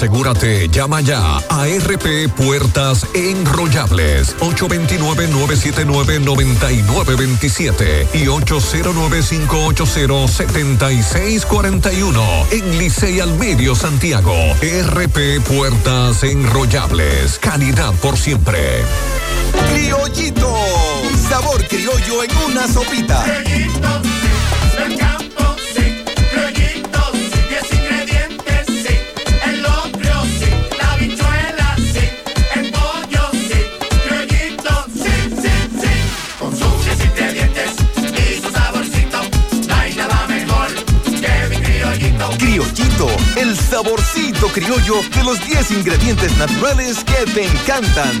Asegúrate, llama ya a RP Puertas Enrollables 829-979-9927 y 809-580-7641 en Licey al Medio Santiago. RP Puertas Enrollables. Calidad por siempre. Criollito. Sabor criollo en una sopita. Criollito, el saborcito criollo de los 10 ingredientes naturales que te encantan.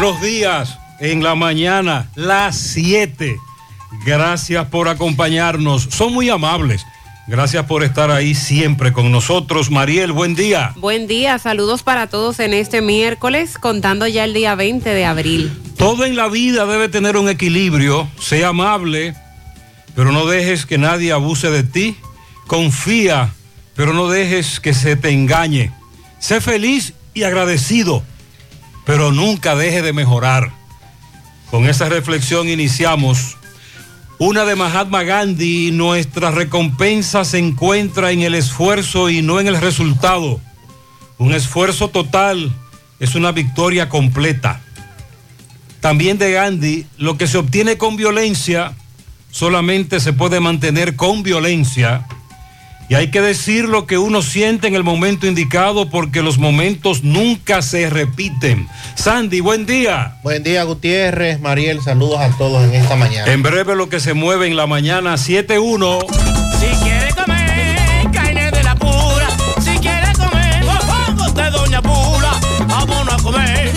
Buenos días, en la mañana, las 7. Gracias por acompañarnos. Son muy amables. Gracias por estar ahí siempre con nosotros. Mariel, buen día. Buen día, saludos para todos en este miércoles, contando ya el día 20 de abril. Todo en la vida debe tener un equilibrio. Sea amable, pero no dejes que nadie abuse de ti. Confía, pero no dejes que se te engañe. Sé feliz y agradecido pero nunca deje de mejorar. Con esa reflexión iniciamos una de Mahatma Gandhi, nuestra recompensa se encuentra en el esfuerzo y no en el resultado. Un esfuerzo total es una victoria completa. También de Gandhi, lo que se obtiene con violencia solamente se puede mantener con violencia. Y hay que decir lo que uno siente en el momento indicado porque los momentos nunca se repiten. Sandy, buen día. Buen día, Gutiérrez, Mariel, saludos a todos en esta mañana. En breve lo que se mueve en la mañana 7-1. Si quiere comer carne de la pura, si quiere comer guapangos de Doña Pula, vámonos a comer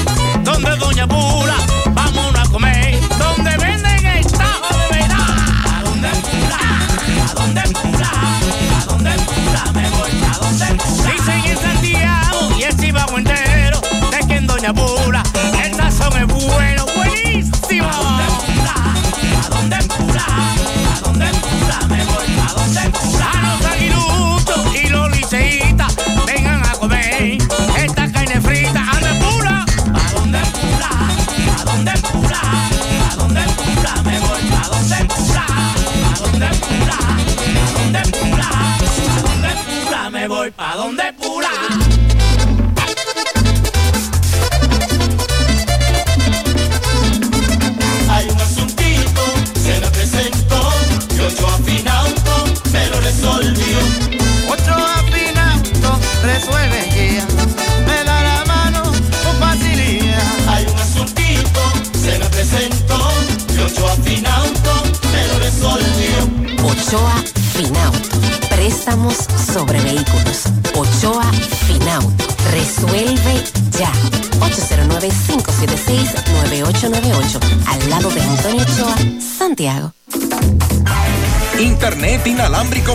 donde Doña Pula Doña Pula el sazón es bueno, buenísimo. ¿A dónde Pula? ¿A dónde? ¿A dónde Pula? Me voy a donde Pula. A los aguiluchos y los liceístas vengan a comer esta carne frita. ¿A dónde Pula? ¿A dónde Pula? ¿A dónde Pula? ¿A dónde Pula? Me voy a donde Pula. ¿A dónde Pula? ¿A dónde Pula? ¿A dónde Pula? Me voy pa' donde Pula. Préstamos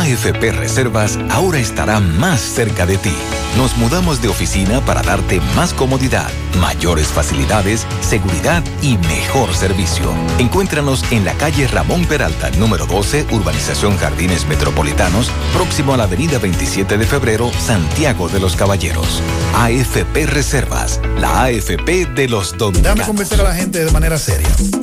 AFP Reservas ahora estará más cerca de ti. Nos mudamos de oficina para darte más comodidad, mayores facilidades, seguridad y mejor servicio. Encuéntranos en la calle Ramón Peralta, número 12, Urbanización Jardines Metropolitanos, próximo a la avenida 27 de febrero, Santiago de los Caballeros. AFP Reservas, la AFP de los Déjame dominicanos. convencer a la gente de manera seria.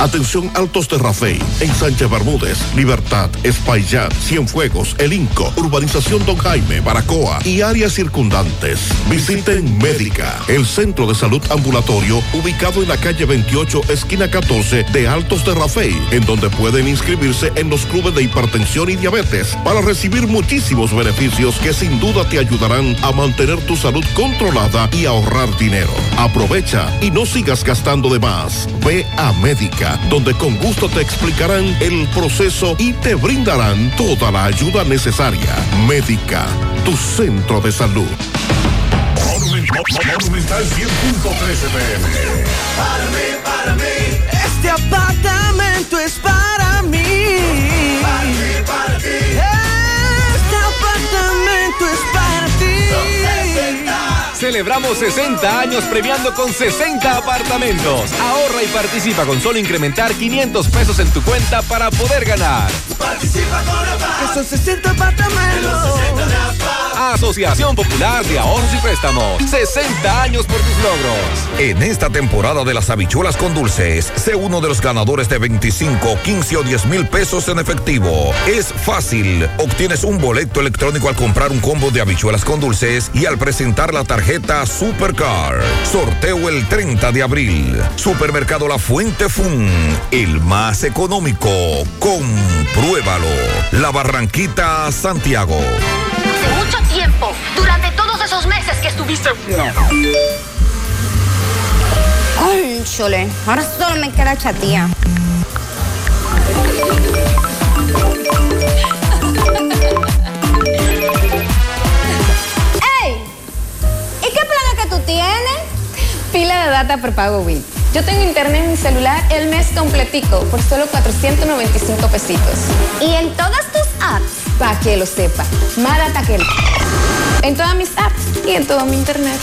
Atención Altos de Rafey, en Sánchez Bermúdez, Libertad, Espaillat, Cienfuegos, El Inco, Urbanización Don Jaime, Baracoa y áreas circundantes. Visiten Médica, el centro de salud ambulatorio ubicado en la calle 28, esquina 14 de Altos de Rafey, en donde pueden inscribirse en los clubes de hipertensión y diabetes para recibir muchísimos beneficios que sin duda te ayudarán a mantener tu salud controlada y ahorrar dinero. Aprovecha y no sigas gastando de más. Ve a Médica, donde con gusto te explicarán el proceso y te brindarán toda la ayuda necesaria. Médica, tu centro de salud. Monumental 100.13 pm. Para mí, para mí. Este Celebramos 60 años premiando con 60 apartamentos. Ahorra y participa con solo incrementar 500 pesos en tu cuenta para poder ganar. Participa con APA. Que son 60 apartamentos. Asociación Popular de Ahorros y Préstamos. 60 años por tus logros. En esta temporada de las habichuelas con dulces, sé uno de los ganadores de 25, 15 o 10 mil pesos en efectivo. Es fácil. Obtienes un boleto electrónico al comprar un combo de habichuelas con dulces y al presentar la tarjeta Supercar. Sorteo el 30 de abril. Supermercado La Fuente Fun. El más económico. Compruébalo. La Barranquita, Santiago. Hace mucho tiempo, durante todos esos meses que estuviste Ay, chole, ahora solo me queda chatía. Pila de data por pago. Yo tengo internet en mi celular el mes completico por solo 495 pesitos. ¿Y en todas tus apps? Para que lo sepa. Más data que En todas mis apps y en todo mi internet.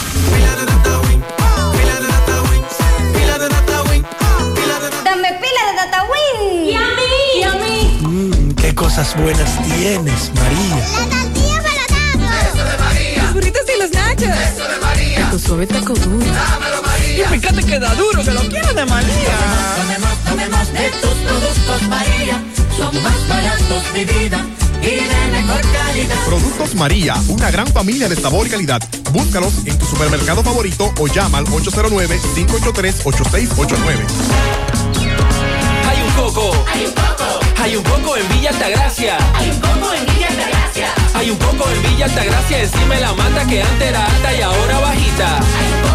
Dame pila de data win. ¿Y a mí? ¿Y a mí? Mmm, qué cosas buenas tienes, María. La tortilla para Eso de María. Los burritos y los nachos. Eso de María. Tu suave taco duro. Dámelo, María. Y fíjate que da duro, que lo quiero de María. Tomemos, tomemos de tus productos María. Son más baratos de vida y de mejor calidad. Productos María, una gran familia de sabor y calidad. Búscalos en tu supermercado favorito o llama al 809-583-8689. Hay un coco. Hay un coco. Hay un coco en Villa Altagracia. Hay un coco en Villa Altagracia. Hay un coco en Villa Altagracia encima de la mata que antes era alta y ahora bajita. Hay un coco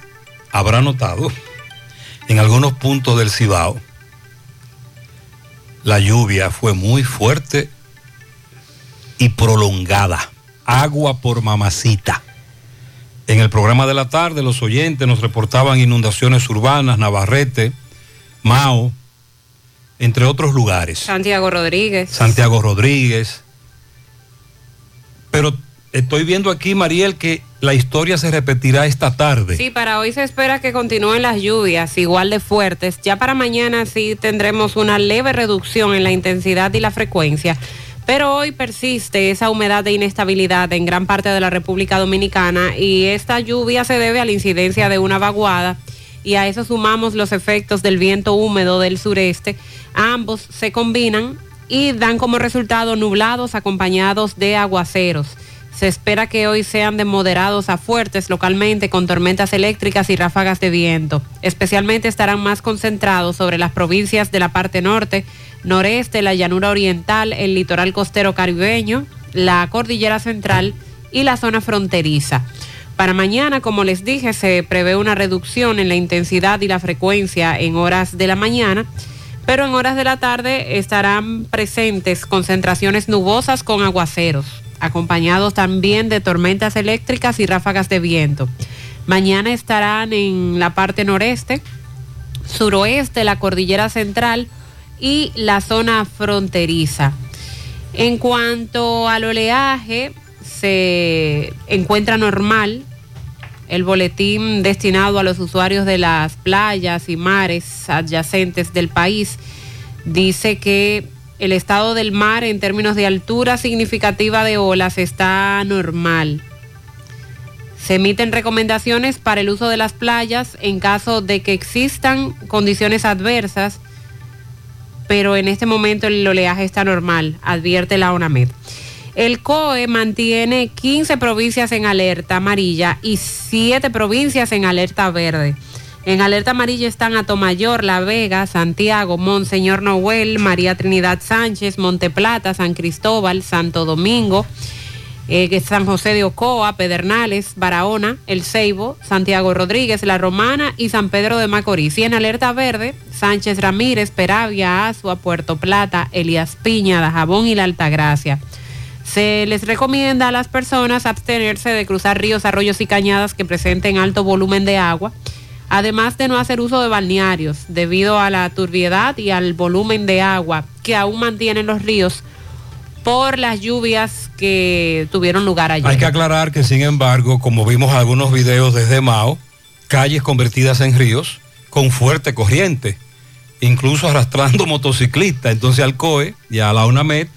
habrá notado, en algunos puntos del Cibao, la lluvia fue muy fuerte y prolongada. Agua por mamacita. En el programa de la tarde, los oyentes nos reportaban inundaciones urbanas, Navarrete, Mao, entre otros lugares. Santiago Rodríguez. Santiago Rodríguez. Pero estoy viendo aquí, Mariel, que la historia se repetirá esta tarde. Sí, para hoy se espera que continúen las lluvias igual de fuertes. Ya para mañana sí tendremos una leve reducción en la intensidad y la frecuencia. Pero hoy persiste esa humedad de inestabilidad en gran parte de la República Dominicana y esta lluvia se debe a la incidencia de una vaguada y a eso sumamos los efectos del viento húmedo del sureste. Ambos se combinan y dan como resultado nublados acompañados de aguaceros. Se espera que hoy sean de moderados a fuertes localmente con tormentas eléctricas y ráfagas de viento. Especialmente estarán más concentrados sobre las provincias de la parte norte, noreste, la llanura oriental, el litoral costero caribeño, la cordillera central y la zona fronteriza. Para mañana, como les dije, se prevé una reducción en la intensidad y la frecuencia en horas de la mañana, pero en horas de la tarde estarán presentes concentraciones nubosas con aguaceros acompañados también de tormentas eléctricas y ráfagas de viento. Mañana estarán en la parte noreste, suroeste, la cordillera central y la zona fronteriza. En cuanto al oleaje, se encuentra normal el boletín destinado a los usuarios de las playas y mares adyacentes del país. Dice que el estado del mar en términos de altura significativa de olas está normal. Se emiten recomendaciones para el uso de las playas en caso de que existan condiciones adversas, pero en este momento el oleaje está normal, advierte la ONAMED. El COE mantiene 15 provincias en alerta amarilla y 7 provincias en alerta verde. En alerta amarilla están Atomayor, La Vega, Santiago, Monseñor Noel, María Trinidad Sánchez, Monteplata, San Cristóbal, Santo Domingo, eh, San José de Ocoa, Pedernales, Barahona, El Ceibo, Santiago Rodríguez, La Romana y San Pedro de Macorís. Y en alerta verde, Sánchez Ramírez, Peravia, Azua, Puerto Plata, Elías Piña, Dajabón y La Altagracia. Se les recomienda a las personas abstenerse de cruzar ríos, arroyos y cañadas que presenten alto volumen de agua además de no hacer uso de balnearios debido a la turbiedad y al volumen de agua que aún mantienen los ríos por las lluvias que tuvieron lugar ayer. Hay que aclarar que, sin embargo, como vimos algunos videos desde Mao, calles convertidas en ríos con fuerte corriente, incluso arrastrando motociclistas. Entonces al COE y a la UNAMED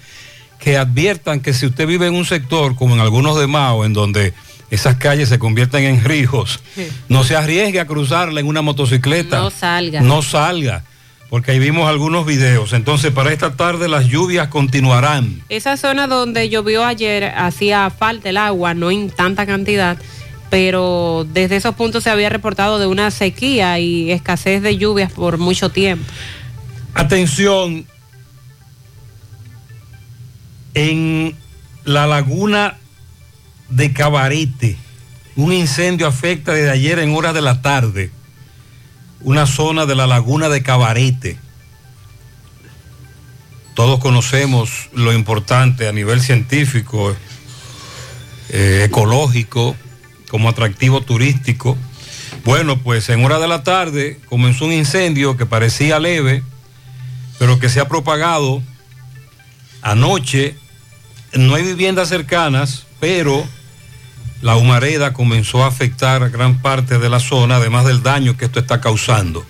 que adviertan que si usted vive en un sector como en algunos de Mao, en donde esas calles se convierten en rijos. No se arriesgue a cruzarla en una motocicleta. No salga. No salga, porque ahí vimos algunos videos. Entonces, para esta tarde las lluvias continuarán. Esa zona donde llovió ayer hacía falta el agua, no en tanta cantidad. pero desde esos puntos se había reportado de una sequía y escasez de lluvias por mucho tiempo. Atención, en la laguna de Cabarete, un incendio afecta desde ayer en horas de la tarde una zona de la laguna de Cabarete. Todos conocemos lo importante a nivel científico, eh, ecológico, como atractivo turístico. Bueno, pues en hora de la tarde comenzó un incendio que parecía leve, pero que se ha propagado anoche. No hay viviendas cercanas, pero la humareda comenzó a afectar gran parte de la zona, además del daño que esto está causando.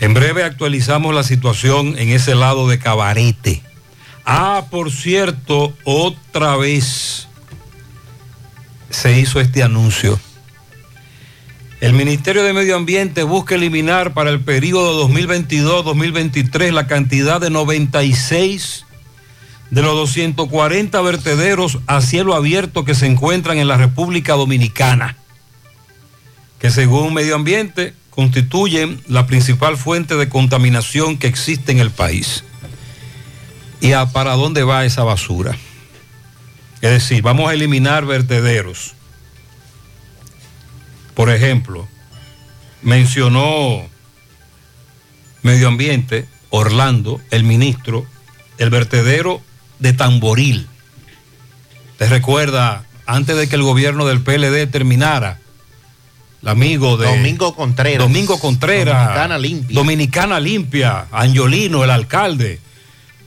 En breve actualizamos la situación en ese lado de Cabarete. Ah, por cierto, otra vez se hizo este anuncio. El Ministerio de Medio Ambiente busca eliminar para el periodo 2022-2023 la cantidad de 96 de los 240 vertederos a cielo abierto que se encuentran en la República Dominicana, que según Medio Ambiente constituyen la principal fuente de contaminación que existe en el país. ¿Y a para dónde va esa basura? Es decir, vamos a eliminar vertederos. Por ejemplo, mencionó Medio Ambiente, Orlando, el ministro, el vertedero de Tamboril. ¿Te recuerda, antes de que el gobierno del PLD terminara, el amigo de... Domingo Contreras. Domingo Contreras. Dominicana Limpia. Dominicana Limpia, Angiolino, el alcalde.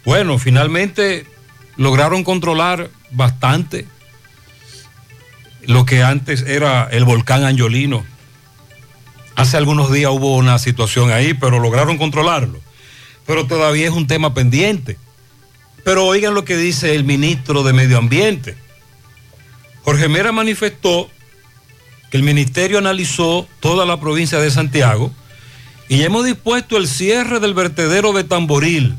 Bueno, finalmente lograron controlar bastante lo que antes era el volcán Angiolino. Hace algunos días hubo una situación ahí, pero lograron controlarlo. Pero todavía es un tema pendiente. Pero oigan lo que dice el ministro de Medio Ambiente. Jorge Mera manifestó que el ministerio analizó toda la provincia de Santiago y hemos dispuesto el cierre del vertedero de Tamboril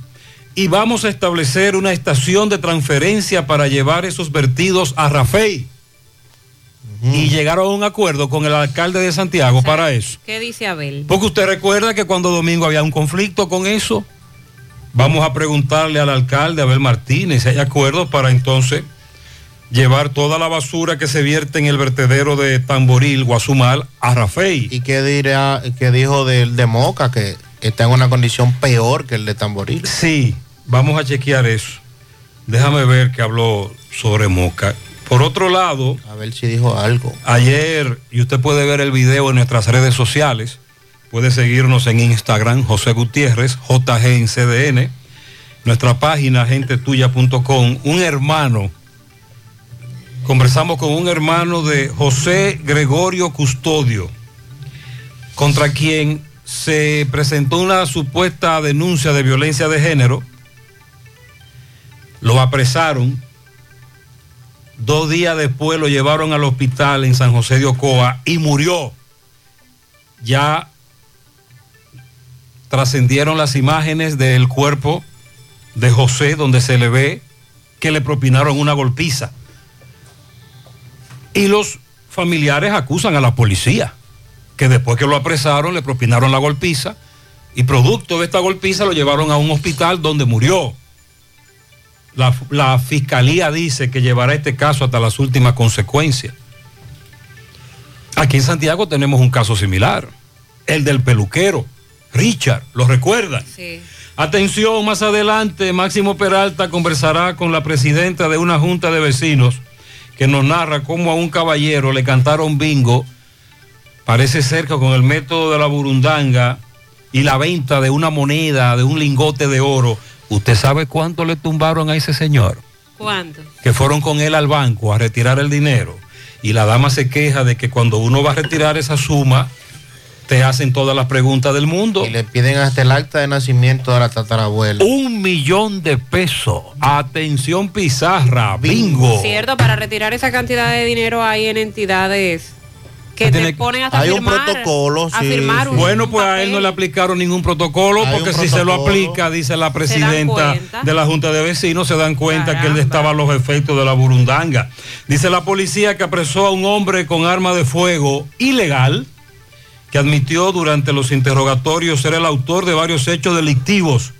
y vamos a establecer una estación de transferencia para llevar esos vertidos a Rafey. Y llegaron a un acuerdo con el alcalde de Santiago para eso. ¿Qué dice Abel? Porque usted recuerda que cuando domingo había un conflicto con eso, vamos a preguntarle al alcalde Abel Martínez si hay acuerdos para entonces llevar toda la basura que se vierte en el vertedero de Tamboril, Guazumal, a Rafey. ¿Y qué, dirá, qué dijo del de Moca? Que, que está en una condición peor que el de Tamboril. Sí, vamos a chequear eso. Déjame ver qué habló sobre Moca. Por otro lado, A ver si dijo algo. ayer, y usted puede ver el video en nuestras redes sociales, puede seguirnos en Instagram, José Gutiérrez, JG en CDN, nuestra página gentetuya.com, un hermano, conversamos con un hermano de José Gregorio Custodio, contra quien se presentó una supuesta denuncia de violencia de género, lo apresaron, dos días después lo llevaron al hospital en San José de Ocoa y murió. Ya trascendieron las imágenes del cuerpo de José donde se le ve que le propinaron una golpiza. Y los familiares acusan a la policía, que después que lo apresaron le propinaron la golpiza y producto de esta golpiza lo llevaron a un hospital donde murió. La, la fiscalía dice que llevará este caso hasta las últimas consecuencias. Aquí en Santiago tenemos un caso similar, el del peluquero, Richard, ¿lo recuerdan? Sí. Atención, más adelante Máximo Peralta conversará con la presidenta de una junta de vecinos que nos narra cómo a un caballero le cantaron bingo, parece cerca con el método de la burundanga y la venta de una moneda, de un lingote de oro. ¿Usted sabe cuánto le tumbaron a ese señor? ¿Cuánto? Que fueron con él al banco a retirar el dinero. Y la dama se queja de que cuando uno va a retirar esa suma, te hacen todas las preguntas del mundo. Y le piden hasta el acta de nacimiento de la tatarabuela. Un millón de pesos. Atención Pizarra, bingo. Cierto, para retirar esa cantidad de dinero hay en entidades que te ponen hasta Hay un protocolo, a sí, firmar un Bueno, pues a él no le aplicaron ningún protocolo Hay porque si se lo aplica, dice la presidenta de la Junta de Vecinos, se dan cuenta que él estaba a los efectos de la burundanga. Dice la policía que apresó a un hombre con arma de fuego ilegal que admitió durante los interrogatorios ser el autor de varios hechos delictivos.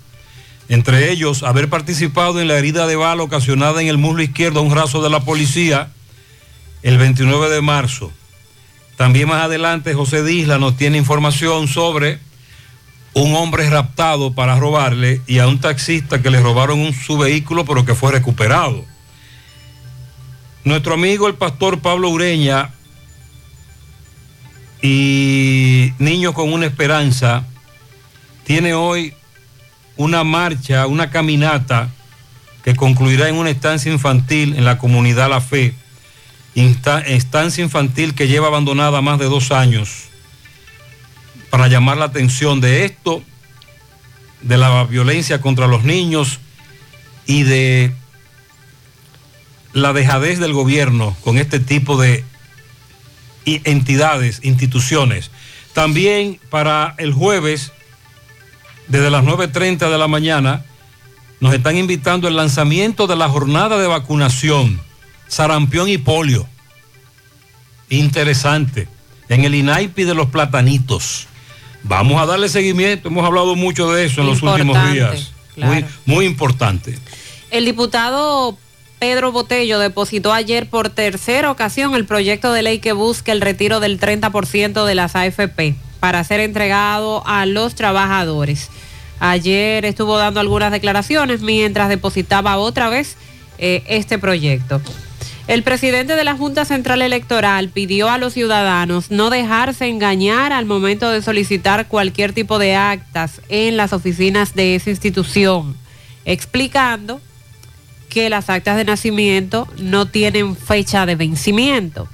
Entre ellos, haber participado en la herida de bala ocasionada en el muslo izquierdo a un raso de la policía el 29 de marzo. También más adelante José Disla nos tiene información sobre un hombre raptado para robarle y a un taxista que le robaron un, su vehículo pero que fue recuperado. Nuestro amigo el pastor Pablo Ureña y Niños con una Esperanza tiene hoy una marcha, una caminata que concluirá en una estancia infantil en la comunidad La Fe. Estancia infantil que lleva abandonada más de dos años, para llamar la atención de esto, de la violencia contra los niños y de la dejadez del gobierno con este tipo de entidades, instituciones. También para el jueves, desde las 9.30 de la mañana, nos están invitando el lanzamiento de la jornada de vacunación sarampión y polio. Interesante. En el INAIPI de los platanitos. Vamos a darle seguimiento. Hemos hablado mucho de eso en los últimos días. Muy, muy importante. El diputado Pedro Botello depositó ayer por tercera ocasión el proyecto de ley que busca el retiro del 30% de las AFP para ser entregado a los trabajadores. Ayer estuvo dando algunas declaraciones mientras depositaba otra vez eh, este proyecto. El presidente de la Junta Central Electoral pidió a los ciudadanos no dejarse engañar al momento de solicitar cualquier tipo de actas en las oficinas de esa institución, explicando que las actas de nacimiento no tienen fecha de vencimiento.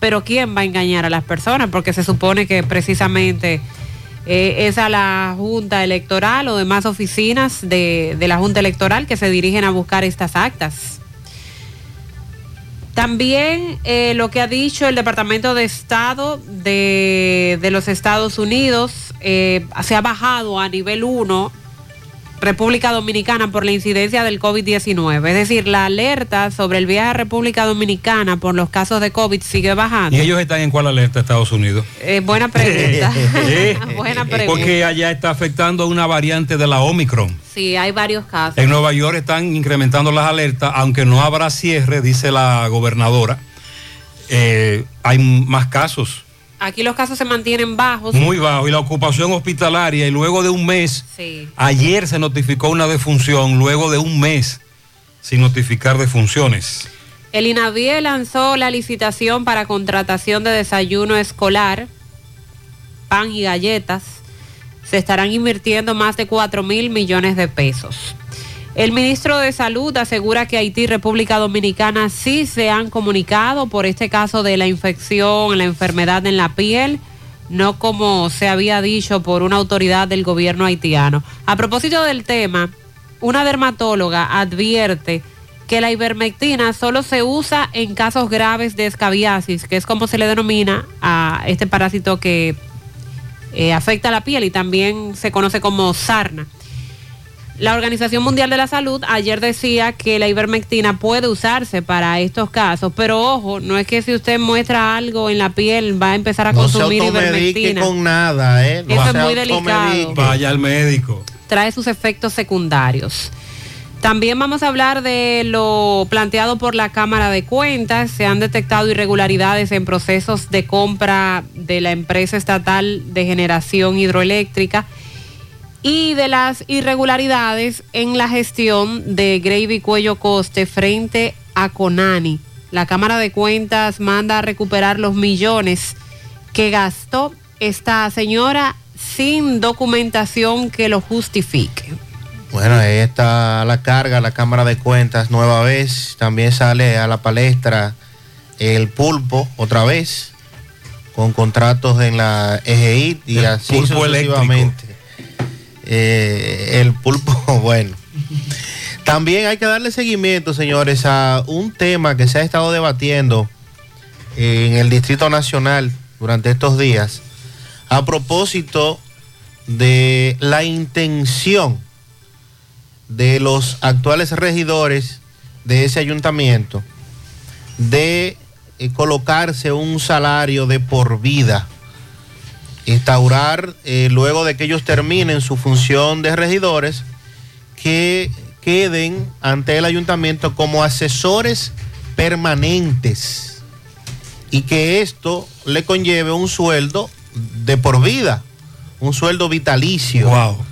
Pero ¿quién va a engañar a las personas? Porque se supone que precisamente eh, es a la Junta Electoral o demás oficinas de, la Junta Electoral que se dirigen a buscar estas actas. También eh, lo que ha dicho el Departamento de Estado de, de los Estados Unidos eh, se ha bajado a nivel 1 República Dominicana por la incidencia del COVID-19. Es decir, la alerta sobre el viaje a República Dominicana por los casos de COVID sigue bajando. ¿Y ellos están en cuál alerta Estados Unidos? Eh, buena pregunta. Eh, buena pregunta. Porque allá está afectando a una variante de la Omicron. Sí, hay varios casos. En Nueva York están incrementando las alertas, aunque no habrá cierre, dice la gobernadora. Eh, hay más casos, Aquí los casos se mantienen bajos. muy bajos, y la ocupación hospitalaria, y luego de un mes, Sí. ayer se notificó una defunción, luego de un mes sin notificar defunciones. El INAVIE lanzó la licitación para contratación de desayuno escolar, pan y galletas. Se estarán invirtiendo más de 4 mil millones de pesos. El ministro de Salud asegura que Haití y República Dominicana sí se han comunicado por este caso de la infección, la enfermedad en la piel, no como se había dicho por una autoridad del gobierno haitiano. A propósito del tema, una dermatóloga advierte que la ivermectina solo se usa en casos graves de escabiasis, que es como se le denomina a este parásito que eh, afecta la piel y también se conoce como sarna. La Organización Mundial de la Salud ayer decía que la ivermectina puede usarse para estos casos, pero ojo, no es que si usted muestra algo en la piel va a empezar a No se consumir automedique ivermectina. con nada, ¿eh? No Eso es se muy delicado. Vaya al médico. trae sus efectos secundarios. También vamos a hablar de lo planteado por la Cámara de Cuentas. Se han detectado irregularidades en procesos de compra de la empresa estatal de generación hidroeléctrica y de las irregularidades en la gestión de Gravy Cuello Coste frente a Conani. La Cámara de Cuentas manda a recuperar los millones que gastó esta señora sin documentación que lo justifique. Bueno, ahí está la carga, la Cámara de Cuentas, nueva vez. También sale a la palestra el pulpo, otra vez, con contratos en la EGI y El así pulpo sucesivamente. Eh, el pulpo, bueno. También hay que darle seguimiento, señores, a un tema que se ha estado debatiendo en el Distrito Nacional durante estos días a propósito de la intención de los actuales regidores de ese ayuntamiento de eh, colocarse un salario de por vida, instaurar eh, luego de que ellos terminen su función de regidores, que queden ante el ayuntamiento como asesores permanentes y que esto le conlleve un sueldo de por vida, un sueldo vitalicio. Wow.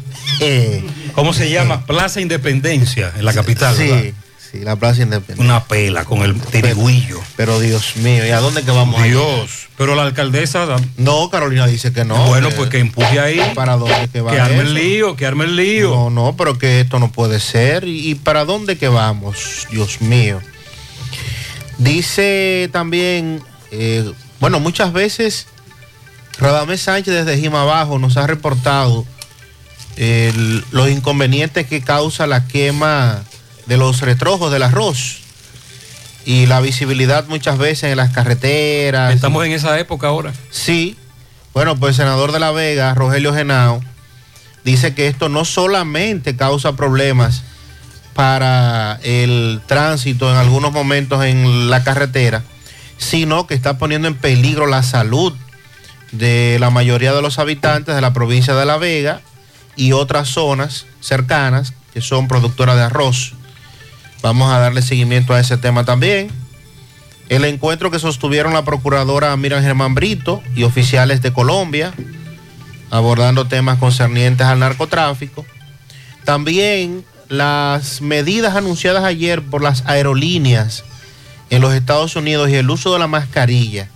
¿Cómo se llama? Plaza Independencia en la capital. Sí, ¿verdad? Sí, la Plaza Independencia. Una pela con el tirigüillo. Pero Dios mío, ¿y a dónde que vamos? Dios. Pero la alcaldesa. No, Carolina dice que no. Bueno, pues que empuje ahí. ¿Para dónde que va Que arme eso? el lío, que arme el lío. No, no, pero que esto no puede ser. ¿Y, y para dónde que vamos? Dios mío. Dice también, eh, bueno, muchas veces Radamés Sánchez desde Jima Abajo nos ha reportado el- los inconvenientes que causa la quema de los retrojos del arroz y la visibilidad muchas veces en las carreteras. Estamos en esa época ahora. Sí. Bueno, pues el senador de La Vega, Rogelio Genao, dice que esto no solamente causa problemas para el tránsito en algunos momentos en la carretera, sino que está poniendo en peligro la salud de la mayoría de los habitantes de la provincia de La Vega y otras zonas cercanas que son productoras de arroz. Vamos a darle seguimiento a ese tema también. El encuentro que sostuvieron la procuradora Miriam Germán Brito y oficiales de Colombia, abordando temas concernientes al narcotráfico. También las medidas anunciadas ayer por las aerolíneas en los Estados Unidos y el uso de la mascarilla.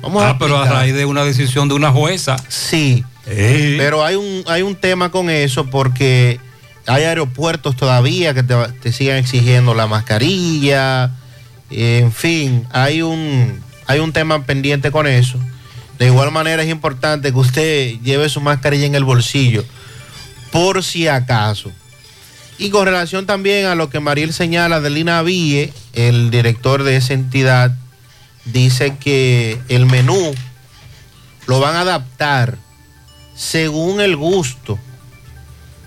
Vamos ah, pero a raíz de una decisión de una jueza. Sí. Pero hay un, hay un tema con eso porque hay aeropuertos todavía que te, te sigan exigiendo la mascarilla. En fin, hay un, hay un tema pendiente con eso. De igual manera es importante que usted lleve su mascarilla en el bolsillo, por si acaso. Y con relación también a lo que Mariel señala de Lina Vie, el director de esa entidad, dice que el menú lo van a adaptar según el gusto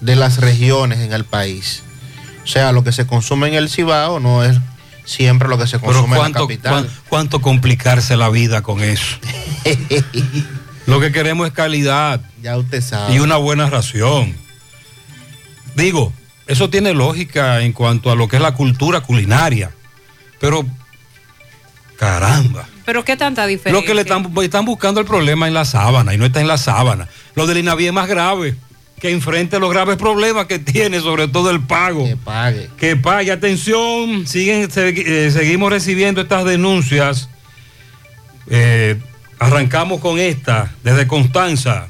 de las regiones en el país. O sea, lo que se consume en el Cibao no es siempre lo que se Pero consume en la capital. cuán- cuánto complicarse la vida con eso. Lo que queremos es calidad. Ya usted sabe. Y una buena ración. Digo, eso tiene lógica en cuanto a lo que es la cultura culinaria. Pero, caramba. Pero qué tanta diferencia. Lo que le están, están buscando el problema en la sábana y no está en la sábana. Lo del INAVI es más grave, que enfrente los graves problemas que tiene, sobre todo el pago. Que pague. Que pague. Atención, siguen, eh, seguimos recibiendo estas denuncias. Eh, arrancamos con esta, desde Constanza.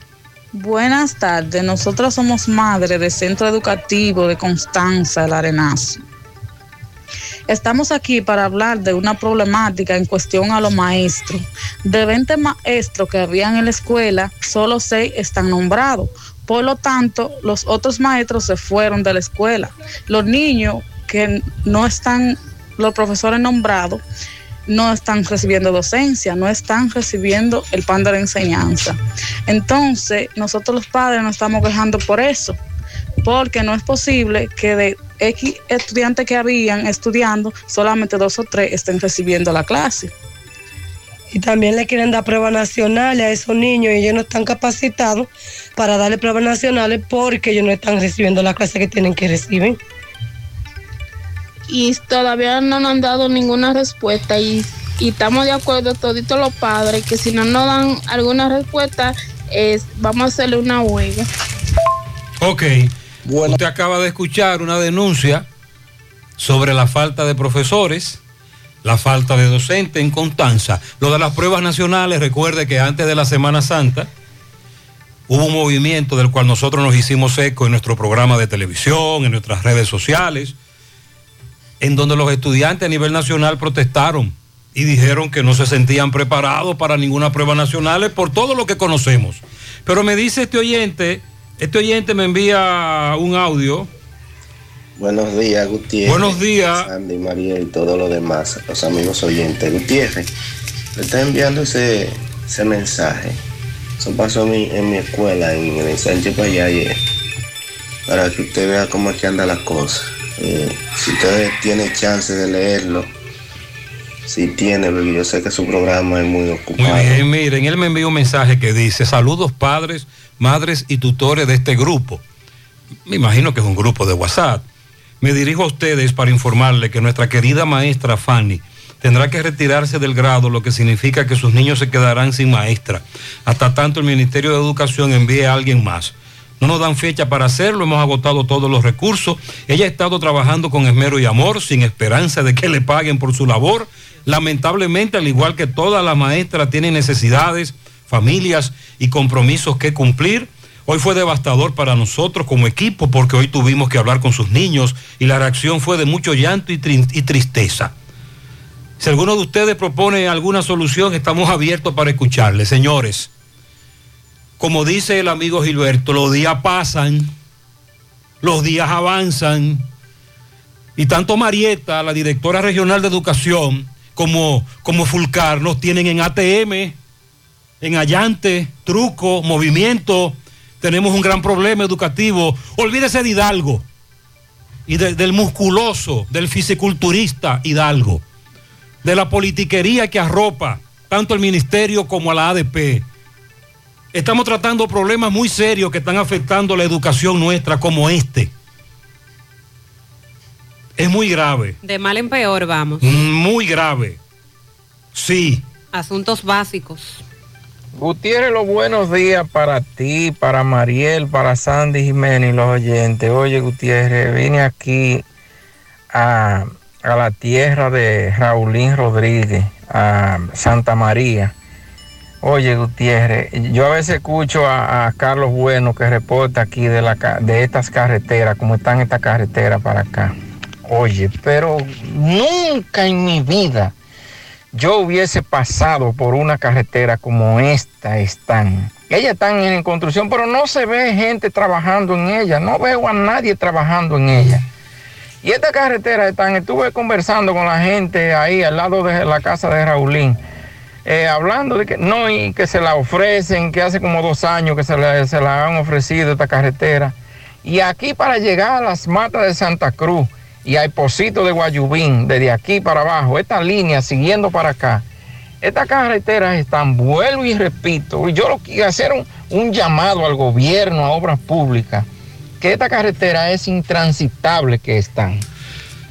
Buenas tardes, nosotros somos madres del Centro Educativo de Constanza, el Arenazo. Estamos aquí para hablar de una problemática en cuestión a los maestros. De 20 maestros que habían en la escuela, solo 6 están nombrados. Por lo tanto, los otros maestros se fueron de la escuela. Los niños que no están, los profesores nombrados, no están recibiendo docencia, no están recibiendo el pan de la enseñanza. Entonces, nosotros los padres nos estamos quejando por eso, porque no es posible que de X estudiantes que habían estudiando, solamente dos o tres estén recibiendo la clase. Y también le quieren dar pruebas nacionales a esos niños y ellos no están capacitados para darle pruebas nacionales porque ellos no están recibiendo la clase que tienen que recibir. y todavía no nos han dado ninguna respuesta y, y estamos de acuerdo toditos los padres que si no nos dan alguna respuesta es, vamos a hacerle una huelga. Ok. Usted acaba de escuchar una denuncia sobre la falta de profesores, la falta de docentes en Constanza. Lo de las pruebas nacionales, recuerde que antes de la Semana Santa hubo un movimiento del cual nosotros nos hicimos eco en nuestro programa de televisión, en nuestras redes sociales, en donde los estudiantes a nivel nacional protestaron y dijeron que no se sentían preparados para ninguna prueba nacional por todo lo que conocemos. Pero me dice este oyente, este oyente me envía un audio. Buenos días, Gutiérrez. Buenos días. Sandy, María y todo lo demás, los amigos oyentes. Gutiérrez, le está enviando ese, ese mensaje. Eso pasó en mi, en mi escuela, en el ensanche para allá ayer. Para que usted vea cómo es que anda la cosa. Eh, si usted tiene chance de leerlo, si tiene, porque yo sé que su programa es muy Muy ocupado. bien, miren, él me envió un mensaje que dice, saludos padres, madres y tutores de este grupo. Me imagino que es un grupo de WhatsApp. Me dirijo a ustedes para informarle que nuestra querida maestra Fanny tendrá que retirarse del grado, lo que significa que sus niños se quedarán sin maestra, hasta tanto el Ministerio de Educación envíe a alguien más. No nos dan fecha para hacerlo, hemos agotado todos los recursos. Ella ha estado trabajando con esmero y amor, sin esperanza de que le paguen por su labor. Lamentablemente, al igual que todas las maestras, tienen necesidades, familias y compromisos que cumplir. Hoy fue devastador para nosotros como equipo porque hoy tuvimos que hablar con sus niños y la reacción fue de mucho llanto y, y tristeza. Si alguno de ustedes propone alguna solución, estamos abiertos para escucharle. Señores, como dice el amigo Gilberto, los días pasan, los días avanzan, y tanto Marieta, la directora regional de educación, como, como Fulcar nos tienen en ATM, en Allante, Truco, Movimiento. Tenemos un gran problema educativo. Olvídese de Hidalgo y de- del musculoso, del fisiculturista Hidalgo, de la politiquería que arropa tanto el ministerio como a la ADP. Estamos tratando problemas muy serios que están afectando la educación nuestra como este. Es muy grave, De mal en peor vamos. muy grave. Sí. Asuntos básicos. Gutiérrez, los buenos días para ti, para Mariel, para Sandy Jiménez y los oyentes. Oye, Gutiérrez, vine aquí a, a la tierra de Raulín Rodríguez, a Santa María. Oye, Gutiérrez, yo a veces escucho a, Carlos Bueno que reporta aquí de, la, de estas carreteras, como están estas carreteras para acá. Oye, pero nunca en mi vida yo hubiese pasado por una carretera como esta están. Ellas están en construcción, pero no se ve gente trabajando en ella. No veo a nadie trabajando en ella. Y esta carretera están, estuve conversando con la gente ahí al lado de la casa de Raulín, eh, hablando de que no, y que se la ofrecen, que hace como dos años que se la, se han ofrecido esta carretera. Y aquí para llegar a las matas de Santa Cruz y a Esposito de Guayubín, desde aquí para abajo, esta línea siguiendo para acá, estas carreteras están, vuelvo y repito, yo lo quiero hacer un, un llamado al gobierno, a obras públicas, que esta carretera es intransitable que están.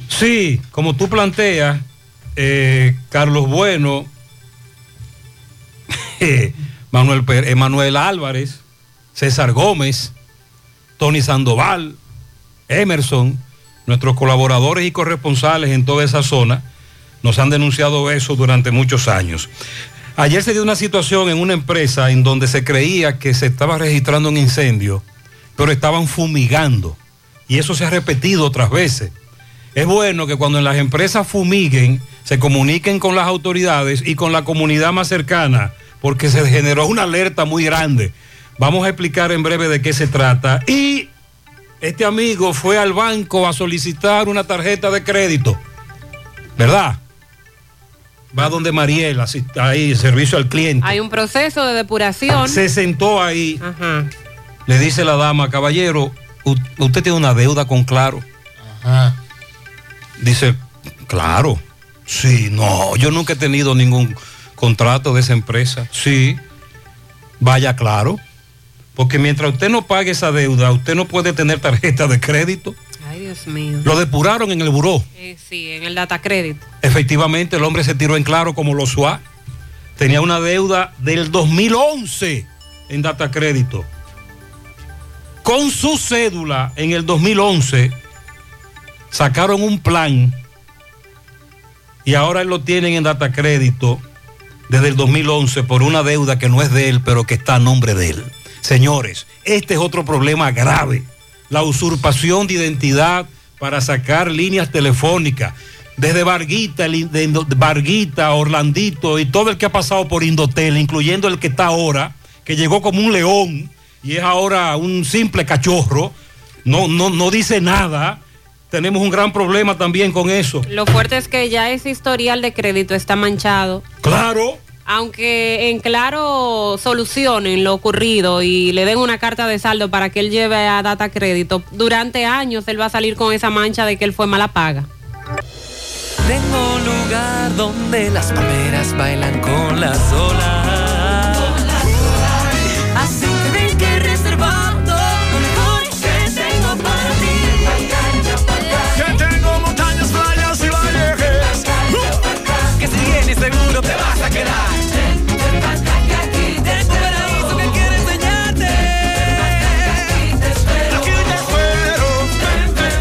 Sí, como tú planteas, eh, Carlos Bueno, Manuel, Per- eh, Manuel Álvarez, César Gómez, Tony Sandoval, Emerson, nuestros colaboradores y corresponsales en toda esa zona, nos han denunciado eso durante muchos años. Ayer se dio una situación en una empresa en donde se creía que se estaba registrando un incendio, pero estaban fumigando. Y eso se ha repetido otras veces. Es bueno que cuando en las empresas fumiguen, se comuniquen con las autoridades y con la comunidad más cercana, porque se generó una alerta muy grande. Vamos a explicar en breve de qué se trata. Y este amigo fue al banco a solicitar una tarjeta de crédito, ¿verdad? Va donde Mariela, así- ahí, servicio al cliente. Hay un proceso de depuración. Se sentó ahí. Le dice la dama, caballero, usted tiene una deuda con Claro. Dice, claro. Sí, no, yo nunca he tenido ningún contrato de esa empresa. Sí, vaya claro. Porque mientras usted no pague esa deuda, usted no puede tener tarjeta de crédito. Ay, Dios mío. Lo depuraron en el buró. Eh, sí, en el data credit. Efectivamente, el hombre se tiró en claro como lo SUA. Tenía una deuda del 2011 en data crédito. Con su cédula en el 2011 sacaron un plan y ahora lo tienen en data crédito desde el 2011 por una deuda que no es de él, pero que está a nombre de él. Señores, este es otro problema grave. La usurpación de identidad para sacar líneas telefónicas. Desde in- de Varguita, Orlandito y todo el que ha pasado por Indotel, incluyendo el que está ahora, que llegó como un león y es ahora un simple cachorro, no, no, no dice nada. Tenemos un gran problema también con eso. Lo fuerte es que ya ese historial de crédito está manchado. Claro. aunque en claro solucionen lo ocurrido y le den una carta de saldo para que él lleve a data crédito, durante años él va a salir con esa mancha de que él fue mala paga. Tengo un lugar donde las palmeras bailan con las olas. Seguro te vas a quedar. Un paraíso que quiero enseñarte. Aquí te espero.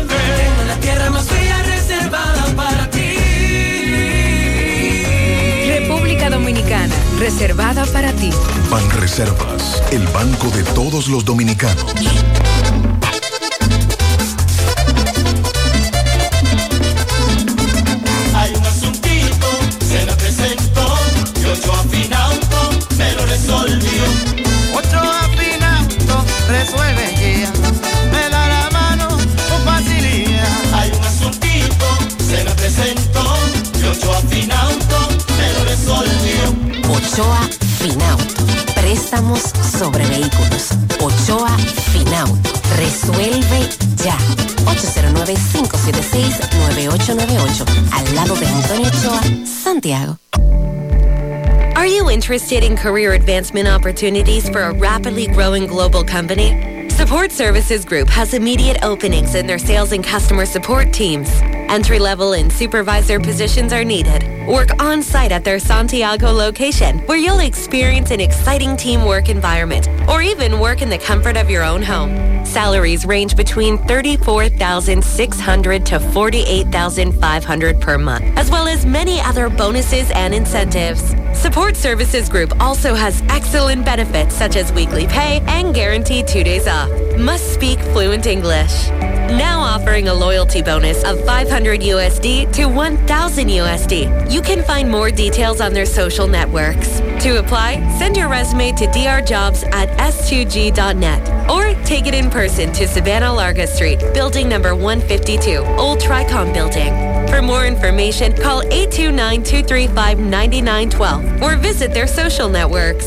Tengo la tierra más fría reservada para ti. República Dominicana, reservada para ti. Ban Reservas, el banco de todos los dominicanos. Préstamos sobre vehículos. Ochoa Finauto. Resuelve ya. 809-576-9898. Al lado de Antonio Ochoa, Santiago. Are you interested in career advancement opportunities for a rapidly growing global company? Support Services Group has immediate openings in their sales and customer support teams. Entry level and supervisor positions are needed. Work on site at their Santiago location, where you'll experience an exciting teamwork environment, or even work in the comfort of your own home. Salaries range between $34,600 to $48,500 per month, as well as many other bonuses and incentives. Support Services Group also has excellent benefits such as weekly pay and guaranteed two days off. Must speak fluent English. Now offering a loyalty bonus of 500 USD to 1000 USD. You can find more details on their social networks. To apply, send your resume to drjobs at s2g.net or take it in person to Savannah Larga Street, building number 152, Old Tricom Building. For more information, call 829-235-9912 or visit their social networks.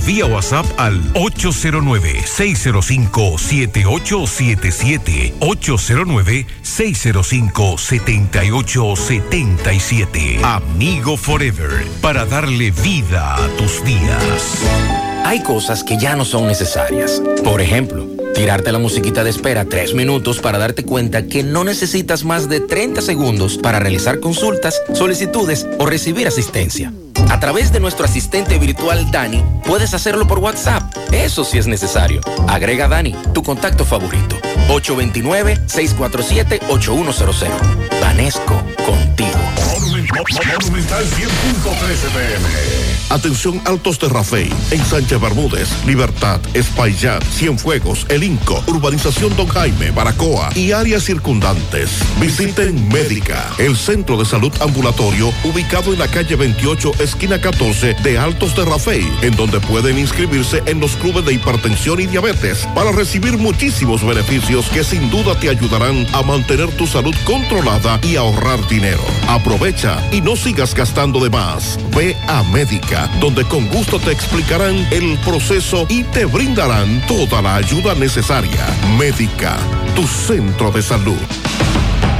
vía WhatsApp al 809-605-7877. 809-605-7877. Amigo Forever, para darle vida a tus días. Hay cosas que ya no son necesarias. Por ejemplo, tirarte la musiquita de espera tres minutos para darte cuenta que no necesitas más de 30 segundos para realizar consultas, solicitudes o recibir asistencia. A través de nuestro asistente virtual Dani, puedes hacerlo por WhatsApp. Eso sí es necesario. Agrega Dani, tu contacto favorito. 829-647-8100. Vanesco, contigo. Monumental 100.13 pm. Atención Altos de Rafey, en Sánchez Bermúdez, Libertad, Espaillat, Cienfuegos, El Inco, Urbanización Don Jaime, Baracoa y áreas circundantes. Visiten Médica, el centro de salud ambulatorio ubicado en la calle 28, esquina 14 de Altos de Rafey, en donde pueden inscribirse en los clubes de hipertensión y diabetes para recibir muchísimos beneficios que sin duda te ayudarán a mantener tu salud controlada y ahorrar dinero. Aprovecha y no sigas gastando de más. Ve a Médica, donde con gusto te explicarán el proceso y te brindarán toda la ayuda necesaria. Médica, tu centro de salud.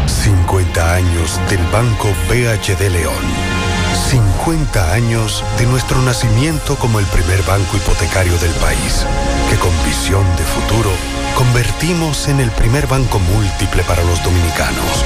50 años del Banco BHD León. 50 años de nuestro nacimiento como el primer banco hipotecario del país, que con visión de futuro convertimos en el primer banco múltiple para los dominicanos.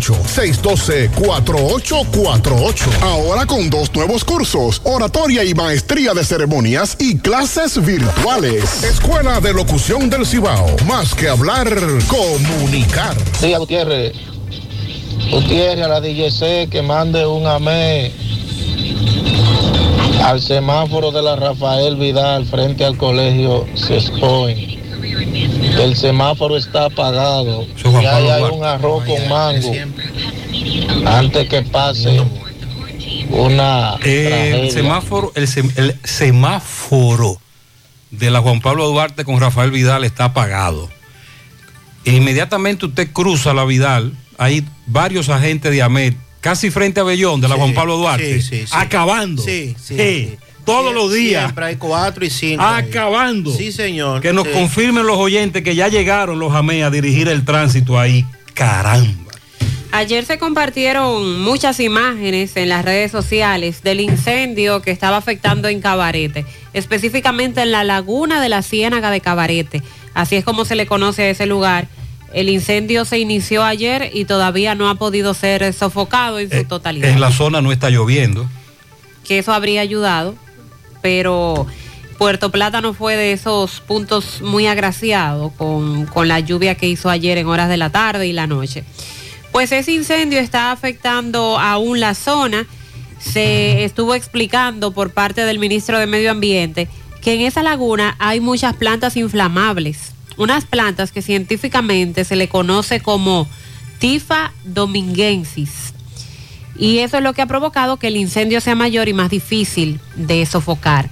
612-4848. Ahora con dos nuevos cursos, oratoria y maestría de ceremonias y clases virtuales. Escuela de Locución del Cibao. Más que hablar, comunicar. Sí, Gutiérrez. Gutiérrez a la DGC que mande un amé al semáforo de la Rafael Vidal frente al colegio Sespoen. El semáforo está apagado. Y ahí hay un arroz con mango. Antes que pase una El semáforo, el, sem- el semáforo de la Juan Pablo Duarte con Rafael Vidal está apagado. E inmediatamente usted cruza la Vidal, hay varios agentes de AMET, casi frente a Bellón de la Sí, Juan Pablo Duarte, sí, sí, sí. acabando. Sí. Todos Sie- los días. Siempre hay cuatro y cinco. ahí. Acabando. Sí, señor. Que nos Sí. confirmen los oyentes que ya llegaron los AME a dirigir el tránsito ahí. Caramba. Ayer se compartieron muchas imágenes en las redes sociales del incendio que estaba afectando en Cabarete, específicamente en la laguna de la Ciénaga de Cabarete. Así es como se le conoce a ese lugar. El incendio se inició ayer y todavía no ha podido ser sofocado en su totalidad. En la zona no está lloviendo. que eso habría ayudado, pero Puerto Plata no fue de esos puntos muy agraciados con, con la lluvia que hizo ayer en horas de la tarde y la noche. Pues ese incendio está afectando aún la zona. se estuvo explicando por parte del ministro de Medio Ambiente que en esa laguna hay muchas plantas inflamables, unas plantas que científicamente se le conoce como Tifa dominguensis. Y eso es lo que ha provocado que el incendio sea mayor y más difícil de sofocar.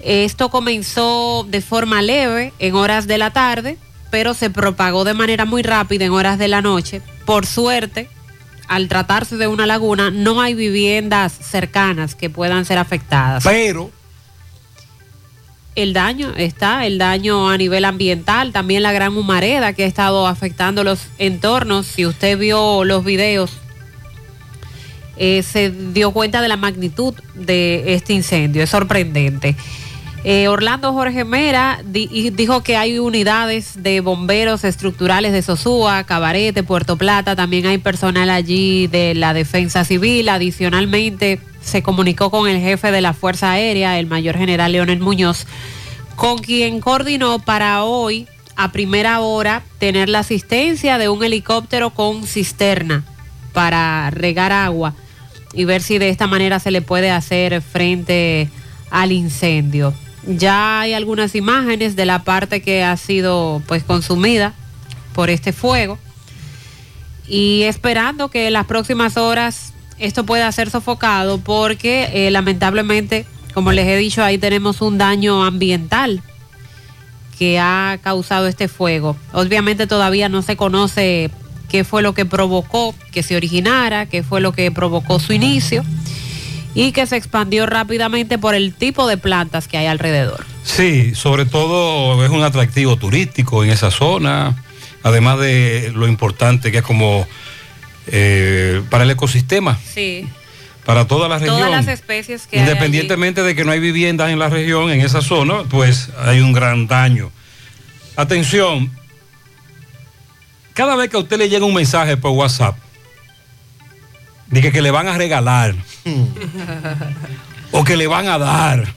Esto comenzó de forma leve en horas de la tarde, pero se propagó de manera muy rápida en horas de la noche. Por suerte, al tratarse de una laguna, no hay viviendas cercanas que puedan ser afectadas. Pero el daño está, el daño a nivel ambiental, también la gran humareda que ha estado afectando los entornos. Si usted vio los videos, eh, se dio cuenta de la magnitud de este incendio. Es sorprendente. Eh, Orlando Jorge Mera di- dijo que hay unidades de bomberos estructurales de Sosúa, Cabarete, Puerto Plata. También hay personal allí de la Defensa Civil. Adicionalmente, se comunicó con el jefe de la Fuerza Aérea, el mayor general Leonel Muñoz, con quien coordinó para hoy, a primera hora, tener la asistencia de un helicóptero con cisterna para regar agua y ver si de esta manera se le puede hacer frente al incendio. Ya hay algunas imágenes de la parte que ha sido pues consumida por este fuego y esperando que en las próximas horas esto pueda ser sofocado porque eh, lamentablemente, como les he dicho, ahí tenemos un daño ambiental que ha causado este fuego. Obviamente todavía no se conoce qué fue lo que provocó que se originara, qué fue lo que provocó su inicio y que se expandió rápidamente por el tipo de plantas que hay alrededor. Sí, sobre todo es un atractivo turístico en esa zona, además de lo importante que es como eh, para el ecosistema, Sí, para toda la región. todas las especies que hay. Independientemente de que no hay viviendas en la región, en esa zona, pues hay un gran daño. Atención, cada vez que a usted le llega un mensaje por WhatsApp, de que, que le van a regalar o que le van a dar,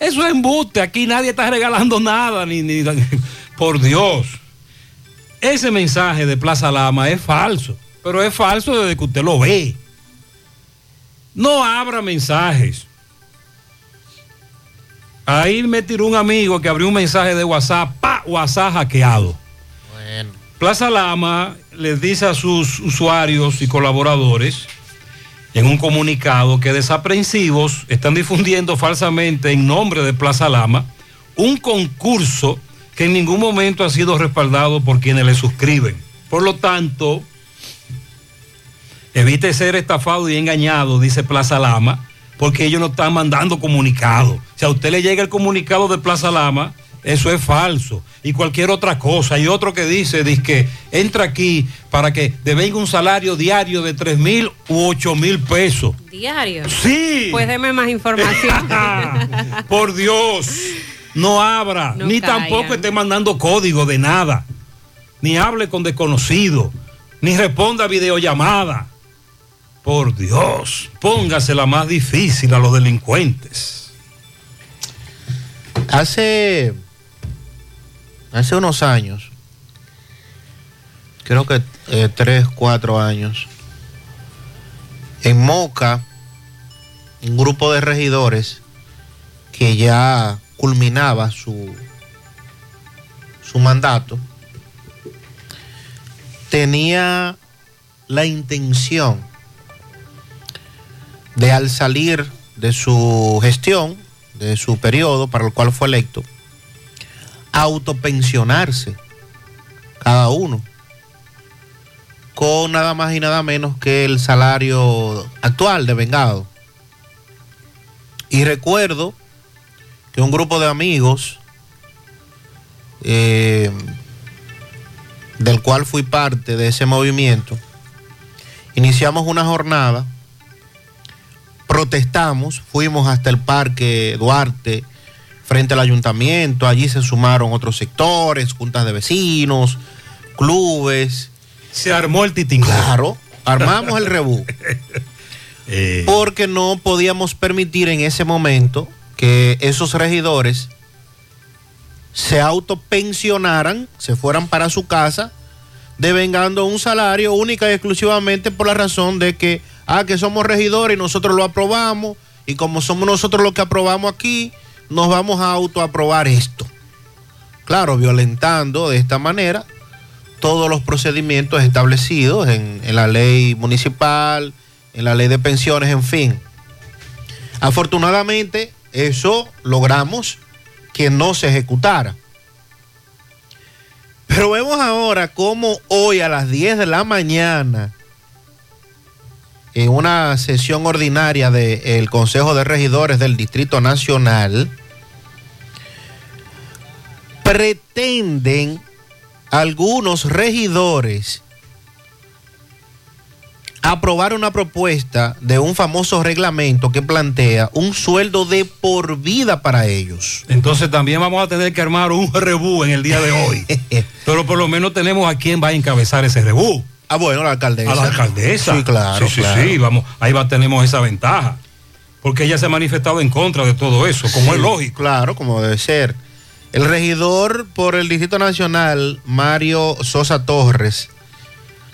eso es embuste, aquí nadie está regalando nada, ni, ni por Dios. Ese mensaje de Plaza Lama es falso, pero es falso desde que usted lo ve. No abra mensajes. Ahí me tiró un amigo que abrió un mensaje de WhatsApp, pa, WhatsApp hackeado. Plaza Lama les dice a sus usuarios y colaboradores en un comunicado que desaprensivos están difundiendo falsamente en nombre de Plaza Lama un concurso que en ningún momento ha sido respaldado por quienes le suscriben. Por lo tanto, evite ser estafado y engañado, dice Plaza Lama, porque ellos no están mandando comunicado. Si a usted le llega el comunicado de Plaza Lama, eso es falso. Y cualquier otra cosa. Hay otro que dice, dice que entra aquí para que devenga un salario diario de 3 mil u 8 mil pesos. Diario. Sí. Pues deme más información. Por Dios, no abra, No ni tampoco esté mandando código de nada, ni hable con desconocido, ni responda a videollamada. Por Dios, póngase la más difícil a los delincuentes. Hace, hace unos años, creo que eh, tres, cuatro años, en Moca, un grupo de regidores que ya culminaba su, su mandato, tenía la intención de al salir de su gestión, de su periodo para el cual fue electo, autopensionarse cada uno con nada más y nada menos que el salario actual de vengado. Y recuerdo que un grupo de amigos eh, del cual fui parte de ese movimiento, iniciamos una jornada protestamos, fuimos hasta el Parque Duarte, frente al ayuntamiento, allí se sumaron otros sectores, juntas de vecinos, clubes. Se armó el titín. Claro, armamos el rebú. Porque no podíamos permitir en ese momento que esos regidores se autopensionaran, se fueran para su casa, devengando un salario única y exclusivamente por la razón de que Ah, que somos regidores y nosotros lo aprobamos. Y como somos nosotros los que aprobamos aquí, nos vamos a autoaprobar esto. Claro, violentando de esta manera todos los procedimientos establecidos en, la ley municipal, en la ley de pensiones, en fin. Afortunadamente, eso logramos que no se ejecutara. Pero vemos ahora cómo hoy a las 10 de la mañana, en una sesión ordinaria del Consejo de Regidores del Distrito Nacional, pretenden algunos regidores aprobar una propuesta de un famoso reglamento que plantea un sueldo de por vida para ellos. Entonces también vamos a tener que armar un rebú en el día de hoy. Pero por lo menos tenemos a quien va a encabezar ese rebú. Ah, bueno, la alcaldesa. A la alcaldesa. Sí, claro. Sí, sí, claro. sí, vamos, ahí va, tenemos esa ventaja. Porque ella se ha manifestado en contra de todo eso, como Sí, es lógico. Claro, como debe ser. El regidor por el Distrito Nacional, Mario Sosa Torres,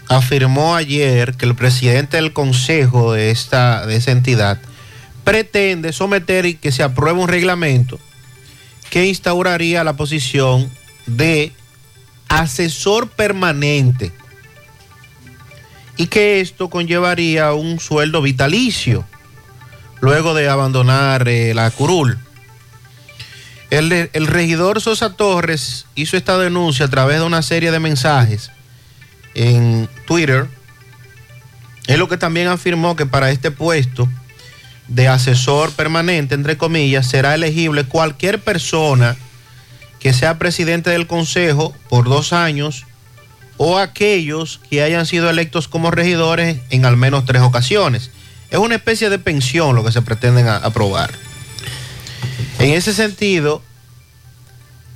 afirmó ayer que el presidente del consejo de, esta, de esa entidad pretende someter y que se apruebe un reglamento que instauraría la posición de asesor permanente y que esto conllevaría un sueldo vitalicio luego de abandonar eh, la curul. El, regidor Sosa Torres hizo esta denuncia a través de una serie de mensajes en Twitter. Es lo que también afirmó que para este puesto de asesor permanente, entre comillas, será elegible cualquier persona que sea presidente del consejo por dos años o aquellos que hayan sido electos como regidores en al menos tres ocasiones. Es una especie de pensión lo que se pretenden aprobar. En ese sentido,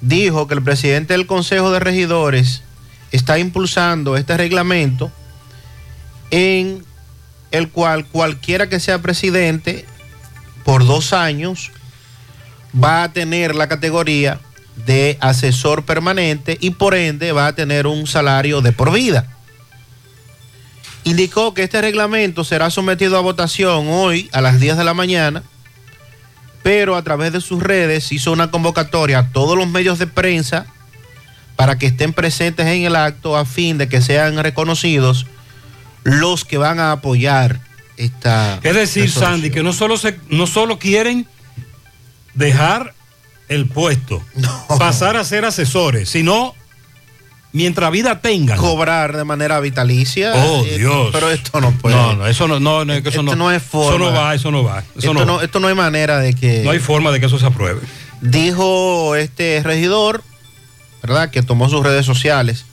dijo que el presidente del Consejo de Regidores está impulsando este reglamento en el cual cualquiera que sea presidente por dos años va a tener la categoría de asesor permanente y por ende va a tener un salario de por vida. Indicó que este reglamento será sometido a votación hoy a las 10 de la mañana, pero a través de sus redes hizo una convocatoria a todos los medios de prensa para que estén presentes en el acto a fin de que sean reconocidos los que van a apoyar esta... Es decir, resolución. Sandy, que no solo, se, no solo quieren dejar el puesto, pasar a ser asesores, sino mientras vida tengan. Cobrar de manera vitalicia. Oh, Eh, Dios. Pero esto no puede. No, no, eso no, no, no, es que eso Esto no, no es forma. Eso no va, eso no va. Eso esto, no, no, va. esto no hay manera de que... No hay forma de que eso se apruebe. Dijo este regidor, ¿verdad? Que tomó sus redes sociales,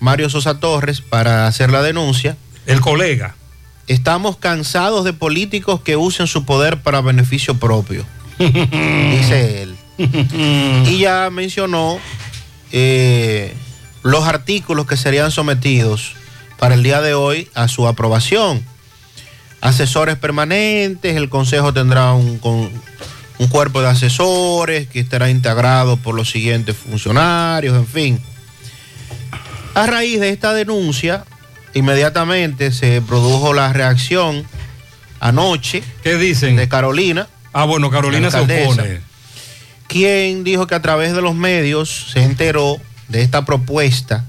Mario Sosa Torres, para hacer la denuncia. El colega. Estamos cansados de políticos que usen su poder para beneficio propio, dice él. y ya mencionó eh, los artículos que serían sometidos para el día de hoy a su aprobación. Asesores permanentes, el Consejo tendrá un, un cuerpo de asesores que estará integrado por los siguientes funcionarios, en fin. A raíz de esta denuncia, inmediatamente se produjo la reacción anoche. ¿Qué dicen? De Carolina. Ah, bueno, Carolina se opone. Quien dijo que a través de los medios se enteró de esta propuesta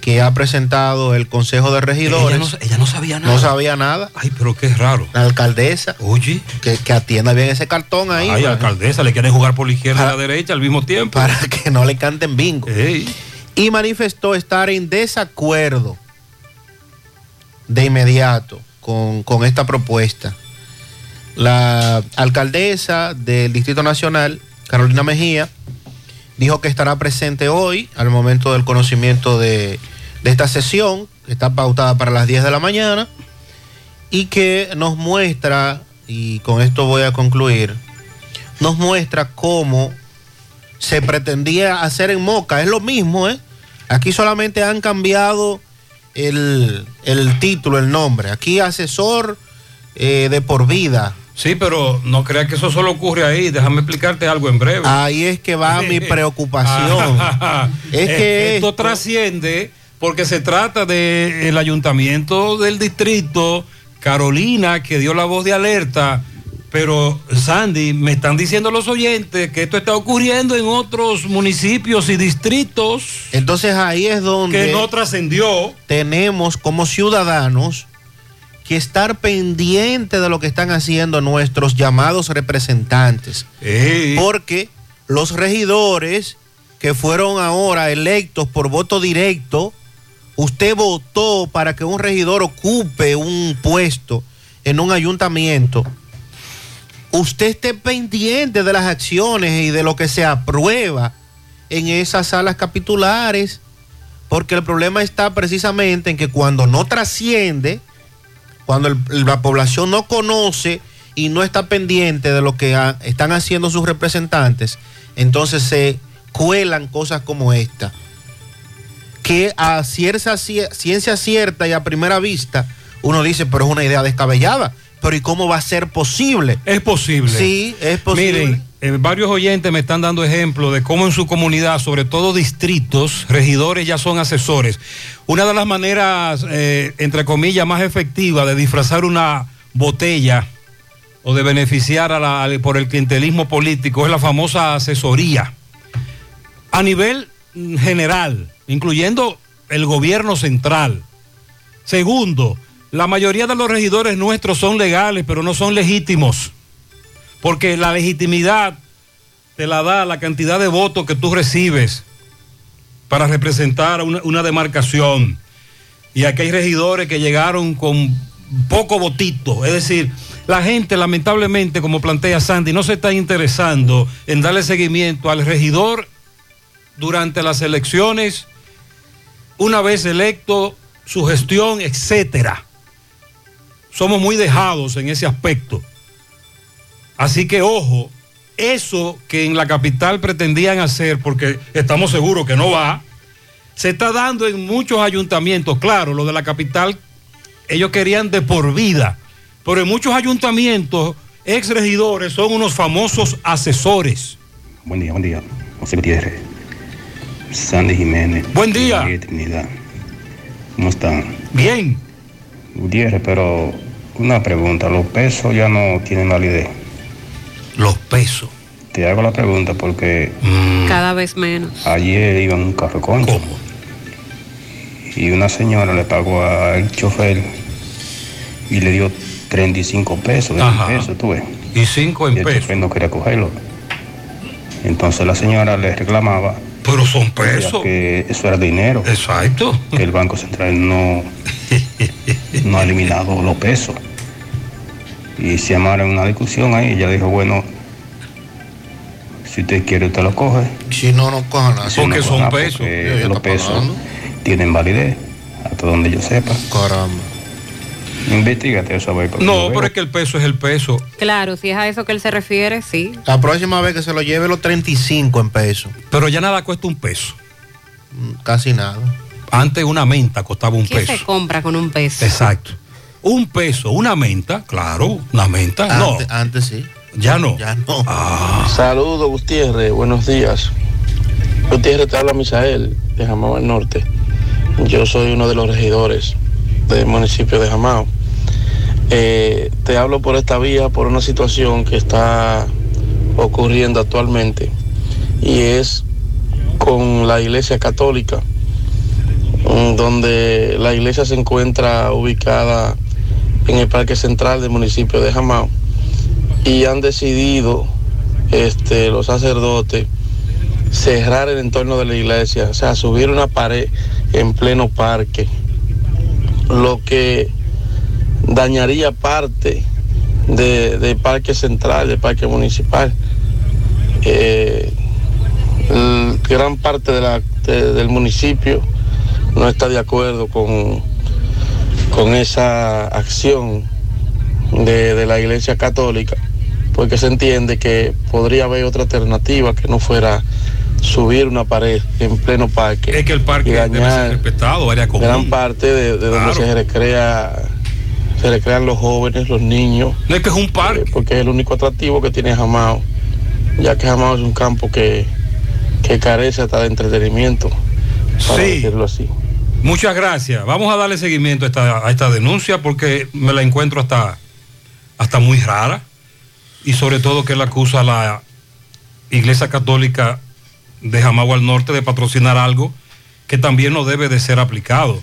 que ha presentado el Consejo de Regidores. Ella no- ella no sabía nada. No sabía nada. Ay, pero qué raro. La alcaldesa. Oye. Que, que atienda bien ese cartón ahí. Ay, para- alcaldesa, le quieren jugar por la izquierda y la derecha al mismo tiempo. Para que no le canten bingo. Y manifestó estar en desacuerdo de inmediato con, con esta propuesta. La alcaldesa del Distrito Nacional, Carolina Mejía, dijo que estará presente hoy al momento del conocimiento de, de esta sesión, que está pautada para las 10 de la mañana, y que nos muestra, y con esto voy a concluir, nos muestra cómo se pretendía hacer en Moca. Es lo mismo, ¿eh? Aquí solamente han cambiado el, el título, el nombre. Aquí asesor eh, de por vida. Sí, pero no creas que eso solo ocurre ahí. Déjame explicarte algo en breve. Ahí es que va mi preocupación. es que esto esto- trasciende porque se trata del ayuntamiento del distrito Carolina, que dio la voz de alerta, pero Sandy, me están diciendo los oyentes que esto está ocurriendo en otros municipios y distritos. Entonces ahí es donde Que no trascendió. Tenemos como ciudadanos que estar pendiente de lo que están haciendo nuestros llamados representantes. Porque los regidores que fueron ahora electos por voto directo, usted votó para que un regidor ocupe un puesto en un ayuntamiento. Usted esté pendiente de las acciones y de lo que se aprueba en esas salas capitulares, porque el problema está precisamente en que cuando no trasciende, cuando la población no conoce y no está pendiente de lo que están haciendo sus representantes, entonces se cuelan cosas como esta, que a cierta, cie- ciencia cierta y a primera vista uno dice, pero es una idea descabellada, pero ¿y cómo va a ser posible? Es posible. Sí, es posible. Miren, eh, varios oyentes me están dando ejemplos de cómo en su comunidad, sobre todo distritos, regidores ya son asesores. Una de las maneras, eh, entre comillas, más efectivas de disfrazar una botella o de beneficiar a la- por el clientelismo político es la famosa asesoría. A nivel general, incluyendo el gobierno central. Segundo, la mayoría de los regidores nuestros son legales, pero no son legítimos. Porque la legitimidad te la da la cantidad de votos que tú recibes para representar una, una demarcación. Y aquí hay regidores que llegaron con poco votito. Es decir, la gente lamentablemente, como plantea Sandy, no se está interesando en darle seguimiento al regidor durante las elecciones, una vez electo, su gestión, etcétera. Somos muy dejados en ese aspecto. Así que ojo, eso que en la capital pretendían hacer, porque estamos seguros que no va, se está dando en muchos ayuntamientos. Claro, lo de la capital, ellos querían de por vida, pero en muchos ayuntamientos, ex regidores son unos famosos asesores. Buen día, buen día. José Gutiérrez. Sandy Jiménez. Buen día. Trinidad. ¿Cómo están? Bien. Gutiérrez, pero una pregunta. ¿Los pesos ya no tienen validez? Los pesos. Te hago la pregunta porque Cada vez menos. ayer iba en un carro concho. Y una señora le pagó al chofer y le dio 35 pesos. 20 Ajá. pesos, tú ves. Y 5 en el pesos. chofer no quería cogerlo. Entonces la señora le reclamaba. Pero son pesos. Que eso era dinero. Exacto. Que el Banco Central no, no ha eliminado los pesos. Y se llamaron una discusión ahí. Ella dijo, bueno, si usted quiere, usted lo coge. Si no, no cojan nada. Si no, coja nada, porque los pesos tienen validez, hasta donde yo sepa. Caramba. Investígate eso, a ver. porque No, pero es que el peso es el peso. Claro, si es a eso que él se refiere, sí. La próxima vez que se lo lleve los 35 en pesos. Pero ya nada cuesta un peso. Casi nada. Antes una menta costaba un ¿Qué peso. se compra con un peso? Exacto. Un peso, una menta, claro, una menta. no, Antes, sí. ya no. Ya no. Saludos, Gutiérrez. Buenos días. Gutiérrez, te habla Misael, de Jamao al Norte. Yo soy uno de los regidores del municipio de Jamao. Eh, te hablo por esta vía, por una situación que está ocurriendo actualmente y es con la iglesia católica, mm, donde la iglesia se encuentra ubicada en el Parque Central del municipio de Jamao y han decidido este, los sacerdotes cerrar el entorno de la iglesia, o sea, subir una pared en pleno parque, lo que dañaría parte de- del parque central, del parque municipal. Eh, gran parte de la- de- del municipio no está de acuerdo con, con esa acción de, de la iglesia católica, porque se entiende que podría haber otra alternativa que no fuera subir una pared en pleno parque. Es que el parque y debe ser respetado, área común. gran parte de, de donde se recrea se recrean los jóvenes, los niños. No es que es un parque. porque es el único atractivo que tiene Jamao, ya que Jamao es un campo que, que carece hasta de entretenimiento, para Sí. decirlo así. Muchas gracias. Vamos a darle seguimiento a esta, a esta denuncia porque me la encuentro hasta, hasta muy rara y sobre todo que él acusa a la Iglesia Católica de Jamagua al Norte de patrocinar algo que también no debe de ser aplicado.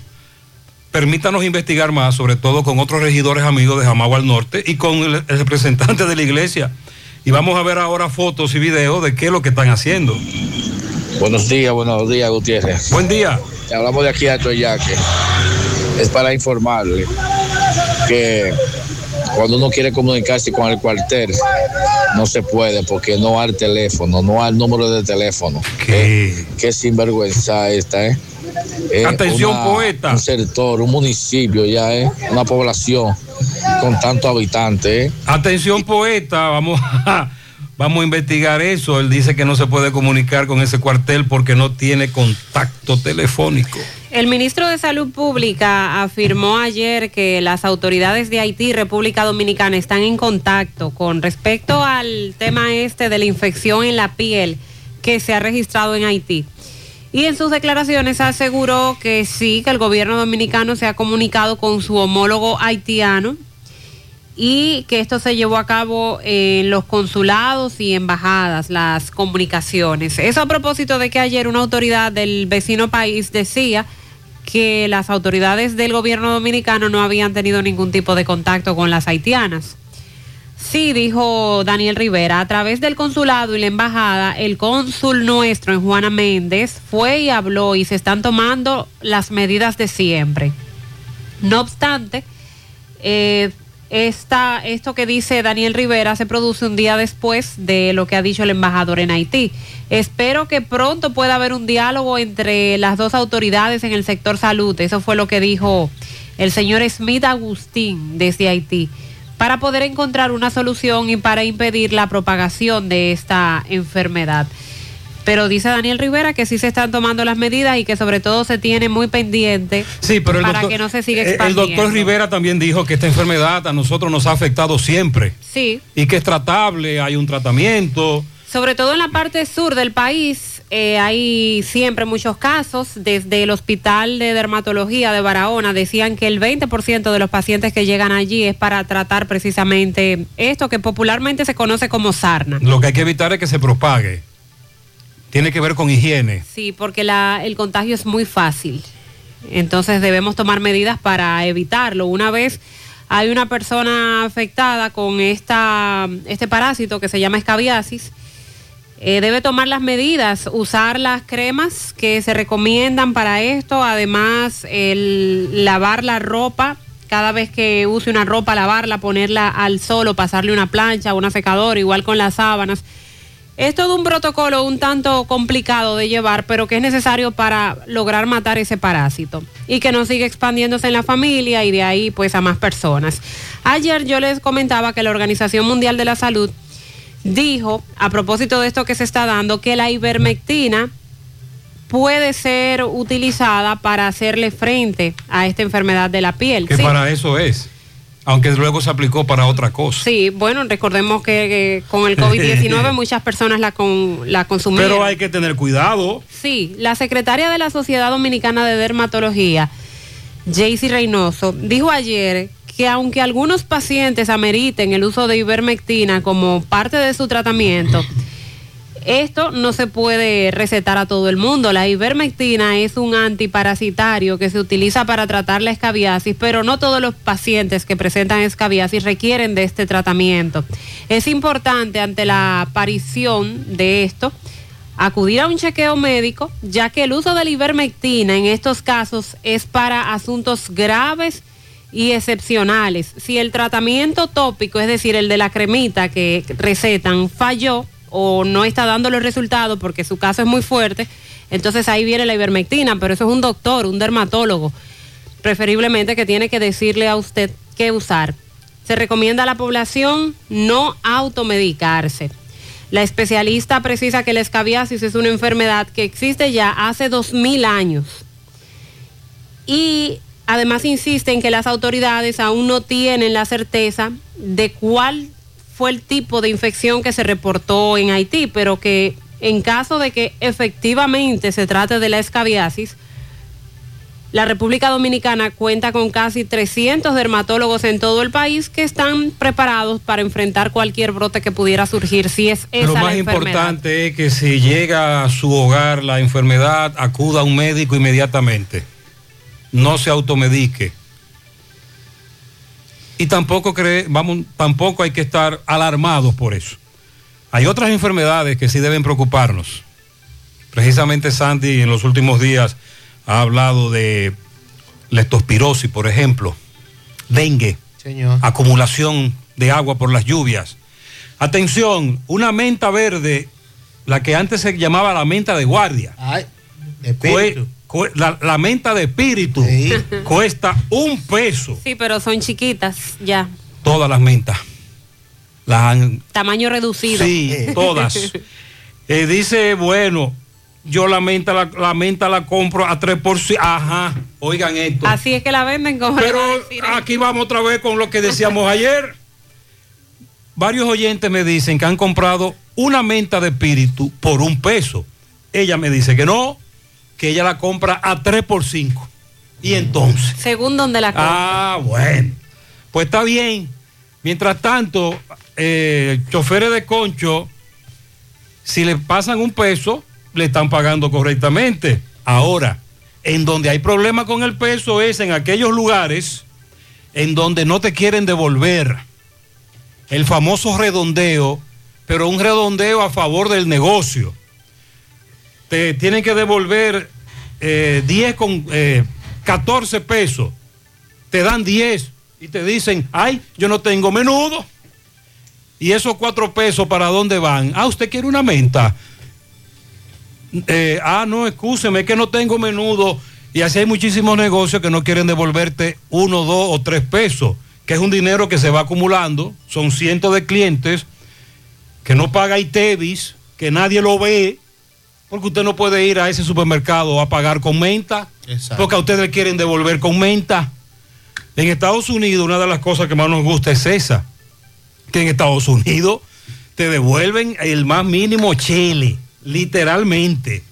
Permítanos investigar más, sobre todo con otros regidores amigos de Jamagua al Norte y con el, el representante de la iglesia. Y vamos a ver ahora fotos y videos de qué es lo que están haciendo. Buenos días, buenos días, Gutiérrez. Buen día. Hablamos de aquí a Toyaque. Es para informarle que cuando uno quiere comunicarse con el cuartel, no se puede porque no hay teléfono, no hay número de teléfono. Eh, qué sinvergüenza esta, ¿eh? Eh, Atención, poeta. Un sector, un municipio ya, ¿eh? Una población con tantos habitantes, ¿eh? Atención poeta, vamos a, vamos a investigar eso. Él dice que no se puede comunicar con ese cuartel porque no tiene contacto telefónico. El ministro de Salud Pública afirmó ayer que las autoridades de Haití República Dominicana están en contacto con respecto al tema este de la infección en la piel que se ha registrado en Haití. Y en sus declaraciones aseguró que sí, que el gobierno dominicano se ha comunicado con su homólogo haitiano y que esto se llevó a cabo en los consulados y embajadas, las comunicaciones. Eso a propósito de que ayer una autoridad del vecino país decía que las autoridades del gobierno dominicano no habían tenido ningún tipo de contacto con las haitianas. Sí, dijo Daniel Rivera, a través del consulado y la embajada, el cónsul nuestro en Juana Méndez fue y habló y se están tomando las medidas de siempre. No obstante, eh, esto que dice Daniel Rivera se produce un día después de lo que ha dicho el embajador en Haití. Espero que pronto pueda haber un diálogo entre las dos autoridades en el sector salud. Eso fue lo que dijo el señor Smith Agustín desde Haití para poder encontrar una solución y para impedir la propagación de esta enfermedad. Pero dice Daniel Rivera que sí se están tomando las medidas y que sobre todo se tiene muy pendiente Sí, pero para doctor, que no se siga eh, el expandiendo. doctor Rivera también dijo que esta enfermedad a nosotros nos ha afectado siempre Sí, y que es tratable, hay un tratamiento. sobre todo en la parte sur del país eh, hay siempre muchos casos. Desde el Hospital de Dermatología de Barahona decían que el 20% de los pacientes que llegan allí es para tratar precisamente esto que popularmente se conoce como sarna. Lo que hay que evitar es que se propague. Tiene que ver con higiene. Sí, porque la, el contagio es muy fácil. Entonces debemos tomar medidas para evitarlo. Una vez hay una persona afectada con esta, este parásito que se llama escabiasis, eh, debe tomar las medidas, usar las cremas que se recomiendan para esto, además el lavar la ropa. Cada vez que use una ropa, lavarla, ponerla al sol o pasarle una plancha una secadora, igual con las sábanas. Es todo un protocolo un tanto complicado de llevar, pero que es necesario para lograr matar ese parásito y que no siga expandiéndose en la familia y de ahí pues a más personas. Ayer yo les comentaba que la Organización Mundial de la Salud dijo, a propósito de esto que se está dando, que la ivermectina puede ser utilizada para hacerle frente a esta enfermedad de la piel. Que Sí. para eso es. Aunque luego se aplicó para otra cosa. Sí, bueno, recordemos que, con el COVID-19 muchas personas la, con, la consumieron. Pero hay que tener cuidado. Sí, la secretaria de la Sociedad Dominicana de Dermatología, Jaycee Reynoso, dijo ayer que aunque algunos pacientes ameriten el uso de ivermectina como parte de su tratamiento, esto no se puede recetar a todo el mundo. La ivermectina es un antiparasitario que se utiliza para tratar la escabiasis, pero no todos los pacientes que presentan escabiasis requieren de este tratamiento. Es importante ante la aparición de esto acudir a un chequeo médico, ya que el uso de la ivermectina en estos casos es para asuntos graves y excepcionales. Si el tratamiento tópico, es decir, el de la cremita que recetan, falló o no está dando los resultados porque su caso es muy fuerte, entonces ahí viene la ivermectina, pero eso es un doctor, un dermatólogo, preferiblemente que tiene que decirle a usted qué usar. Se recomienda a la población no automedicarse. La especialista precisa que la escabiasis es una enfermedad que existe ya hace 2000 años. Y además insiste en que las autoridades aún no tienen la certeza de cuál fue el tipo de infección que se reportó en Haití, pero que en caso de que efectivamente se trate de la escabiasis, La República Dominicana cuenta con casi 300 dermatólogos en todo el país que están preparados para enfrentar cualquier brote que pudiera surgir si es esa Lo más importante es que si llega a su hogar la enfermedad, acuda a un médico inmediatamente. No se automedique. Y tampoco cree, vamos, tampoco hay que estar alarmados por eso. Hay otras enfermedades que sí deben preocuparnos. Precisamente Sandy en los últimos días ha hablado de leptospirosis, por ejemplo, dengue, Señor. acumulación de agua por las lluvias. Atención, una menta verde, la que antes se llamaba la menta de guardia. Cue- cue- la, la menta de espíritu cuesta un peso. Sí, pero son chiquitas ya, Todas las mentas. Las han tamaño reducido. Sí, todas. Eh, dice, bueno, yo la menta la, la menta la compro a 3%. Ajá, oigan esto. Así es que la venden como Pero aquí vamos otra vez con lo que decíamos ayer. Varios oyentes me dicen que han comprado una menta de espíritu por un peso. Ella me dice que no, que ella la compra a 3 por 5. Y entonces. Según donde la compra. Ah, bueno. Pues está bien. Mientras tanto, eh, choferes de concho, si le pasan un peso, le están pagando correctamente. Ahora, en donde hay problema con el peso es en aquellos lugares en donde no te quieren devolver el famoso redondeo, pero un redondeo a favor del negocio. Te tienen que devolver eh, 10 con eh, 14 pesos. Te dan 10 y te dicen, ay, yo no tengo menudo. Y esos cuatro pesos, ¿para dónde van? Ah, usted quiere una menta. Eh, ah, no, excúseme, es que no tengo menudo. Y así hay muchísimos negocios que no quieren devolverte uno, dos o tres pesos, que es un dinero que se va acumulando. Son cientos de clientes que no paga ITEVIS, que nadie lo ve, porque usted no puede ir a ese supermercado a pagar con menta, porque a ustedes le quieren devolver con menta. En Estados Unidos, una de las cosas que más nos gusta es esa, que en Estados Unidos te devuelven el más mínimo chele, literalmente.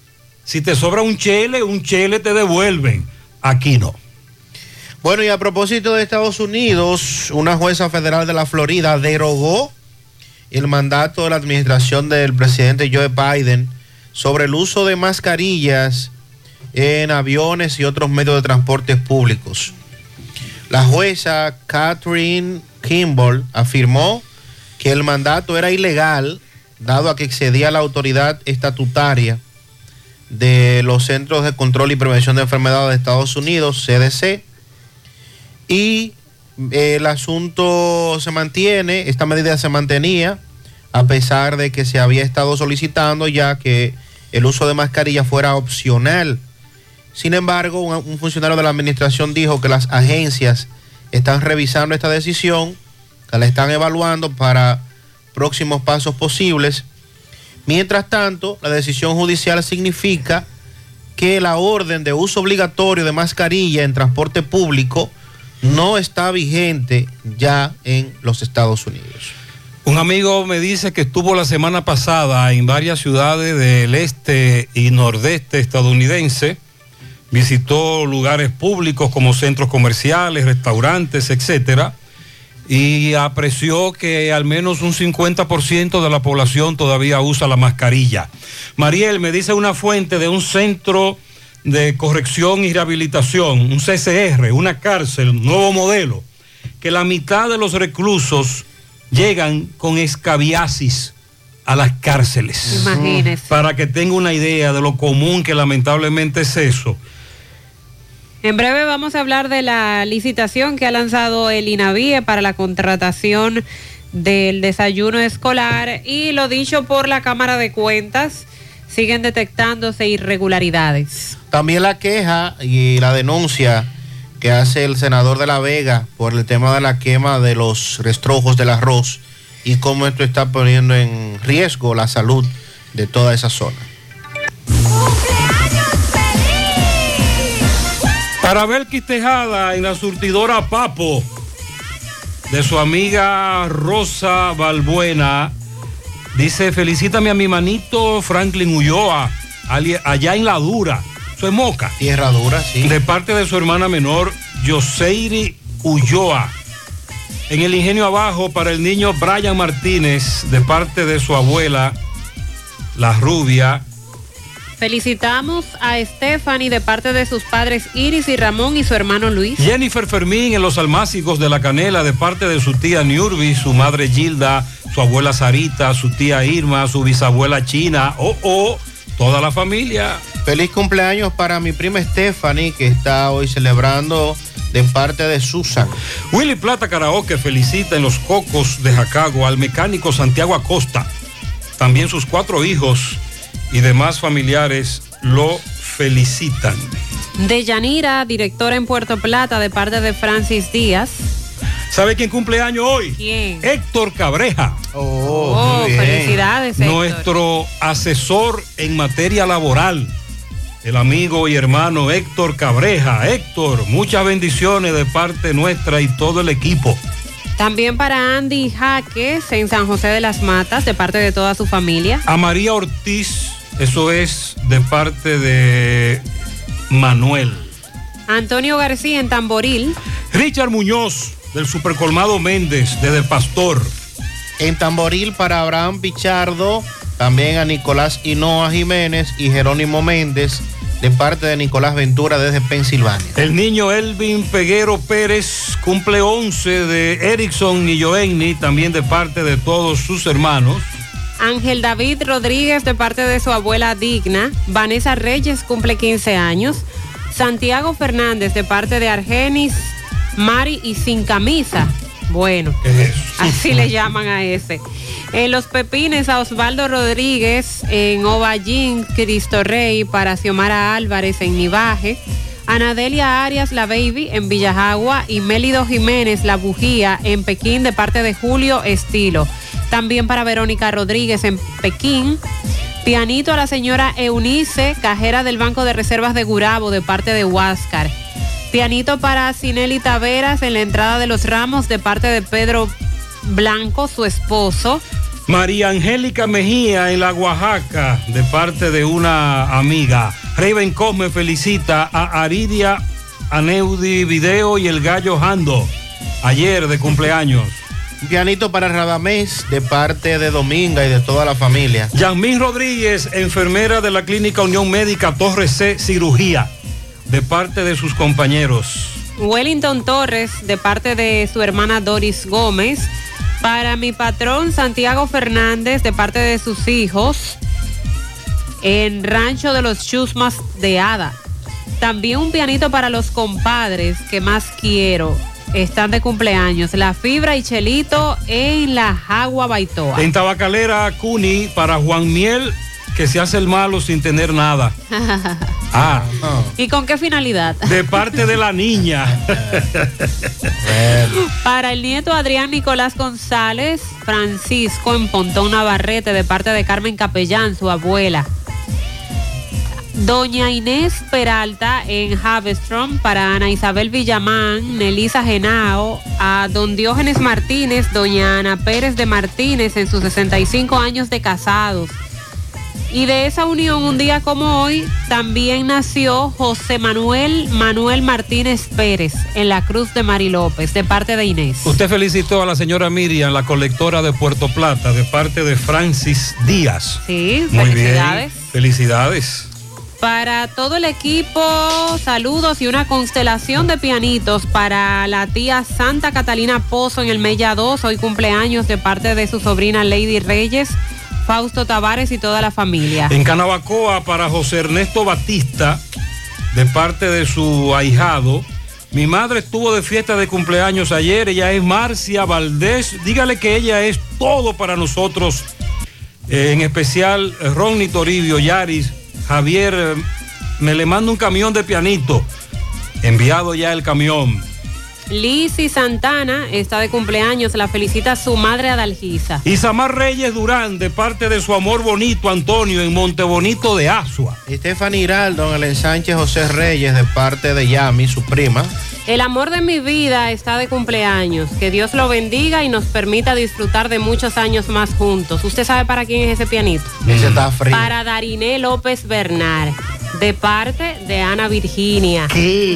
Si te sobra un chele, un chele te devuelven. Aquí no. Bueno, y a propósito de Estados Unidos, una jueza federal de la Florida derogó el mandato de la administración del presidente Joe Biden sobre el uso de mascarillas en aviones y otros medios de transporte públicos. La jueza Catherine Kimball afirmó que el mandato era ilegal dado a que excedía la autoridad estatutaria de los Centros de Control y Prevención de Enfermedades de Estados Unidos, CDC, y el asunto se mantiene, esta medida se mantenía a pesar de que se había estado solicitando ya que el uso de mascarilla fuera opcional. Sin embargo, un, un funcionario de la administración dijo que las agencias están revisando esta decisión, que la están evaluando para próximos pasos posibles. Mientras tanto, la decisión judicial significa que la orden de uso obligatorio de mascarilla en transporte público no está vigente ya en los Estados Unidos. Un amigo me dice que estuvo la semana pasada en varias ciudades del este y nordeste estadounidense. Visitó lugares públicos como centros comerciales, restaurantes, etcétera, y apreció que al menos un 50% de la población todavía usa la mascarilla. Mariel me dice una fuente de un centro de corrección y rehabilitación, un CCR, una cárcel, nuevo modelo, que la mitad de los reclusos llegan con escabiasis a las cárceles. Imagínese. Para que tenga una idea de lo común que lamentablemente es eso. En breve vamos a hablar de la licitación que ha lanzado el INAVIE para la contratación del desayuno escolar y lo dicho por la Cámara de Cuentas, siguen detectándose irregularidades. También la queja y la denuncia que hace el senador de La Vega por el tema de la quema de los restrojos del arroz y cómo esto está poniendo en riesgo la salud de toda esa zona. Para ver Tejada en la surtidora Papo de su amiga Rosa Balbuena. Dice, felicítame a mi manito Franklin Ulloa, allá en La Dura. Eso es moca. Tierra dura, sí. De parte de su hermana menor, Yoseiri Ulloa. En el ingenio abajo para el niño Brian Martínez, de parte de su abuela, la rubia. Felicitamos a Stephanie de parte de sus padres Iris y Ramón y su hermano Luis. Jennifer Fermín en los almácigos de la canela, de parte de su tía Niurbi, su madre Gilda, su abuela Sarita, su tía Irma, su bisabuela China, oh, oh, toda la familia. Feliz cumpleaños para mi prima Stephanie, que está hoy celebrando de parte de Susan. Willy Plata Karaoke felicita en los Cocos de Jacago al mecánico Santiago Acosta. También sus cuatro hijos y demás familiares lo felicitan. De Yanira, directora en Puerto Plata de parte de Francis Díaz. ¿Sabe quién cumple año hoy? ¿Quién? Héctor Cabreja. Oh, felicidades, Héctor. Nuestro asesor en materia laboral. El amigo y hermano Héctor Cabreja. Héctor, muchas bendiciones de parte nuestra y todo el equipo. También para Andy Jaques en San José de las Matas, de parte de toda su familia. A María Ortiz, eso es de parte de Manuel. Antonio García en Tamboril. Richard Muñoz, del Supercolmado Méndez, desde Pastor. En Tamboril para Abraham Pichardo, también a Nicolás Hinoa Jiménez y Jerónimo Méndez, de parte de Nicolás Ventura desde Pensilvania. El niño Elvin Peguero Pérez cumple 11 de Erickson y Joenny, también de parte de todos sus hermanos. Ángel David Rodríguez de parte de su abuela Digna. Vanessa Reyes cumple 15 años. Santiago Fernández de parte de Argenis, Mari y Sin Camisa. Bueno, así le llaman a ese. En los Pepines a Osvaldo Rodríguez, en Ovallín, Cristo Rey, para Xiomara Álvarez en Nivaje. Anadelia Arias, la baby, en Villajagua. Y Mélido Jiménez, la bujía, en Pekín, de parte de Julio Estilo. También para Verónica Rodríguez en Pekín. Pianito a la señora Eunice, cajera del Banco de Reservas de Gurabo, de parte de Huáscar. Pianito para Cineli Taveras en la entrada de los ramos, de parte de Pedro Blanco, su esposo. María Angélica Mejía en la Oaxaca, de parte de una amiga. Raven Cosme felicita a Aridia, Aneudi Video y el Gallo Jando, ayer de cumpleaños. Pianito para Radamés de parte de Dominga y de toda la familia. Yasmín Rodríguez, enfermera de la Clínica Unión Médica Torres C, cirugía, de parte de sus compañeros. Wellington Torres, de parte de su hermana Doris Gómez. Para mi patrón Santiago Fernández, de parte de sus hijos. En Rancho de los Chusmas de Ada. También un pianito para los compadres que más quiero. Están de cumpleaños. La Fibra y Chelito en la Jagua Baitoa. En Tabacalera, Cuni, para Juan Miel, que se hace el malo sin tener nada. Ah, ¿Y con qué finalidad? de parte de la niña. Para el nieto Adrián Nicolás González, Francisco en Pontón Navarrete, de parte de Carmen Capellán, su abuela. Doña Inés Peralta en Havestrom para Ana Isabel Villamán, Nelisa Genao, a don Diógenes Martínez, doña Ana Pérez de Martínez en sus 65 años de casados. Y de esa unión, un día como hoy, también nació José Manuel Manuel Martínez Pérez en la Cruz de Mari López, de parte de Inés. Usted felicitó a la señora Miriam, la colectora de Puerto Plata, de parte de Francis Díaz. Sí, Muy felicidades. bien. Felicidades. Para todo el equipo, saludos y una constelación de pianitos para la tía Santa Catalina Pozo en el Mella 2, hoy cumpleaños de parte de su sobrina Lady Reyes, Fausto Tavares y toda la familia. En Canabacoa para José Ernesto Batista, de parte de su ahijado. Mi madre estuvo de fiesta de cumpleaños ayer, ella es Marcia Valdés. Dígale que ella es todo para nosotros, Eh, en especial eh, Ronnie Toribio, Yaris, Javier, eh, me le manda un camión de pianito. Enviado ya el camión. Lizzy Santana está de cumpleaños, la felicita su madre Adalgisa. Isamar Reyes Durán, de parte de su amor bonito Antonio, en Montebonito de Asua. Stephanie Hiraldo en el ensanche José Reyes de parte de Yami, su prima. El amor de mi vida está de cumpleaños. Que Dios lo bendiga y nos permita disfrutar de muchos años más juntos. ¿Usted sabe para quién es ese pianito? Ese está frío. Para Dariné López Bernal. De parte de Ana Virginia.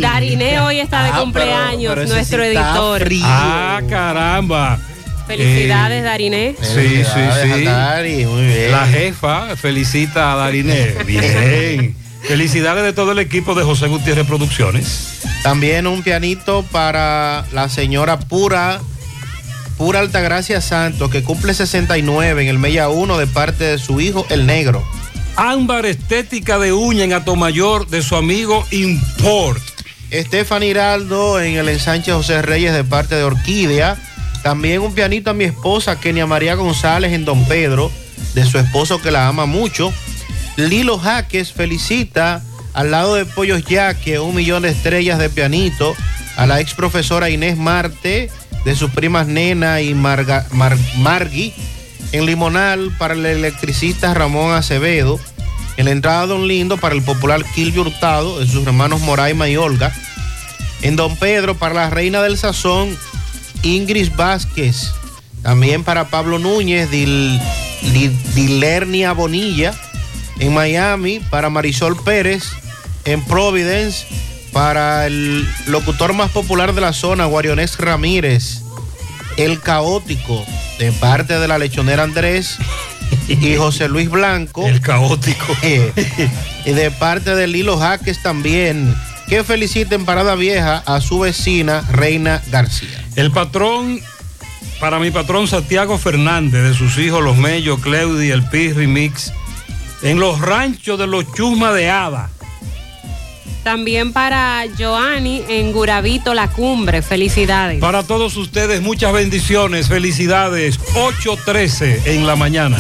Dariné hoy está de Ah, cumpleaños, pero- pero ese nuestro sí editor. frío. Ah, caramba. Felicidades, Eh, Dariné. Sí, sí, sí. a Dari, muy bien. La jefa felicita a Dariné. Bien. Felicidades de todo el equipo de José Gutiérrez Producciones. También un pianito para la señora Pura, Pura Altagracia Santos, que cumple 69 en el Mella 1 de parte de su hijo, el negro. Ámbar estética de uña en Atomayor de su amigo Import. Estefan Hiraldo en el ensanche José Reyes de parte de Orquídea. También un pianito a mi esposa, Kenia María González en Don Pedro, de su esposo que la ama mucho. Lilo Jaques felicita al lado de Pollos Yaque un millón de estrellas de pianito a la ex profesora Inés Marte, de sus primas Nena y Marga- Mar- Margui. En Limonal para el electricista Ramón Acevedo. En la entrada Don Lindo para el popular Kilvio Hurtado, de sus hermanos Moraima y Olga. En Don Pedro para la reina del sazón, Ingrid Vázquez. También para Pablo Núñez, Dil, Dil- Dilernia Bonilla. En Miami para Marisol Pérez. En Providence para el locutor más popular de la zona, Guarionés Ramírez. El caótico, de parte de la lechonera Andrés y José Luis Blanco. El caótico. y de parte de Lilo Jaques también. Que feliciten Parada Vieja a su vecina Reina García. El patrón, para mi patrón Santiago Fernández, de sus hijos Los Mellos, Cleudi, el Pirri Mix, en los ranchos de los Chusma de Hada. También para Joanny en Guravito La Cumbre. Felicidades. Para todos ustedes, muchas bendiciones, felicidades. 8.13 en la mañana.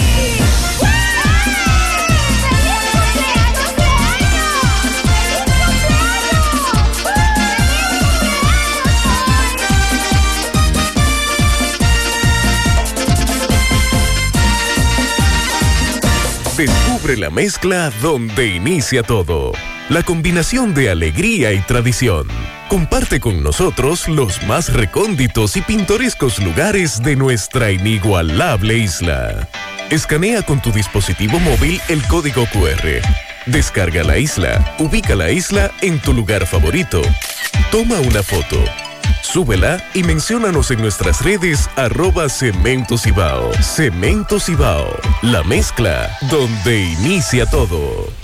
Descubre la mezcla donde inicia todo. La combinación de alegría y tradición. Comparte con nosotros los más recónditos y pintorescos lugares de nuestra inigualable isla. Escanea con tu dispositivo móvil el código QR. Descarga la isla, ubica la isla en tu lugar favorito. Toma una foto. Súbela y menciónanos en nuestras redes arroba Cemento Cibao. Cemento Cibao, la mezcla donde inicia todo.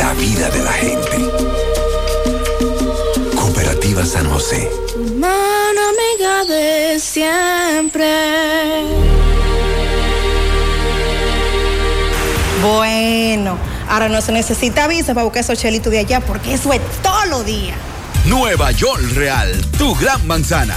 la vida de la gente. Cooperativa San José. Mano amiga de siempre. Bueno, ahora no se necesita visa para buscar esos chelitos de allá porque eso es todo lo día. Nueva York Real, tu gran manzana.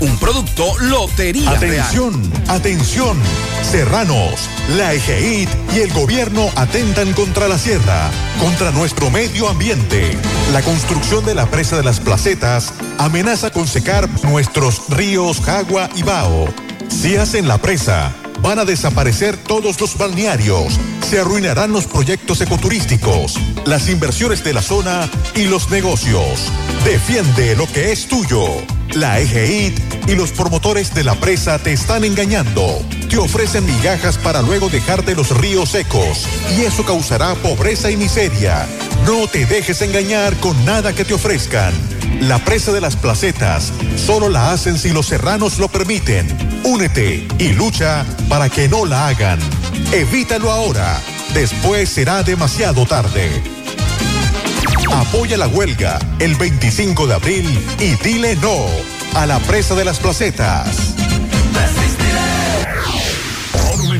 Un producto Lotería Real. Atención, atención. Serranos, la EGIT y el gobierno atentan contra la sierra, contra nuestro medio ambiente. La construcción de la presa de las placetas amenaza con secar nuestros ríos Jagua y Bao. Si hacen la presa, van a desaparecer todos los balnearios, se arruinarán los proyectos ecoturísticos, las inversiones de la zona y los negocios. Defiende lo que es tuyo. La EGIT y los promotores de la presa te están engañando. Te ofrecen migajas para luego dejarte los ríos secos y eso causará pobreza y miseria. No te dejes engañar con nada que te ofrezcan. La presa de las placetas solo la hacen si los serranos lo permiten. Únete y lucha para que no la hagan. Evítalo ahora. Después será demasiado tarde. Apoya la huelga el 25 de abril y dile no a la presa de las placetas.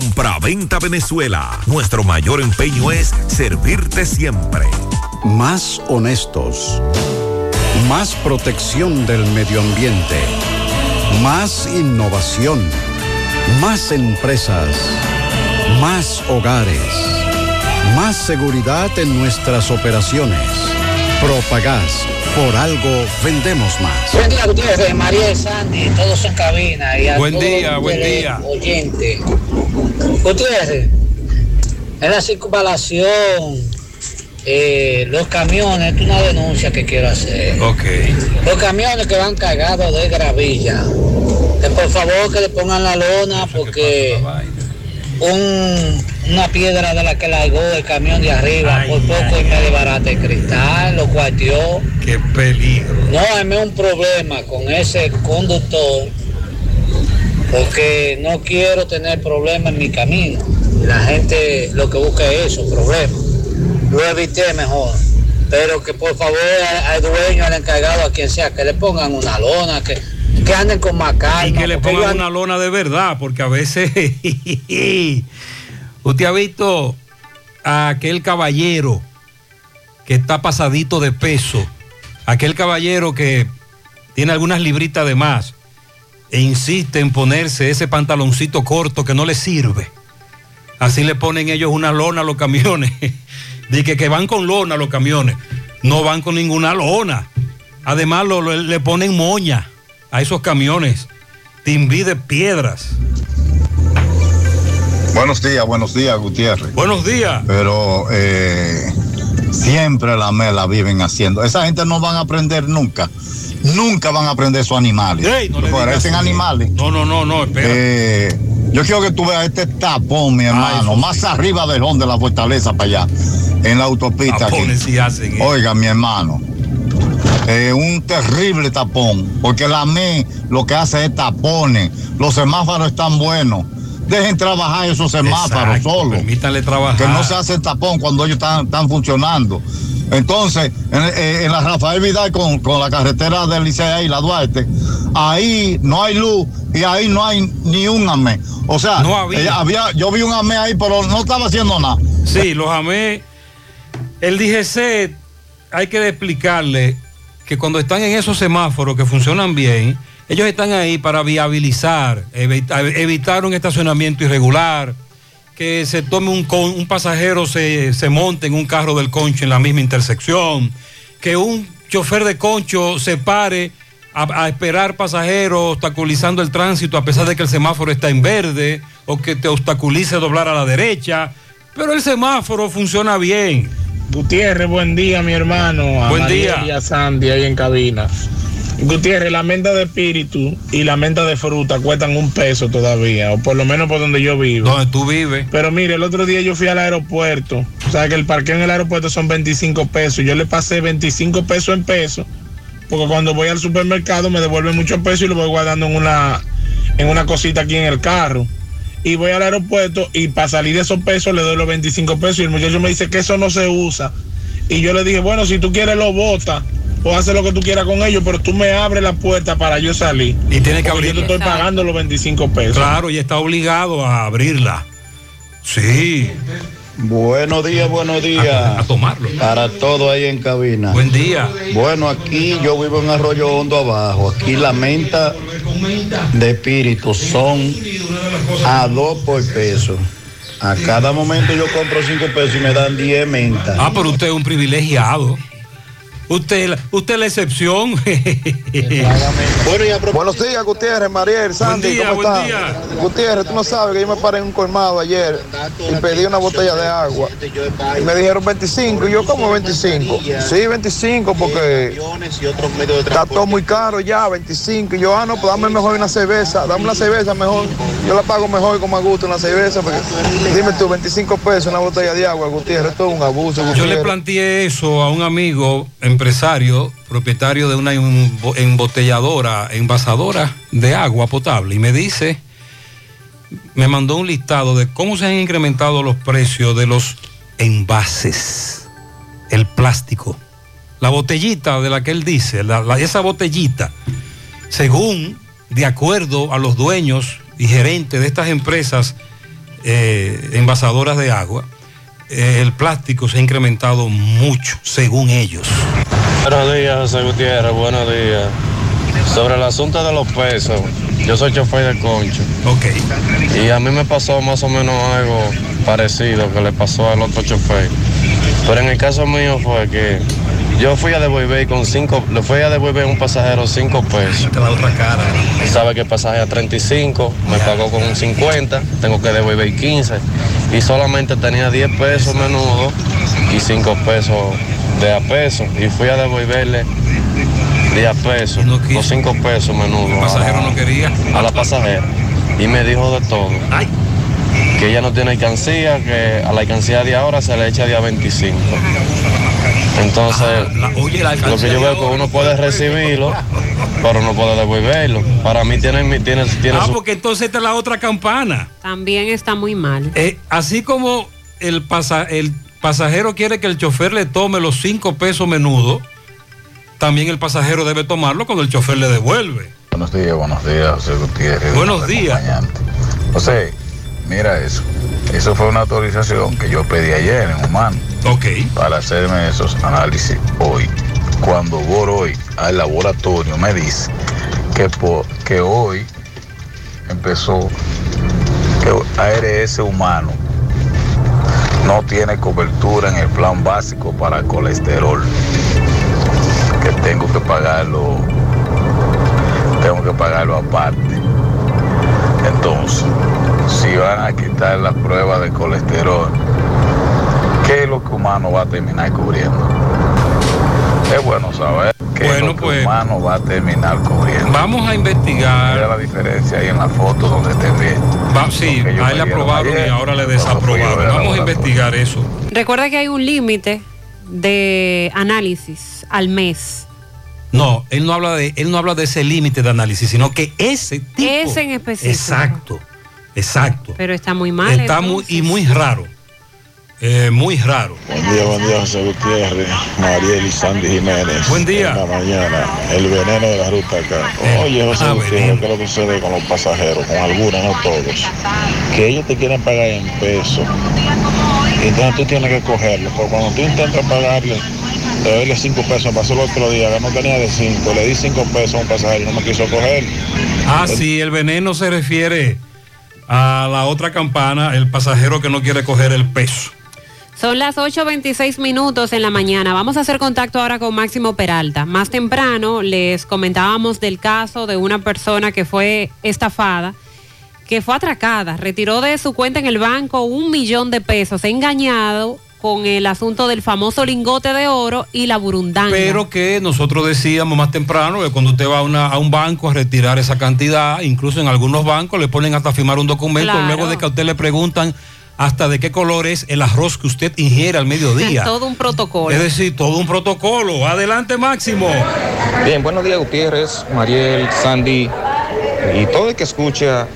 Compra-venta Venezuela. Nuestro mayor empeño es servirte siempre. Más honestos. Más protección del medio ambiente. Más innovación. Más empresas. Más hogares. Más seguridad en nuestras operaciones. Propagás. Por algo vendemos más. Buen día, Gutiérrez, María y Sandy, todos en cabina. Y a Buen todos día, buen día. Oyentes. Gutiérrez, en la circunvalación, eh, los camiones, es una denuncia que quiero hacer. Ok. Los camiones que van cargados de gravilla, que por favor que le pongan la lona porque un- una piedra de la que largó el camión de arriba, por poco y me desbarata el cristal, lo cuarteó. Qué peligro. No, mí un problema con ese conductor porque no quiero tener problemas en mi camino. La gente lo que busca es eso, problemas. Lo evité mejor. Pero que por favor al dueño, al encargado, a quien sea, que le pongan una lona, que, que anden con más calma. Y que le pongan una lona de verdad, porque a veces usted ha visto a aquel caballero que está pasadito de peso, aquel caballero que tiene algunas libritas de más e insiste en ponerse ese pantaloncito corto que no le sirve. Así le ponen ellos una lona a los camiones. Dice que, que van con lona los camiones. No van con ninguna lona. Además lo- lo- le ponen moña a esos camiones. Timbí de piedras. Buenos días, buenos días, Gutiérrez. Buenos días. Pero eh, siempre la mela viven haciendo. Esa gente no van a aprender nunca. Nunca van a aprender sus animales. Ey, no parecen animales. No, no, no, no, espera. Eh, yo quiero que tú veas este tapón, mi hermano, más arriba del Hon de la Fortaleza para allá, en la autopista. aquí. Tapones sí hacen, eh. Oiga, mi hermano, eh, un terrible tapón, porque la ME lo que hace es tapones. Los semáforos están buenos. Dejen trabajar esos semáforos Exacto, solos. Permítanle trabajar. Que no se hace el tapón cuando ellos están, están funcionando. Entonces, en, eh, en la Rafael Vidal con, con la carretera del Licea y la Duarte, ahí no hay luz y ahí no hay ni un AME. O sea, No había. eh, había, yo vi un AME ahí, pero no estaba haciendo nada. Sí, los amé. El DGC hay que explicarle que cuando están en esos semáforos que funcionan bien, ellos están ahí para viabilizar, evita- evitar un estacionamiento irregular, que se tome un, con- un pasajero, se, monte en un carro del concho en la misma intersección, que un chofer de concho se pare a esperar pasajeros obstaculizando el tránsito a pesar de que el semáforo está en verde o que te obstaculice doblar a la derecha. Pero el semáforo funciona bien. Gutiérrez, buen día, mi hermano. A Buen Mariel día. Y a Sandy ahí en cabina. Gutiérrez, la menta de espíritu y la menta de fruta cuestan un peso todavía, o por lo menos por donde yo vivo. Donde tú vives. Pero mire, el otro día yo fui al aeropuerto. O sea que el parqueo en el aeropuerto son 25 pesos. Yo le pasé 25 pesos en pesos, porque cuando voy al supermercado me devuelven muchos pesos y lo voy guardando en una, en una cosita aquí en el carro. Y voy al aeropuerto y para salir de esos pesos le doy los 25 pesos y el muchacho me dice que eso no se usa. Y yo le dije, bueno, si tú quieres lo bota o hace lo que tú quieras con ellos, pero tú me abres la puerta para yo salir. Y tiene que Porque Yo te abrirla. estoy pagando los 25 pesos. Claro, y está obligado a abrirla. Sí. Buenos días, buenos días. A, tomarlo. Para todo ahí en cabina. Buen día. Bueno, aquí yo vivo en Arroyo Hondo abajo. Aquí la menta de espíritu son a dos por peso. A cada momento yo compro cinco pesos y me dan 10 mentas. Ah, pero usted es un privilegiado. Usted, usted es la excepción. Buenos días, Gutiérrez, Mariel, Sandy, día, ¿cómo buen están? día. Gutiérrez, tú no sabes que yo me paré en un colmado ayer y pedí una botella de agua. Y me dijeron 25, y yo, ¿cómo 25? Sí, 25, porque está todo muy caro ya, 25. Y yo, ah, no, pues dame mejor una cerveza, dame una cerveza mejor. Yo la pago mejor y con más gusto una cerveza, porque dime tú, 25 pesos una botella de agua, Gutiérrez, esto es un abuso, Yo le planteé eso a un amigo empresario, propietario de una embo- embotelladora, envasadora de agua potable, y me dice, me mandó un listado de cómo se han incrementado los precios de los envases, el plástico, la botellita de la que él dice, la- esa botellita, según, de acuerdo a los dueños y gerentes de estas empresas eh, envasadoras de agua, el plástico se ha incrementado mucho, según ellos. Buenos días, José Gutiérrez, buenos días. Sobre el asunto de los pesos, yo soy chofer de concho. Ok. Y a mí me pasó más o menos algo parecido que le pasó al otro chofer. Pero en el caso mío fue que yo fui a devolver con cinco, le fui a devolver a un pasajero cinco pesos. la otra cara. Sabe que el pasaje a 35, me pagó con un 50, tengo que devolver 15. Y solamente tenía 10 pesos menudo y 5 pesos de a peso. Y fui a devolverle 10 pesos o 5 pesos menudo. El pasajero no quería. A la pasajera. Y me dijo de todo. Que ella no tiene alcancía, que a la alcancía de ahora se le echa día 25. Entonces, oye, la lo que yo veo que uno puede recibirlo, pero no puede devolverlo. Para mí tiene, mi- tiene, tiene Ah, su porque entonces esta es la otra campana. También está muy mal. Eh, así como el, pasa- el pasajero quiere que el chofer le tome los cinco pesos menudo, también el pasajero debe tomarlo cuando el chofer le devuelve. Buenos días, buenos días, José Gutiérrez. Buenos días. José, mira eso. Eso fue una autorización que yo pedí ayer en Humano. Ok. Para hacerme esos análisis hoy. Cuando voy hoy al laboratorio me dice que, po- que hoy empezó que ARS humano no tiene cobertura en el plan básico para colesterol. Que tengo que pagarlo tengo que pagarlo aparte. A quitar la prueba de colesterol, ¿qué es lo que humano va a terminar cubriendo? Es bueno saber qué es lo que pues, humano va a terminar cubriendo. Vamos a investigar. Mira la diferencia ahí en la foto donde te ve. Va, sí, Porque ellos a él le me dieron aprobaron ayer, y ahora le desaprobaron. Vamos a investigar eso. Recuerda que hay un límite de análisis al mes. No, él no habla de, él no habla de ese límite de análisis, sino que ese tipo. Ese en específico. Exacto, exacto. Pero está muy mal. Está muy, y muy raro. Eh, muy raro. Buen día, buen día, José Gutiérrez, Mariel y Sandy Jiménez. Buen día. En la mañana, el veneno de la ruta acá. Oye, José ah, Gutiérrez, ¿qué es lo que sucede con los pasajeros? Con algunos, no todos. Que ellos te quieren pagar en pesos. Y entonces tú tienes que cogerlo. Porque cuando tú intentas pagarle, te doy 5 pesos, me pasó el otro día, no tenía de 5, le di 5 pesos a un pasajero y no me quiso coger. Ah, sí, el veneno se refiere a la otra campana, el pasajero que no quiere coger el peso. Son las 8.26 minutos en la mañana. Vamos a hacer contacto ahora con Máximo Peralta. Más temprano les comentábamos del caso de una persona que fue estafada, que fue atracada, retiró de su cuenta en el banco un millón de pesos, engañado con el asunto del famoso lingote de oro y la burundanga. Pero que nosotros decíamos más temprano que cuando usted va a, una- a un banco a retirar esa cantidad, incluso en algunos bancos le ponen hasta firmar un documento Claro. luego de que a usted le preguntan hasta de qué color es el arroz que usted ingiere al mediodía. Todo un protocolo. Es decir, todo un protocolo. Adelante, Máximo. Bien, buenos días Gutiérrez, Mariel, Sandy y todo el que escucha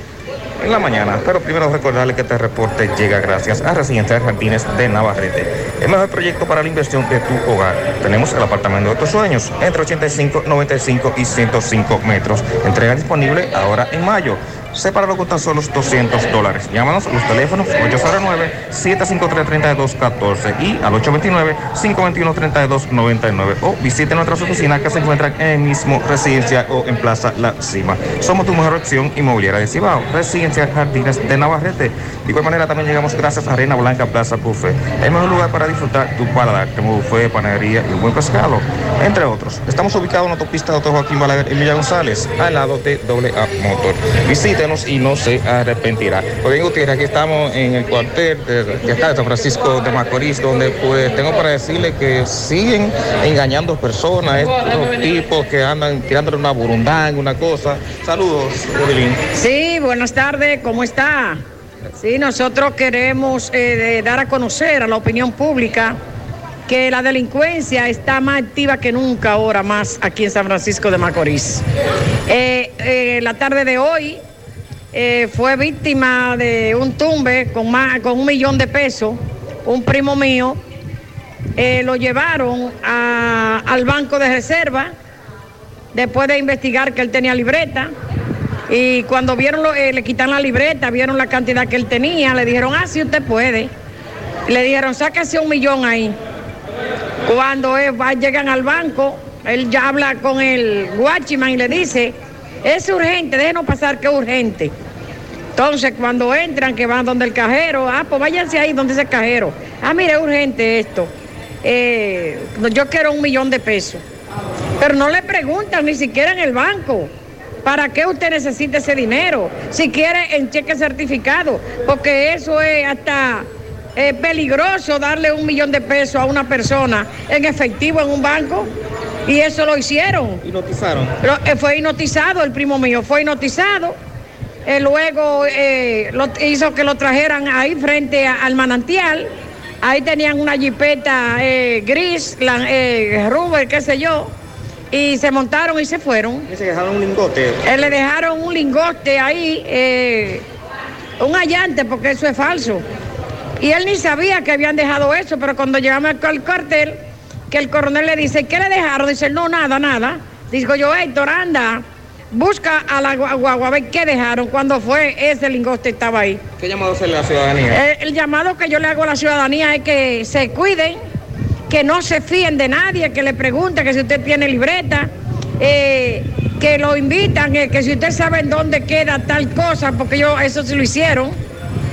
en la mañana. Pero primero recordarle que este reporte llega gracias a Residencial Jardines de Navarrete, el mejor proyecto para la inversión de tu hogar. Tenemos el apartamento de tus sueños entre 85, 95 y 105 metros. Entrega disponible ahora en mayo. Sepáralo con tan solo 200 dólares. Llámanos a los teléfonos 809-753-3214 y al 829-521-3299 o visite nuestras oficinas que se encuentran en el mismo residencia o en Plaza La Cima. Somos tu mejor opción inmobiliaria de Cibao, Residencia Jardines de Navarrete. De igual manera también llegamos gracias a Arena Blanca Plaza Buffet, el mejor lugar para disfrutar tu paladar, como buffet, panadería y un buen pescado, entre otros. Estamos ubicados en la autopista Dr. Joaquín Balaguer y Villa González, al lado de AA Motor. Y no se arrepentirá. Pues bien, Gutiérrez, aquí estamos en el cuartel de, de de San Francisco de Macorís, donde pues tengo para decirle que siguen engañando personas, estos tipos que andan tirándole una burundanga, una cosa. Saludos, Evelyn. Sí, buenas tardes, ¿cómo está? Sí, nosotros queremos eh, dar a conocer a la opinión pública que la delincuencia está más activa que nunca ahora más aquí en San Francisco de Macorís. Eh, eh, la tarde de hoy eh, fue víctima de un tumbe con, más, con un millón de pesos, un primo mío. eh, lo llevaron al banco de reserva después de investigar que él tenía libreta. Y cuando vieron, lo- eh, le quitan la libreta, vieron la cantidad que él tenía, le dijeron, ah, sí, usted puede. Le dijeron, sáquese un millón ahí. Cuando va- llegan al banco, él ya habla con el guachiman y le dice, es urgente, déjenos pasar que es urgente. Entonces, cuando entran, que van donde el cajero, ah, pues váyanse ahí donde ese cajero. Ah, mire, es urgente esto. Eh, yo quiero un millón de pesos. Pero no le preguntan ni siquiera en el banco. ¿Para qué usted necesita ese dinero? Si quiere en cheque certificado, porque eso es hasta eh, peligroso darle un millón de pesos a una persona en efectivo en un banco. Y eso lo hicieron. Hipnotizaron. Eh, fue hipnotizado, el primo mío fue hipnotizado. Eh, luego eh, lo- hizo que lo trajeran ahí frente a- al manantial. Ahí tenían una jipeta eh, gris, la, rubber, qué sé yo. Y se montaron y se fueron. Se dejaron un lingote. Le dejaron un lingote ahí, un allante, porque eso es falso. Y él ni sabía que habían dejado eso, pero cuando llegamos al al cuartel, que el coronel le dice, ¿qué le dejaron? Dice, no, nada, nada. Digo yo, Héctor, anda, busca a la gua- guagua, a ver qué dejaron, cuando fue ese lingote estaba ahí. ¿Qué llamado hace la ciudadanía? Eh, el llamado que yo le hago a la ciudadanía es que se cuiden, que no se fíen de nadie, que le pregunten que si usted tiene libreta, eh, que lo invitan, eh, que si usted sabe en dónde queda tal cosa, porque yo eso sí lo hicieron,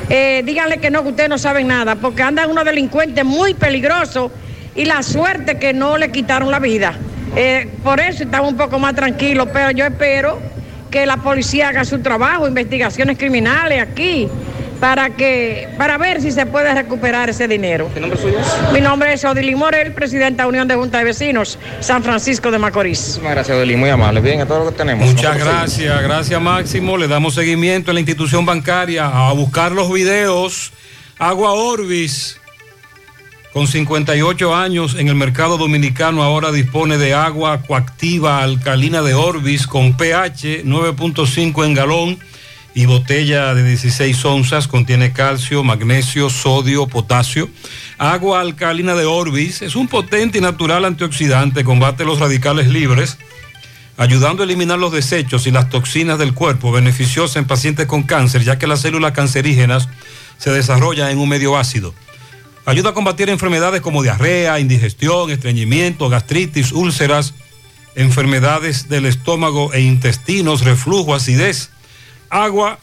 eh, díganle que no, que ustedes no saben nada, porque andan unos delincuentes muy peligrosos y la suerte que no le quitaron la vida. Eh, por eso estamos un poco más tranquilos, pero yo espero que la policía haga su trabajo, investigaciones criminales aquí, para que, para ver si se puede recuperar ese dinero. ¿Qué nombre suyo es? Mi nombre es Odilín Morel, presidenta de Unión de Junta de Vecinos, San Francisco de Macorís. Muchísimas gracias, Odilín, muy amable. Bien, a todo lo que tenemos. Muchas gracias, gracias Máximo. Le damos seguimiento en la institución bancaria a buscar los videos. Agua Orbis, con 58 años en el mercado dominicano, ahora dispone de agua coactiva alcalina de Orbis con pH 9.5 en galón y botella de 16 onzas. Contiene calcio, magnesio, sodio, potasio. Agua alcalina de Orbis es un potente y natural antioxidante, combate los radicales libres ayudando a eliminar los desechos y las toxinas del cuerpo, beneficiosa en pacientes con cáncer, ya que las células cancerígenas se desarrollan en un medio ácido. Ayuda a combatir enfermedades como diarrea, indigestión, estreñimiento, gastritis, úlceras, enfermedades del estómago e intestinos, reflujo, acidez. Agua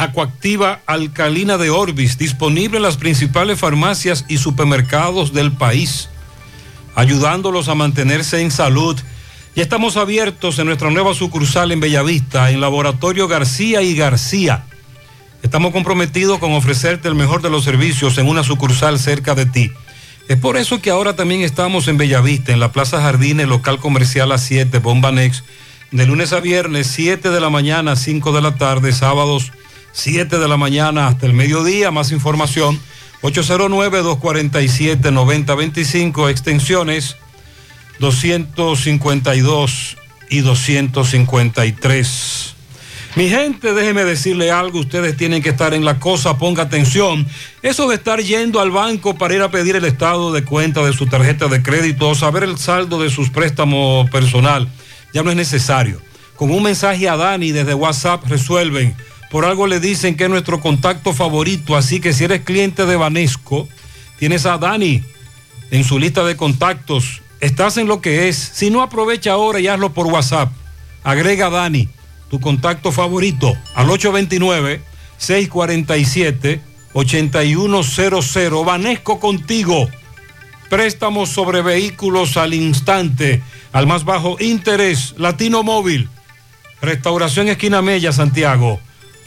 Acuactiva alcalina de Orbis, disponible en las principales farmacias y supermercados del país, ayudándolos a mantenerse en salud. Ya estamos abiertos en nuestra nueva sucursal en Bellavista, en Laboratorio García y García. Estamos comprometidos con ofrecerte el mejor de los servicios en una sucursal cerca de ti. Es por eso que ahora también estamos en Bellavista, en la Plaza Jardines, local comercial A7, Bomba Next, de lunes a viernes, 7 de la mañana a 5 de la tarde, sábados 7 de la mañana hasta el mediodía. Más información, 809-247-9025, extensiones 252 y 253. Mi gente, déjeme decirle algo, ustedes tienen que estar en la cosa, ponga atención. Eso de estar yendo al banco para ir a pedir el estado de cuenta de su tarjeta de crédito o saber el saldo de sus préstamos personal, ya no es necesario. Con un mensaje a Dani desde WhatsApp resuelven. Por algo le dicen que es nuestro contacto favorito, así que si eres cliente de Banesco, tienes a Dani en su lista de contactos. Estás en lo que es. Si no, aprovecha ahora y hazlo por WhatsApp. Agrega a Dani tu contacto favorito al 829-647-8100. Vanesco contigo. Préstamos sobre vehículos al instante, al más bajo interés. Latino Móvil. Restauración Esquina Mella, Santiago.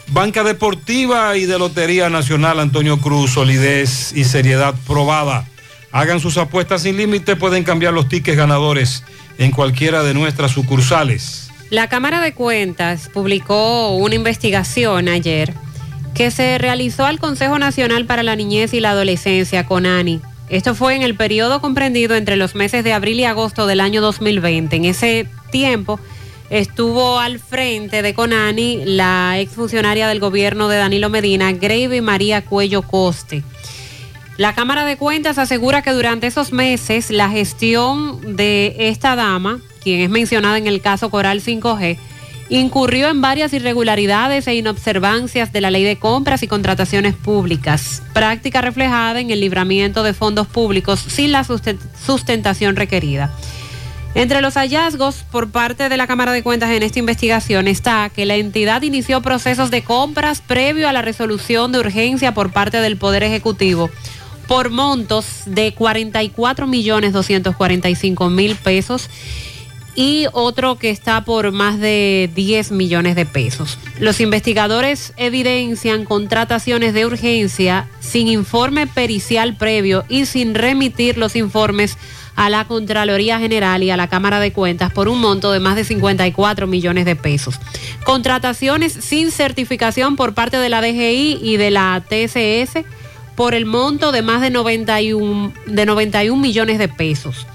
Banca Deportiva y de Lotería Nacional Antonio Cruz, solidez y seriedad probada. Hagan sus apuestas sin límite, pueden cambiar los tickets ganadores en cualquiera de nuestras sucursales. La Cámara de Cuentas publicó una investigación ayer que se realizó al Consejo Nacional para la Niñez y la Adolescencia, CONANI. Esto fue en el periodo comprendido entre los meses de abril y agosto del año 2020. En ese tiempo estuvo al frente de CONANI la exfuncionaria del gobierno de Danilo Medina, Gravy María Cuello Coste. La Cámara de Cuentas asegura que durante esos meses la gestión de esta dama, quien es mencionada en el caso Coral 5G, incurrió en varias irregularidades e inobservancias de la ley de compras y contrataciones públicas, práctica reflejada en el libramiento de fondos públicos sin la sustentación requerida. Entre los hallazgos por parte de la Cámara de Cuentas en esta investigación está que la entidad inició procesos de compras previo a la resolución de urgencia por parte del Poder Ejecutivo por montos de 44 millones 245 mil pesos y otro que está por más de 10 millones de pesos. Los investigadores evidencian contrataciones de urgencia sin informe pericial previo y sin remitir los informes a la Contraloría General y a la Cámara de Cuentas por un monto de más de 54 millones de pesos. Contrataciones sin certificación por parte de la DGI y de la TSS por el monto de más de 91, de 91 millones de pesos.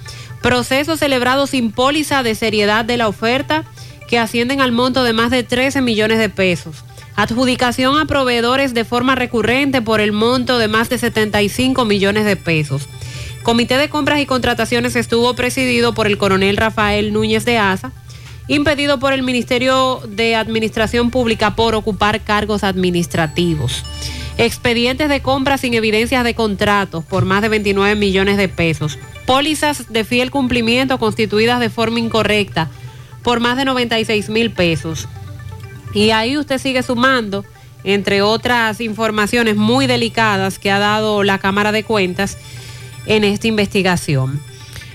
Procesos celebrados sin póliza de seriedad de la oferta que ascienden al monto de más de 13 millones de pesos. Adjudicación a proveedores de forma recurrente por el monto de más de 75 millones de pesos. Comité de Compras y Contrataciones estuvo presidido por el coronel Rafael Núñez de Asa, impedido por el Ministerio de Administración Pública por ocupar cargos administrativos. Expedientes de compra sin evidencias de contratos por más de 29 millones de pesos. Pólizas de fiel cumplimiento constituidas de forma incorrecta por más de 96 mil pesos. Y ahí usted sigue sumando, entre otras informaciones muy delicadas que ha dado la Cámara de Cuentas en esta investigación.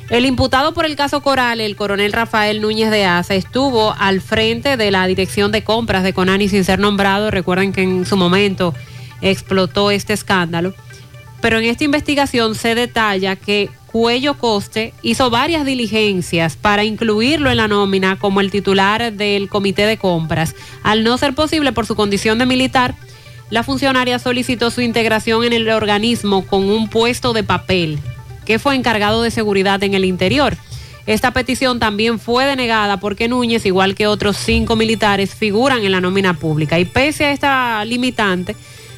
El imputado por el caso Coral, el coronel Rafael Núñez de Asa, estuvo al frente de la dirección de compras de Conani sin ser nombrado. Recuerden que en su momento explotó este escándalo. Pero en esta investigación se detalla que Cuello Coste hizo varias diligencias para incluirlo en la nómina como el titular del comité de compras. Al no ser posible por su condición de militar, la funcionaria solicitó su integración en el organismo con un puesto de papel, que fue encargado de seguridad en el interior. Esta petición también fue denegada porque Núñez, igual que otros cinco militares, figuran en la nómina pública. Y pese a esta limitante,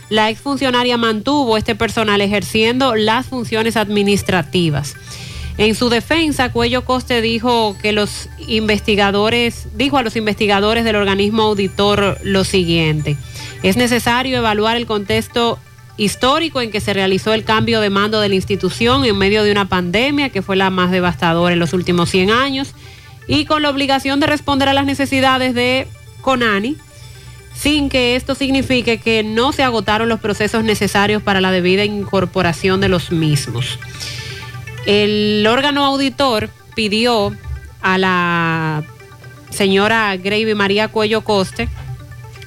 la exfuncionaria mantuvo este personal ejerciendo las funciones administrativas. En su defensa, Cuello Coste dijo que los investigadores, dijo a los investigadores del organismo auditor lo siguiente. Es necesario evaluar el contexto histórico en que se realizó el cambio de mando de la institución en medio de una pandemia que fue la más devastadora en los últimos 100 años y con la obligación de responder a las necesidades de CONANI sin que esto signifique que no se agotaron los procesos necesarios para la debida incorporación de los mismos. El órgano auditor pidió a la señora Gravy María Cuello Coste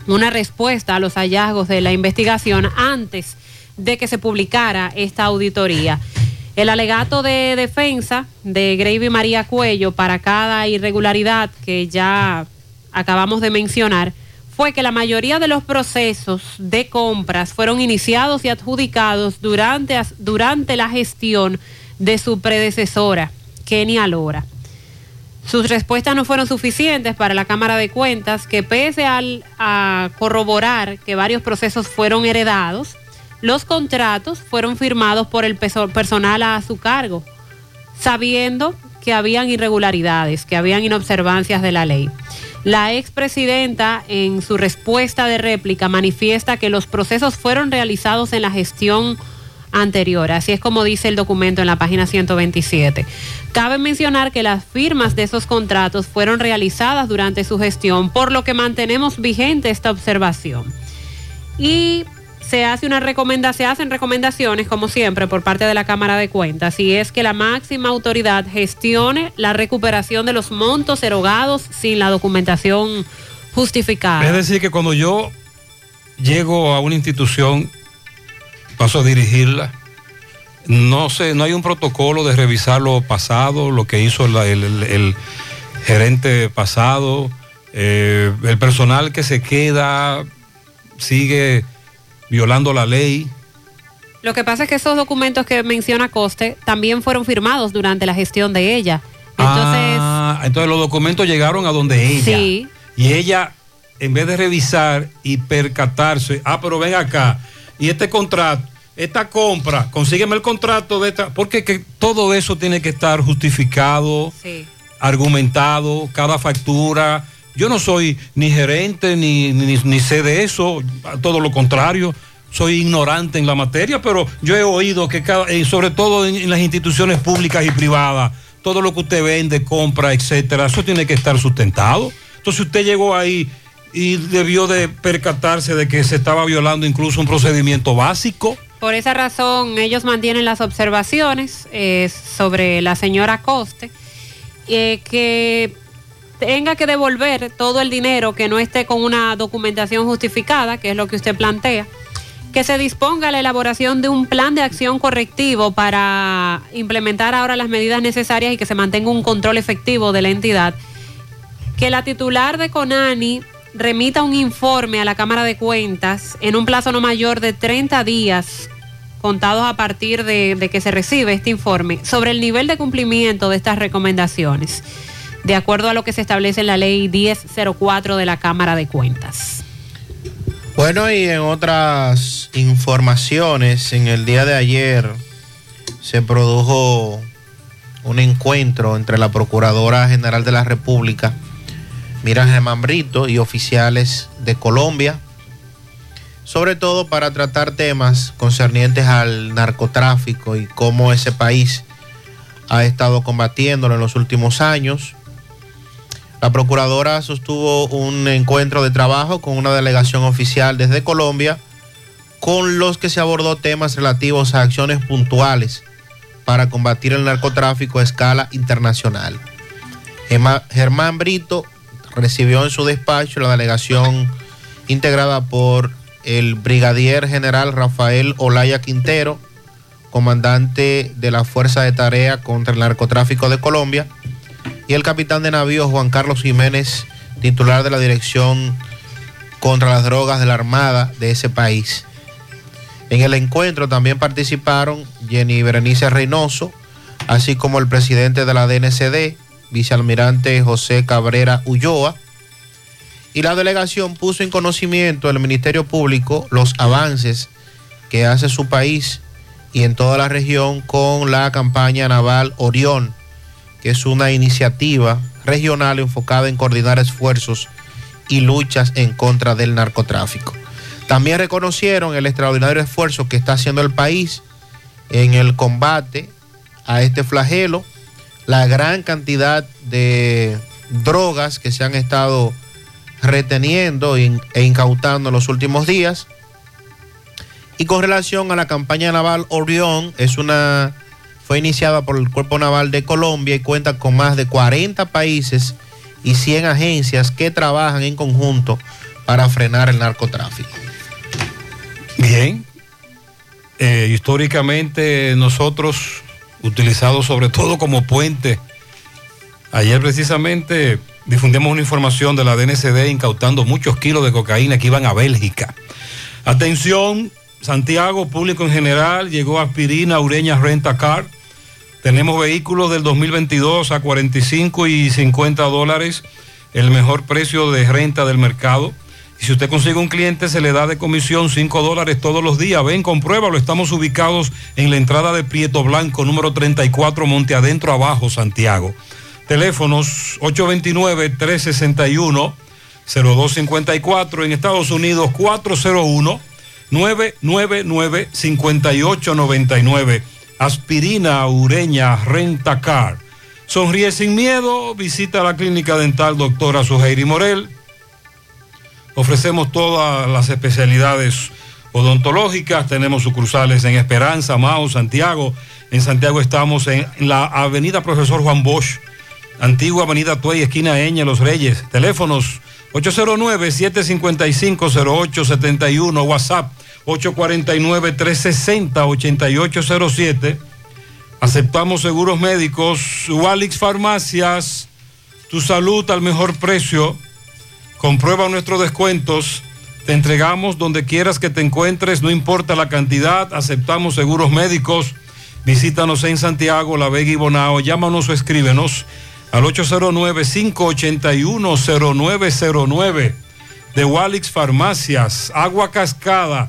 una respuesta a los hallazgos de la investigación antes de que se publicara esta auditoría. El alegato de defensa de Gravy María Cuello para cada irregularidad que ya acabamos de mencionar fue que la mayoría de los procesos de compras fueron iniciados y adjudicados durante, durante la gestión de su predecesora, Kenia Lora. Sus respuestas no fueron suficientes para la Cámara de Cuentas, que pese al, a corroborar que varios procesos fueron heredados, los contratos fueron firmados por el personal a su cargo, sabiendo que habían irregularidades, que habían inobservancias de la ley. La expresidenta, en su respuesta de réplica, manifiesta que los procesos fueron realizados en la gestión anterior. Así es como dice el documento en la página 127. Cabe mencionar que las firmas de esos contratos fueron realizadas durante su gestión, por lo que mantenemos vigente esta observación. Y se hace una recomendación, se hacen recomendaciones, como siempre, por parte de la Cámara de Cuentas, y es que la máxima autoridad gestione la recuperación de los montos erogados sin la documentación justificada. Es decir, que cuando yo llego a una institución, paso a dirigirla, no sé, no hay un protocolo de revisar lo pasado, lo que hizo el gerente pasado, eh, el personal que se queda sigue violando la ley. Lo que pasa es que esos documentos que menciona Coste también fueron firmados durante la gestión de ella. Entonces, Ah, entonces los documentos llegaron a donde ella. Sí. Y ella, en vez de revisar y percatarse, ah, pero ven acá, y este contrato, esta compra, consígueme el contrato de esta, porque que todo eso tiene que estar justificado, argumentado, cada factura. Yo no soy ni gerente ni, ni, sé de eso, todo lo contrario. Soy ignorante en la materia, pero yo he oído que cada, eh, sobre todo en, en las instituciones públicas y privadas, todo lo que usted vende, compra, etcétera, eso tiene que estar sustentado. Entonces usted llegó ahí y debió de percatarse de que se estaba violando incluso un procedimiento básico. por esa razón, ellos mantienen las observaciones eh, sobre la señora Coste, eh, que tenga que devolver todo el dinero que no esté con una documentación justificada, que es lo que usted plantea, que se disponga la elaboración de un plan de acción correctivo para implementar ahora las medidas necesarias y que se mantenga un control efectivo de la entidad, que la titular de CONANI remita un informe a la Cámara de Cuentas en un plazo no mayor de 30 días contados a partir de, de que se recibe este informe sobre el nivel de cumplimiento de estas recomendaciones, de acuerdo a lo que se establece en la ley 1004 de la Cámara de Cuentas. Bueno, y en otras informaciones, en el día de ayer se produjo un encuentro entre la Procuradora General de la República, Miriam Germán Brito, y oficiales de Colombia, sobre todo para tratar temas concernientes al narcotráfico y cómo ese país ha estado combatiéndolo en los últimos años. La procuradora sostuvo un encuentro de trabajo con una delegación oficial desde Colombia, con los que se abordó temas relativos a acciones puntuales para combatir el narcotráfico a escala internacional. Germán- Brito recibió en su despacho la delegación integrada por el brigadier general Rafael Olaya Quintero, comandante de la Fuerza de Tarea contra el Narcotráfico de Colombia, y el capitán de navío Juan Carlos Jiménez, titular de la Dirección contra las Drogas de la Armada de ese país. En el encuentro también participaron Jenny Berenice Reynoso, así como el presidente de la DNCD, vicealmirante José Cabrera Ulloa, y la delegación puso en conocimiento del Ministerio Público los avances que hace su país y en toda la región con la campaña naval Orión, que es una iniciativa regional enfocada en coordinar esfuerzos y luchas en contra del narcotráfico. También reconocieron el extraordinario esfuerzo que está haciendo el país en el combate a este flagelo, la gran cantidad de drogas que se han estado reteniendo e incautando en los últimos días. Y con relación a la campaña naval Orión, es una, fue iniciada por el Cuerpo Naval de Colombia y cuenta con más de 40 países y 100 agencias que trabajan en conjunto para frenar el narcotráfico. Bien. Eh, históricamente nosotros, utilizados sobre todo como puente, ayer precisamente difundimos una información de la DNCD incautando muchos kilos de cocaína que iban a Bélgica. Atención, Santiago, público en general, llegó aspirina, ureña, renta car. Tenemos vehículos del 2022 a 45 y 50 dólares, el mejor precio de renta del mercado. Y si usted consigue un cliente, se le da de comisión 5 dólares todos los días. Ven, compruébalo. Estamos ubicados en la entrada de Prieto Blanco, número 34, Monte Adentro, abajo, Santiago. Teléfonos 829-361-0254. En Estados Unidos, 401-999-5899. Aspirina, ureña, renta car. Sonríe sin miedo. Visita la clínica dental doctora Suheiri Morel. Ofrecemos todas las especialidades odontológicas. Tenemos sucursales en Esperanza, Mao, Santiago. En Santiago estamos en la avenida Profesor Juan Bosch, antigua avenida Tuey, esquina Eña, Los Reyes. Teléfonos 809-755-0871, WhatsApp 849-360-8807. Aceptamos seguros médicos, Walix Farmacias, tu salud al mejor precio. Comprueba nuestros descuentos. Te entregamos donde quieras que te encuentres, no importa la cantidad. Aceptamos seguros médicos. Visítanos en Santiago, La Vega y Bonao. Llámanos o escríbenos al 809-581-0909. De Walix Farmacias, agua cascada,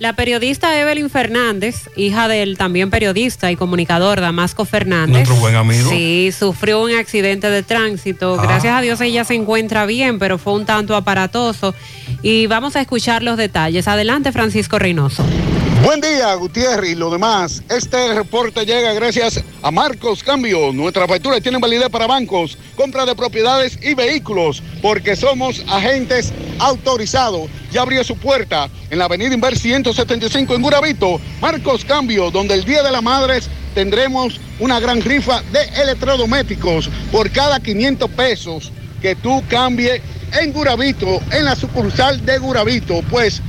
La periodista Evelyn Fernández, hija del también periodista y comunicador Damasco Fernández. Nuestro buen amigo. Sí, sufrió un accidente de tránsito. Ah. Gracias a Dios ella se encuentra bien, pero fue un tanto aparatoso. Y vamos a escuchar los detalles. Adelante, Francisco Reynoso. Buen día, Gutiérrez y lo demás. Este reporte llega gracias a Marcos Cambio. Nuestras facturas tienen validez para bancos, compra de propiedades y vehículos, porque somos agentes autorizados. Ya abrió su puerta en la avenida Inver 175 en Guravito. Marcos Cambio, donde el Día de las Madres tendremos una gran rifa de electrodomésticos por cada 500 pesos que tú cambies en Guravito, en la sucursal de Guravito. Pues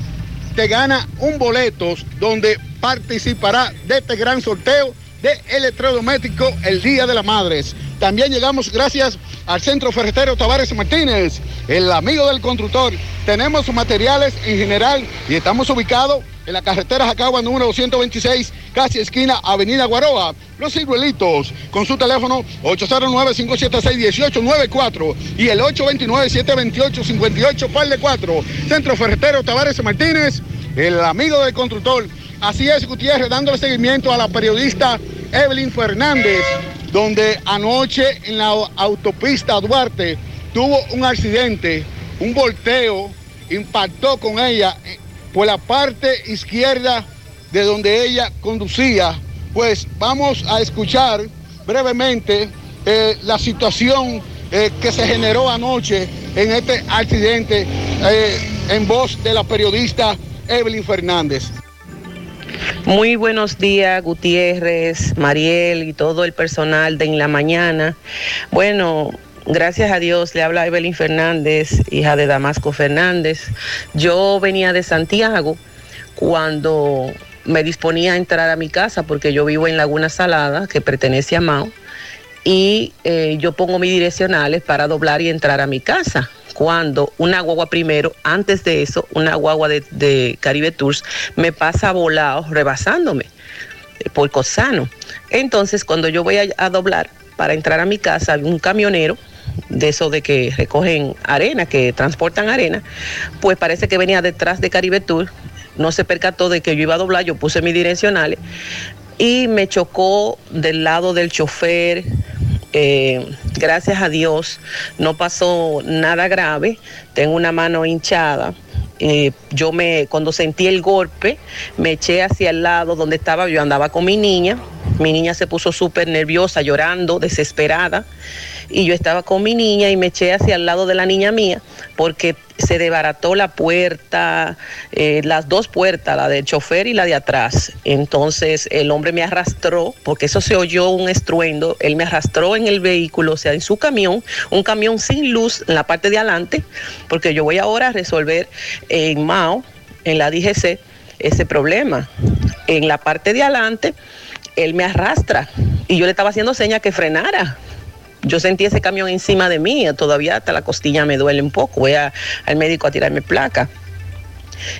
te gana un boleto donde participará de este gran sorteo de electrodoméstico el Día de las Madres. También llegamos gracias al Centro Ferretero Tavares Martínez, el amigo del constructor. Tenemos materiales en general y estamos ubicados en la carretera Jacagua número 226, casi esquina Avenida Guaroa. Los ciruelitos, con su teléfono 809-576-1894 y el 829-728-58, par de 4. Centro Ferretero Tavares Martínez, el amigo del constructor. Así es, Gutiérrez, dándole seguimiento a la periodista Evelyn Fernández, donde anoche en la autopista Duarte tuvo un accidente, un volteo, impactó con ella por la parte izquierda de donde ella conducía. Pues vamos a escuchar brevemente eh, la situación eh, que se generó anoche en este accidente eh, en voz de la periodista Evelyn Fernández. Muy buenos días, Gutiérrez, Mariel y todo el personal de En la Mañana. Bueno, gracias a Dios le habla Evelyn Fernández, hija de Damasco Fernández. Yo venía de Santiago cuando me disponía a entrar a mi casa porque yo vivo en Laguna Salada, que pertenece a Mao, y eh, yo pongo mis direccionales para doblar y entrar a mi casa cuando una guagua primero, antes de eso, una guagua de, de Caribe Tours me pasa volado, rebasándome eh, por Cosano. Entonces, cuando yo voy a, a doblar para entrar a mi casa, un camionero de eso de que recogen arena, que transportan arena, pues parece que venía detrás de Caribe Tour, no se percató de que yo iba a doblar, yo puse mis direccionales y me chocó del lado del chofer. Eh, gracias a Dios no pasó nada grave, tengo una mano hinchada. Eh, yo me, cuando sentí el golpe, me eché hacia el lado donde estaba, yo andaba con mi niña, mi niña se puso súper nerviosa, llorando, desesperada, y yo estaba con mi niña y me eché hacia el lado de la niña mía porque se desbarató la puerta, eh, las dos puertas, la del chofer y la de atrás. Entonces el hombre me arrastró, porque eso se oyó un estruendo, él me arrastró en el vehículo, o sea, en su camión, un camión sin luz en la parte de adelante, porque yo voy ahora a resolver en Mao, en la DGC, ese problema. En la parte de adelante, él me arrastra y yo le estaba haciendo señas que frenara. Yo sentí ese camión encima de mí, todavía hasta la costilla me duele un poco, voy al médico a tirarme placa.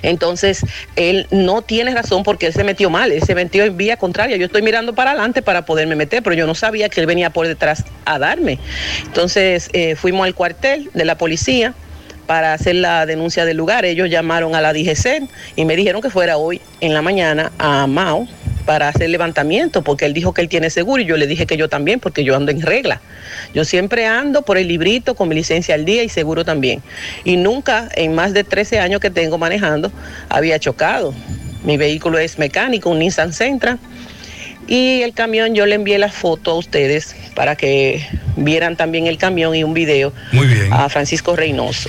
Entonces, él no tiene razón porque él se metió mal, él se metió en vía contraria. Yo estoy mirando para adelante para poderme meter, pero yo no sabía que él venía por detrás a darme. Entonces, eh, fuimos al cuartel de la policía para hacer la denuncia del lugar. Ellos llamaron a la DGC y me dijeron que fuera hoy en la mañana a Mao para hacer levantamiento, porque él dijo que él tiene seguro y yo le dije que yo también, porque yo ando en regla. Yo siempre ando por el librito con mi licencia al día y seguro también. Y nunca en más de 13 años que tengo manejando había chocado. Mi vehículo es mecánico, un Nissan Sentra. Y el camión, yo le envié la foto a ustedes para que vieran también el camión y un video Muy bien. a Francisco Reynoso.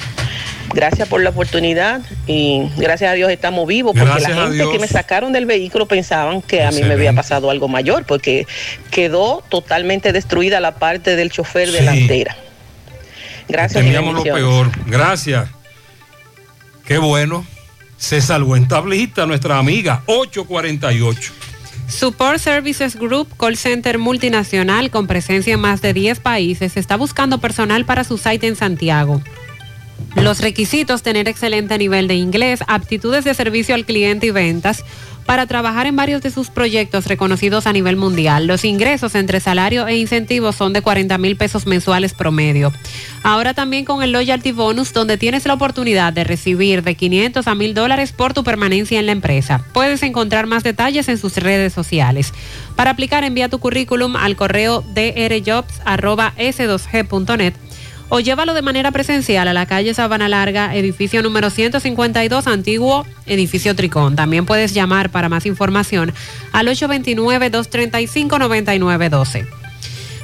Gracias por la oportunidad y gracias a Dios estamos vivos porque Gracias la gente que me sacaron del vehículo pensaban que a mí me había pasado algo mayor porque quedó totalmente destruida la parte del chofer delantera. Gracias. Teníamos lo peor. Gracias. Qué bueno. Se salvó en tablita nuestra amiga 848. Support Services Group, call center multinacional con presencia en más de 10 países, está buscando personal para su site en Santiago. Los requisitos, tener excelente nivel de inglés, aptitudes de servicio al cliente y ventas para trabajar en varios de sus proyectos reconocidos a nivel mundial. Los ingresos entre salario e incentivos son de 40 mil pesos mensuales promedio. Ahora también con el Loyalty Bonus, donde tienes la oportunidad de recibir de 500 a 1000 dólares por tu permanencia en la empresa. Puedes encontrar más detalles en sus redes sociales. Para aplicar, envía tu currículum al correo drjobs.s2g.net o llévalo de manera presencial a la calle Sabana Larga, edificio número 152, antiguo edificio Tricón. También puedes llamar para más información al 829-235-9912.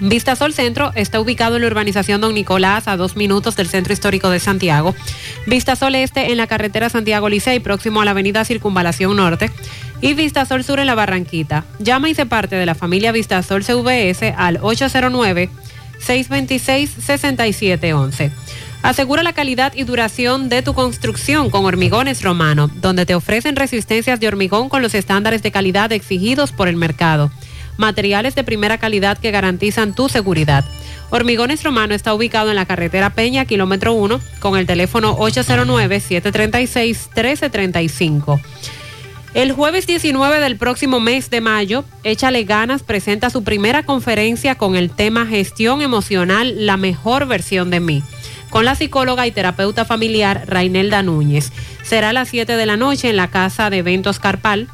Vistasol Centro está ubicado en la urbanización Don Nicolás, a dos minutos del Centro Histórico de Santiago. Vistasol Este en la carretera Santiago Licey, próximo a la avenida Circunvalación Norte. Y Vistasol Sur en la Barranquita. Llama y se parte de la familia Vistasol CVS al 809-626-6711. Asegura la calidad y duración de tu construcción con Hormigones Romano, donde te ofrecen resistencias de hormigón con los estándares de calidad exigidos por el mercado materiales de primera calidad que garantizan tu seguridad. Hormigones Romano está ubicado en la carretera Peña, kilómetro 1, con el teléfono 809-736-1335. El jueves 19 del próximo mes de mayo, Échale Ganas presenta su primera conferencia con el tema Gestión Emocional, la mejor versión de mí, con la psicóloga y terapeuta familiar Rainelda Núñez. Será a las 7 de la noche en la Casa de Eventos Carpal,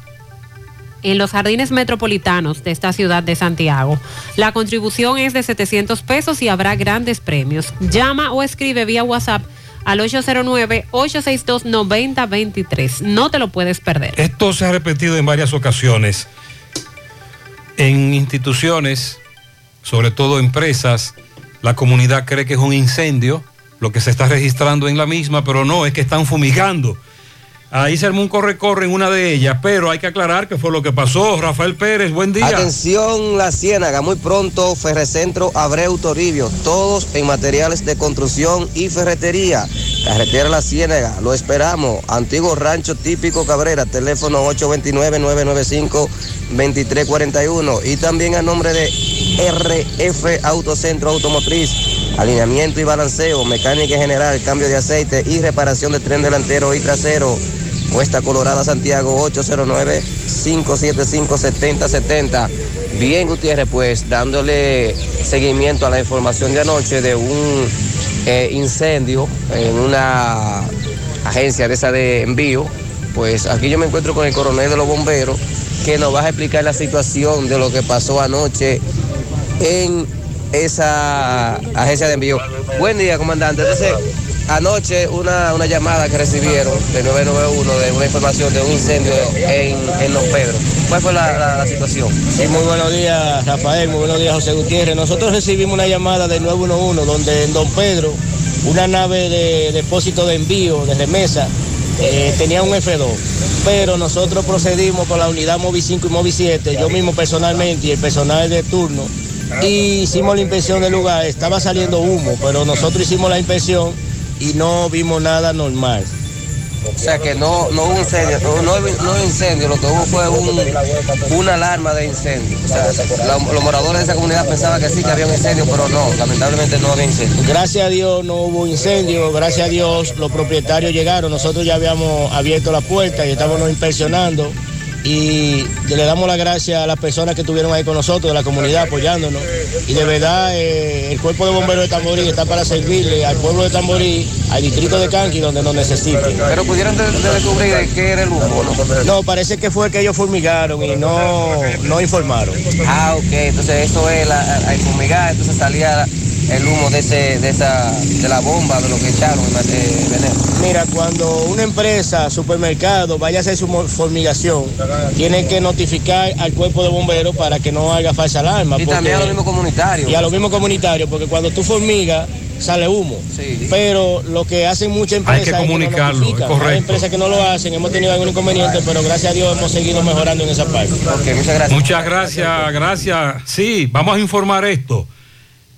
en los jardines metropolitanos de esta ciudad de Santiago. La contribución es de 700 pesos y habrá grandes premios. Llama o escribe vía WhatsApp al 809-862-9023. No te lo puedes perder. Esto se ha repetido en varias ocasiones. En instituciones, sobre todo empresas, la comunidad cree que es un incendio lo que se está registrando en la misma, pero no, es que están fumigando. Ahí se armó un corre-corre en una de ellas, pero hay que aclarar qué fue lo que pasó. Rafael Pérez, buen día. Atención La Ciénaga, muy pronto Ferrecentro Abreu Toribio, todos en materiales de construcción y ferretería. Carretera La Ciénaga, lo esperamos. Antiguo rancho típico Cabrera, teléfono 829-995-2341 y también a nombre de RF Autocentro Automotriz, alineamiento y balanceo, mecánica general, cambio de aceite y reparación de tren delantero y trasero. Cuesta Colorada Santiago 809-575-7070. Bien, Gutiérrez, pues dándole seguimiento a la información de anoche de un eh, incendio en una agencia de esa de envío. Pues aquí yo me encuentro con el coronel de los bomberos que nos va a explicar la situación de lo que pasó anoche en esa agencia de envío. Buen día, comandante. Entonces, anoche una, una llamada que recibieron de 991 de una información de un incendio en, en Pedro. ¿Cuál fue la, situación? Muy buenos días, Rafael, muy buenos días, José Gutiérrez. Nosotros recibimos una llamada del 911 donde en Don Pedro, una nave de depósito de envío, de remesa, eh, tenía un F2. Pero nosotros procedimos con la unidad Movi 5 y Movi 7, yo mismo personalmente y el personal de turno, y hicimos la inspección del lugar. Estaba saliendo humo, pero nosotros hicimos la inspección y no vimos nada normal. O sea que no, no hubo incendio, no, no, no hubo incendio, lo que hubo fue un, una alarma de incendio. O sea, la- los moradores de esa comunidad pensaban que sí, que había un incendio, pero no, lamentablemente no había incendio. Gracias a Dios no hubo incendio, gracias a Dios los propietarios llegaron, nosotros ya habíamos abierto la puerta y estábamos inspeccionando y le damos las gracias a las personas que estuvieron ahí con nosotros, de la comunidad apoyándonos y de verdad eh, el cuerpo de bomberos de Tamborí está para servirle al pueblo de Tamborí, al distrito de Canqui donde nos necesiten. Pero pudieron de- de descubrir de qué era el humo, ¿no? No, parece que fue que ellos fumigaron y no, no informaron. Ah, ok, entonces eso es la, al fumigar, entonces salía el humo de ese, de esa, de la bomba, de lo que echaron, el veneno. Mira, cuando una empresa, supermercado, vaya a hacer su formigación, tiene que notificar al cuerpo de bomberos para que no haga falsa alarma. Y porque- también a los mismos comunitarios. Y a los mismos comunitarios, porque cuando tú formigas, sale humo. Pero lo que hacen muchas empresas. Hay que es no comunicarlo, es correcto. Hay empresas que no lo hacen, hemos tenido algún inconveniente, pero gracias a Dios hemos seguido mejorando en esa parte. muchas gracias. Muchas gracias, gracias. Sí, vamos a informar esto.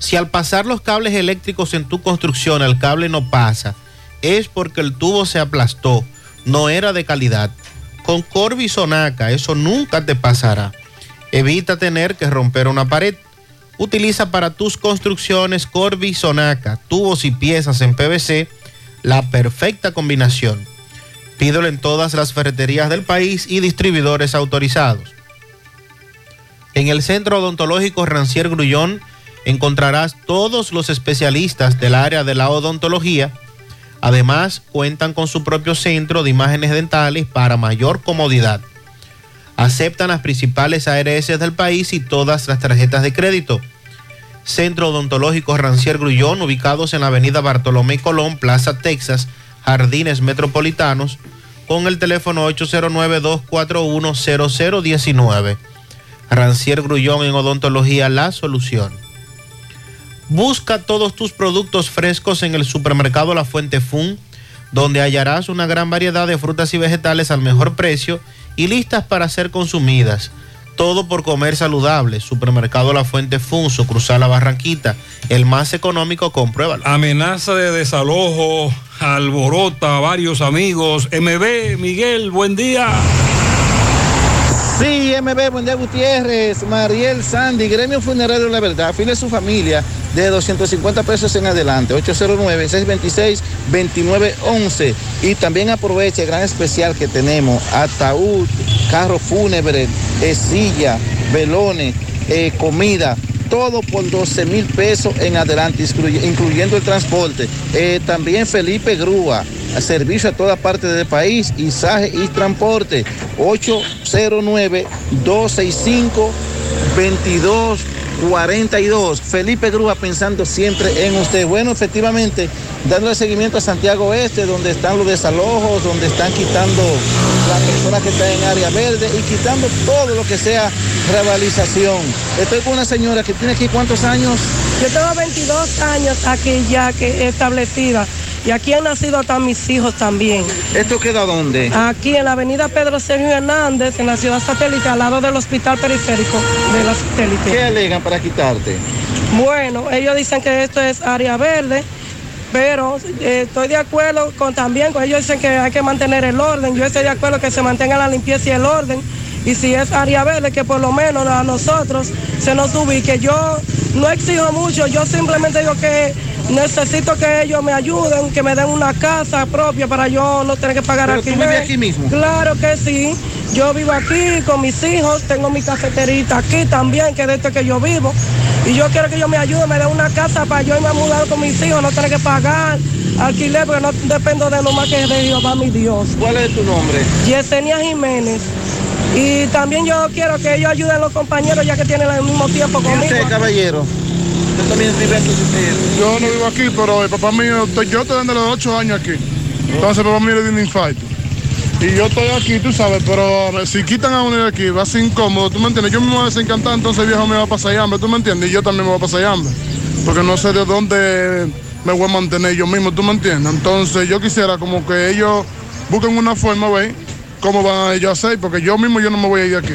Si al pasar los cables eléctricos en tu construcción el cable no pasa, es porque el tubo se aplastó, no era de calidad. Con Corby Sonaca eso nunca te pasará. Evita tener que romper una pared. Utiliza para tus construcciones Corby Sonaca, tubos y piezas en PVC, la perfecta combinación. Pídelo en todas las ferreterías del país y distribuidores autorizados. En el Centro Odontológico Rancier Grullón encontrarás todos los especialistas del área de la odontología. Además, cuentan con su propio centro de imágenes dentales para mayor comodidad. Aceptan las principales ARS del país y todas las tarjetas de crédito. Centro Odontológico Rancier Grullón, ubicados en la avenida Bartolomé Colón, Plaza Texas, Jardines Metropolitanos, con el teléfono 809-241-0019. Rancier Grullón en Odontología La Solución. Busca todos tus productos frescos en el supermercado La Fuente Fun, donde hallarás una gran variedad de frutas y vegetales al mejor precio y listas para ser consumidas. Todo por comer saludable. Supermercado La Fuente Fun, su cruzar la Barranquita, el más económico, compruébalo. Amenaza de desalojo, alborota varios amigos. MB, Miguel, buen día. Sí, MB, buen día Gutiérrez, Mariel Sandy, Gremio Funerario La Verdad, file su familia de 250 pesos en adelante, 809-626-2911. Y también aproveche el gran especial que tenemos, ataúd, carro fúnebre, eh, silla, velones, eh, comida, todo por 12 mil pesos en adelante, incluy- incluyendo el transporte. Eh, también Felipe Grúa, servicio a toda parte del país, Isaje y Transporte, 809-265-2242. Felipe Grúa pensando siempre en usted. Bueno, efectivamente, dándole seguimiento a Santiago Este, donde están los desalojos, donde están quitando las personas que están en área verde y quitando todo lo que sea revalización. Estoy con una señora que tiene aquí cuántos años. Yo tengo 22 años aquí ya que establecida y aquí han nacido hasta mis hijos también. ¿Esto queda dónde? Aquí en la avenida Pedro Sergio Hernández, en la ciudad satélite, al lado del hospital periférico de la satélite. ¿Qué alegan para quitarte? Bueno, ellos dicen que esto es área verde, pero eh, estoy de acuerdo con también, con ellos dicen que hay que mantener el orden. Yo estoy de acuerdo que se mantenga la limpieza y el orden. Y si es verde, que por lo menos a nosotros se nos ubique. Yo no exijo mucho, yo simplemente digo que necesito que ellos me ayuden, que me den una casa propia para yo no tener que pagar Pero tú alquiler. vives aquí mismo. Claro que sí. Yo vivo aquí con mis hijos, tengo mi cafeterita aquí también, que es de este que yo vivo. Y yo quiero que ellos me ayuden, me den una casa para yo irme a mudar con mis hijos, no tener que pagar alquiler, porque no dependo de lo más que de Jehová mi Dios. ¿Cuál es tu nombre? Yesenia Jiménez. Y también yo quiero que ellos ayuden a los compañeros ya que tienen el mismo tiempo ¿Y conmigo. usted, caballero? Usted también vive aquí. Yo no vivo aquí, pero el papá mío, yo estoy desde los 8 años aquí. Entonces el papá mío le dio un infarto. Y yo estoy aquí, tú sabes, pero si quitan a uno de aquí, va a ser incómodo, ¿tú me entiendes? Yo me voy a desencantar, entonces el viejo me va a pasar hambre, ¿tú me entiendes? Y yo también me voy a pasar hambre. Porque no sé de dónde me voy a mantener yo mismo, ¿tú me entiendes? Entonces yo quisiera como que ellos busquen una forma, ¿ves? ¿Cómo van a ellos a hacer? Porque yo mismo yo no me voy a ir de aquí.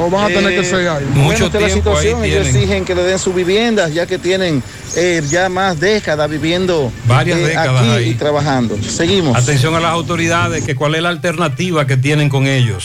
O van a tener que Eh, ser ahí. Bueno, esta es la situación, ellos exigen que le den sus viviendas, ya que tienen eh, ya más décadas viviendo Varias Eh, décadas aquí ahí. y trabajando. Seguimos. Atención a las autoridades, que cuál es la alternativa que tienen con ellos.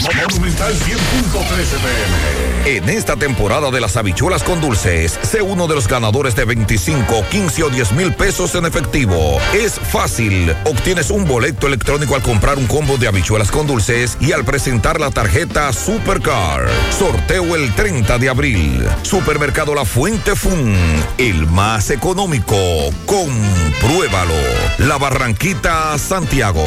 Monumental 100.13 pm. En esta temporada de las habichuelas con dulces, sé uno de los ganadores de 25, 15 o 10 mil pesos en efectivo. Es fácil. Obtienes un boleto electrónico al comprar un combo de habichuelas con dulces y al presentar la tarjeta Supercar. Sorteo el 30 de abril. Supermercado La Fuente Fun. El más económico. Compruébalo. La Barranquita, Santiago.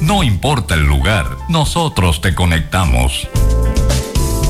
No importa el lugar, nosotros te conectamos.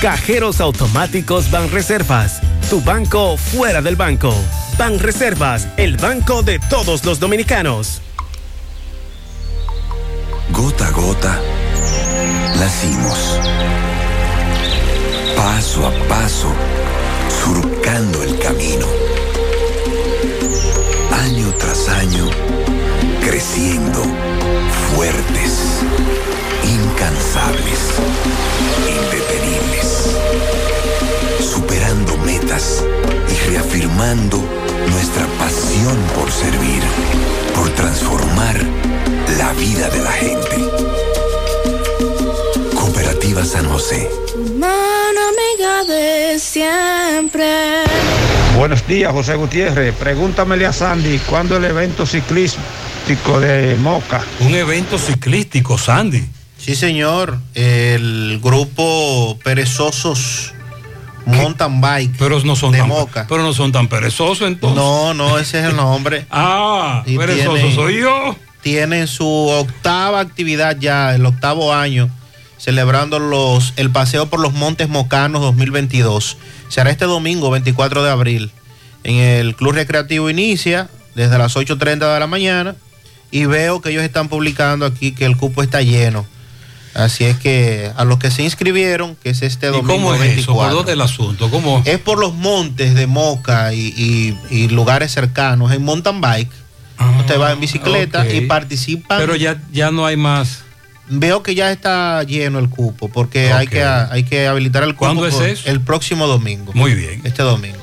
Cajeros automáticos Banreservas, tu banco fuera del banco. Banreservas, el banco de todos los dominicanos. Gota a gota, nacimos. Paso a paso, surcando el camino. Año tras año, creciendo, fuertes, incansables, indetenibles. Superando metas y reafirmando nuestra pasión por servir, por transformar la vida de la gente. Cooperativa San José. Mano amiga de siempre. Buenos días, José Gutiérrez. Pregúntamele a Sandy cuándo el evento ciclístico de Moca. Un evento ciclístico, Sandy. Sí, señor. El grupo Perezosos Mountain Bike. Pero no son de tan, Moca. Pero no son tan perezosos entonces. No, no, ese es el nombre. ah, Y perezoso soy yo. Tienen su octava actividad ya, el octavo año, celebrando los, el paseo por los Montes Mocanos 2022. Será este domingo, 24 de abril. En el Club Recreativo Inicia desde las 8.30 de la mañana y veo que ellos están publicando aquí que el cupo está lleno. Así es que a los que se inscribieron, que es este ¿Y domingo cómo es eso? 24. ¿Por dónde el asunto? ¿Cómo? Es por los montes de Moca y, y- y lugares cercanos, en mountain bike. Usted va en bicicleta Ah, y participa. Pero ya, ya no hay más. Veo que ya está lleno el cupo, porque hay, que, hay que habilitar el cupo. ¿Cuándo es eso? El próximo domingo. Muy bien. Este domingo.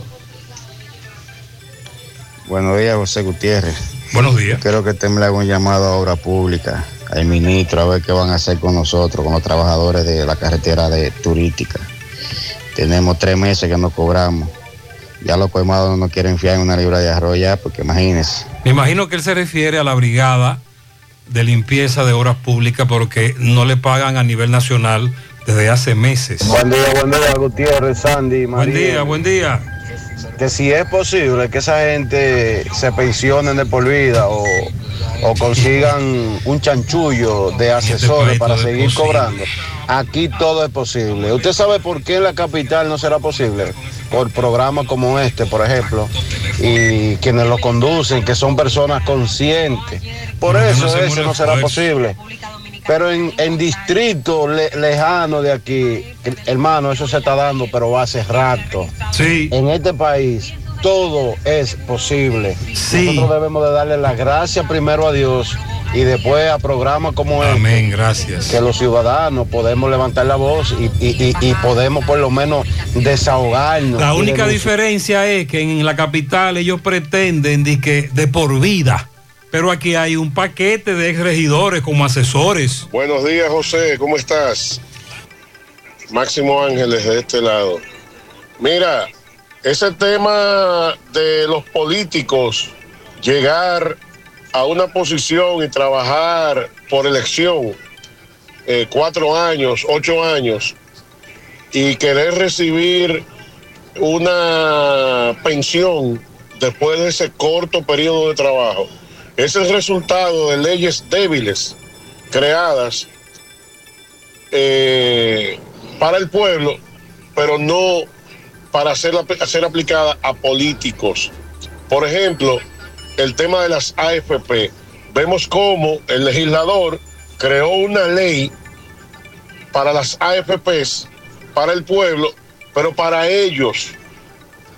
Buenos días, José Gutiérrez. Buenos días. Quiero que usted me le haga un llamado a obra pública, al ministro, a ver qué van a hacer con nosotros, con los trabajadores de la carretera de turística. Tenemos tres meses que no cobramos. Ya los colmados no nos quieren fiar en una libra de arroz ya, porque imagínense. Me imagino que él se refiere a la brigada de limpieza de obras públicas porque no le pagan a nivel nacional desde hace meses. Buen día, buen día, Gutiérrez, Sandy, Buen día, buen día. Que si es posible que esa gente se pensionen de por vida o, o consigan un chanchullo de asesores para seguir cobrando, aquí todo es posible. ¿Usted sabe por qué en la capital no será posible? Por programas como este, por ejemplo, y quienes lo conducen, que son personas conscientes. Por eso eso no será posible. Pero en, en distritos le- lejanos de aquí, hermano, eso se está dando, pero va hace rato. Sí. En este país todo es posible. Nosotros debemos de darle las gracias primero a Dios y después a programas como este. Amén, gracias. Que los ciudadanos podemos levantar la voz y, y- y- y podemos por lo menos desahogarnos. La única diferencia es que en la capital ellos pretenden de que de por vida, pero aquí hay un paquete de ex regidores como asesores. Buenos días, José, ¿cómo estás? Máximo Ángeles de este lado. Mira, ese tema de los políticos llegar a una posición y trabajar por elección eh, cuatro años, ocho años y querer recibir una pensión después de ese corto periodo de trabajo. Es el resultado de leyes débiles creadas eh, para el pueblo, pero no para ser, ser aplicada a políticos. Por ejemplo, el tema de las AFP. Vemos cómo el legislador creó una ley para las AFPs, para el pueblo, pero para ellos,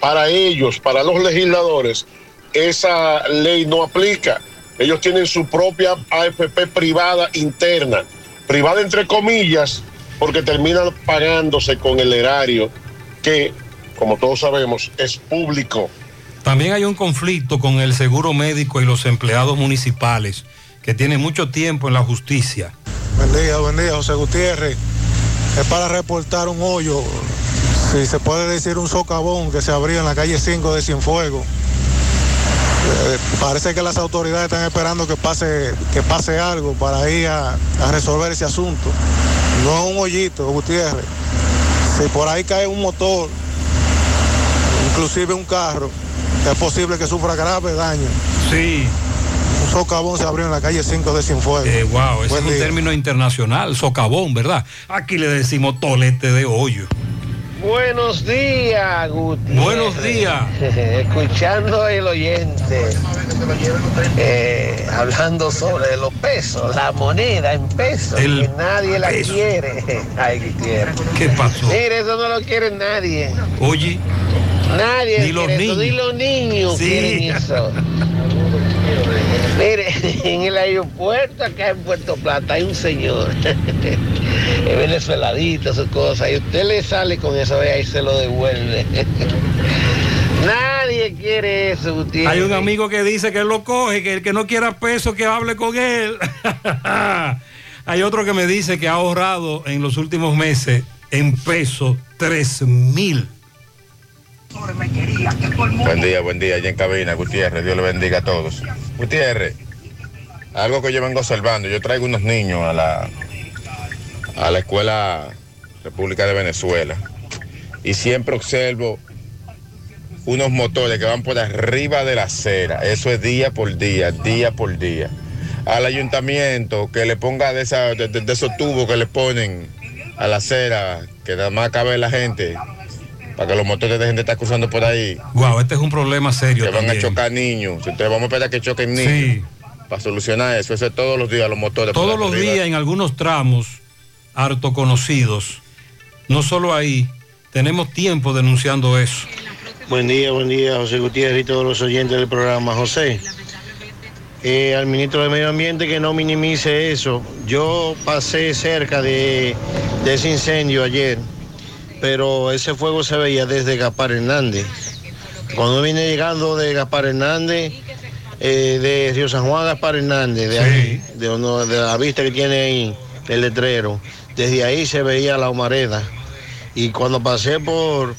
para ellos, para los legisladores, esa ley no aplica. Ellos tienen su propia AFP privada interna, privada entre comillas, porque terminan pagándose con el erario que, como todos sabemos, es público. También hay un conflicto con el seguro médico y los empleados municipales, que tienen mucho tiempo en la justicia. Buen día, buen día, José Gutiérrez. Es para reportar un hoyo, si se puede decir un socavón que se abrió en la calle 5 de Cienfuegos. Eh, parece que las autoridades están esperando que pase, que pase algo para ir a, a resolver ese asunto. No es un hoyito, Gutiérrez. Si por ahí cae un motor, inclusive un carro, es posible que sufra grave daño. Sí. Un socavón se abrió en la calle 5 de Cienfuegos. Eh, wow, ese Buen es un día. término internacional, socavón, ¿verdad? Aquí le decimos tolete de hoyo. Buenos días, Gutiérrez. Buenos días. Escuchando el oyente, eh, hablando sobre los pesos, la moneda en pesos, El que nadie la quiere. Ay, Gutiérrez. ¿Qué pasó? Mire, eso no lo quiere nadie. Oye, Nadie Ni los quiere eso, niños. ni los niños Sí. quieren eso. Mire, en el aeropuerto acá en Puerto Plata hay un señor, es venezueladito, su cosa, y usted le sale con eso y ahí se lo devuelve. Nadie quiere eso, Gutiérrez. hay un amigo que dice que él lo coge, que el que no quiera peso, que hable con él. hay otro que me dice que ha ahorrado en los últimos meses en pesos 3 mil. Buen día, buen día, allá en cabina, Gutiérrez, Dios le bendiga a todos. Gutiérrez, algo que yo vengo observando, yo traigo unos niños a la, a la escuela República de Venezuela y siempre observo unos motores que van por arriba de la acera, eso es día por día, día por día. Al ayuntamiento que le ponga de, esa- de- de- de esos tubos que le ponen a la acera, que nada más cabe la gente, para que los motores dejen de estar cruzando por ahí. Wow, este es un problema serio. Que van a chocar niños. Entonces vamos a esperar que choquen niños. Sí. Para solucionar eso. Eso es todos los días los motores. Todos los días en algunos tramos harto conocidos. No solo ahí, tenemos tiempo denunciando eso. Buen día, buen día, José Gutiérrez y todos los oyentes del programa. José, eh, al ministro de Medio Ambiente que no minimice eso. Yo pasé cerca de, de ese incendio ayer, pero ese fuego se veía desde Gaspar Hernández. Cuando vine llegando de Gaspar Hernández, eh, de Río San Juan a Gaspar Hernández, de ahí, de, uno- de la vista que tiene ahí el letrero, desde ahí se veía la humareda. Y cuando pasé por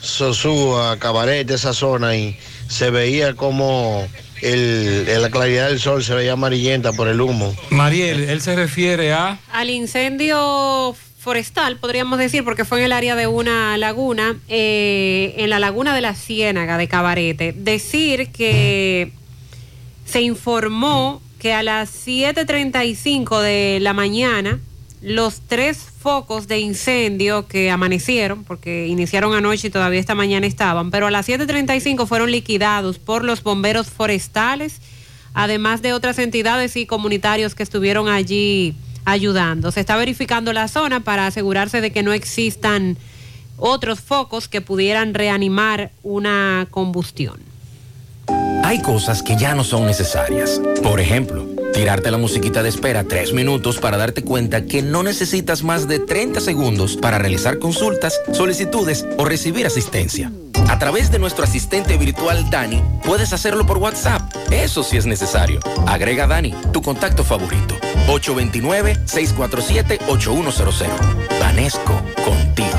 Sosúa, Cabaret, esa zona ahí, se veía como el, la claridad del sol se veía amarillenta por el humo. Mariel, él se refiere a... Al incendio forestal, podríamos decir, porque fue en el área de una laguna, eh, en la laguna de la Ciénaga de Cabarete. Decir que se informó que a las 7.35 de la mañana los tres focos de incendio que amanecieron, porque iniciaron anoche y todavía esta mañana estaban, pero a las 7.35 fueron liquidados por los bomberos forestales, además de otras entidades y comunitarios que estuvieron allí ayudando. Se está verificando la zona para asegurarse de que no existan otros focos que pudieran reanimar una combustión. Hay cosas que ya no son necesarias. Por ejemplo, tirarte la musiquita de espera tres minutos para darte cuenta que no necesitas más de 30 segundos para realizar consultas, solicitudes o recibir asistencia. A través de nuestro asistente virtual Dani, puedes hacerlo por WhatsApp. Eso sí es necesario. Agrega Dani, tu contacto favorito. 829-647-8100. Vanesco, contigo.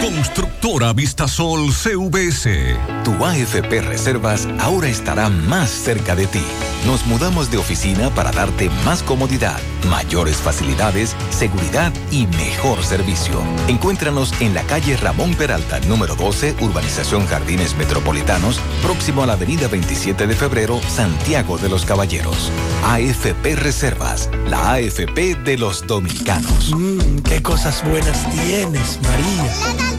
Constructora Vistasol CVS. Tu AFP Reservas ahora estará más cerca de ti. Nos mudamos de oficina para darte más comodidad, mayores facilidades, seguridad y mejor servicio. Encuéntranos en la calle Ramón Peralta, número 12, Urbanización Jardines Metropolitanos, próximo a la avenida 27 de febrero, Santiago de los Caballeros. AFP Reservas, la AFP de los dominicanos. Mmm, qué cosas buenas tienes, María.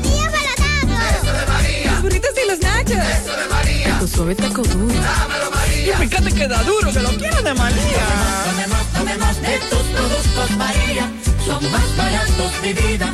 Eso de María. Tu suave taco duro. Dámelo, María. Y fíjate que da duro, que lo quiero de María. Tomemos, tomemos de tus productos, María. Son más baratos de vida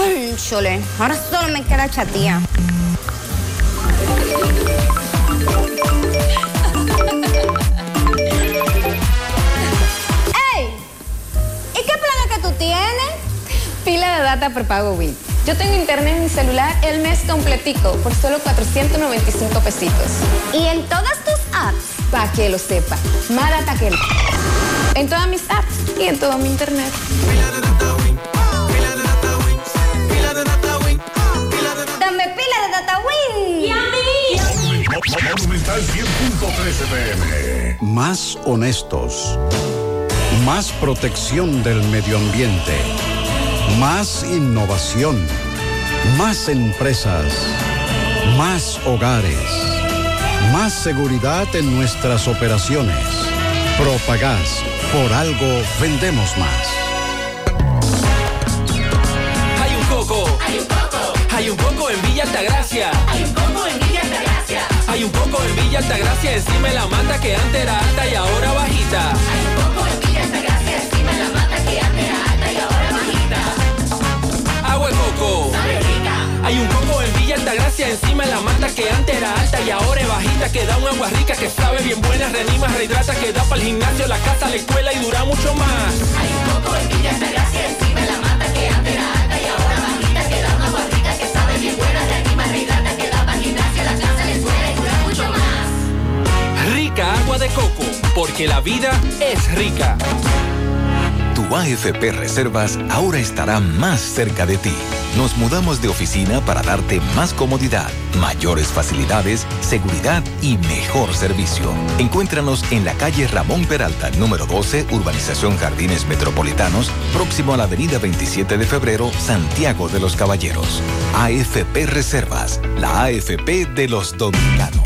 Cónchole, ahora solo me queda chatía. ¡Ey! ¿Y qué planes que tú tienes? Pila de data prepago Win. Yo tengo internet en mi celular el mes completico por solo 495 pesitos. ¿Y en todas tus apps? Para que lo sepa. Más data que el- En todas mis apps y en todo mi internet. Monumental 100.13 pm. Más honestos. Más protección del medio ambiente. Más innovación. Más empresas. Más hogares. Más seguridad en nuestras operaciones. Propagás. Por algo vendemos más. Hay un coco. Hay un coco. Hay un coco en Villa Altagracia. Hay un coco en Villa Altagracia. Hay un coco en Villa Altagracia encima de la mata que antes era alta y ahora bajita. Hay un coco en Villa Altagracia encima de la mata que antes era alta y ahora bajita. Agua de coco. Sabe rica. Hay un coco en Villa Altagracia encima de la mata que antes era alta y ahora es bajita que da un agua rica que sabe bien buena, reanima, rehidrata, que da para el gimnasio, la casa, la escuela y dura mucho más. Hay un coco en Villa Altagracia encima de la mata que antes era alta y ahora bajita que da una agua rica que sabe bien buena, reanima, rehidrata, Agua de coco, porque la vida es rica. Tu AFP Reservas ahora estará más cerca de ti. Nos mudamos de oficina para darte más comodidad, mayores facilidades, seguridad y mejor servicio. Encuéntranos en la calle Ramón Peralta, número 12, Urbanización Jardines Metropolitanos, próximo a la avenida 27 de febrero, Santiago de los Caballeros. AFP Reservas, la AFP de los dominicanos.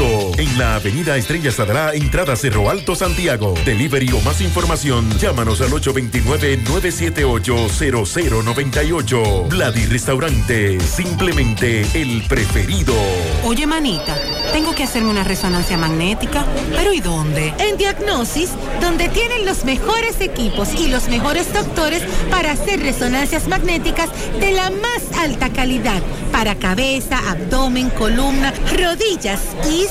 En la avenida Estrella Sadra, entrada Cerro Alto, Santiago. Delivery o más información, llámanos al 829-978-0098. Vladi Restaurante. Simplemente el preferido. Oye, manita, tengo que hacerme una resonancia magnética. ¿Pero y dónde? En Diagnosis, donde tienen los mejores equipos y los mejores doctores para hacer resonancias magnéticas de la más alta calidad para cabeza, abdomen, columna, rodillas y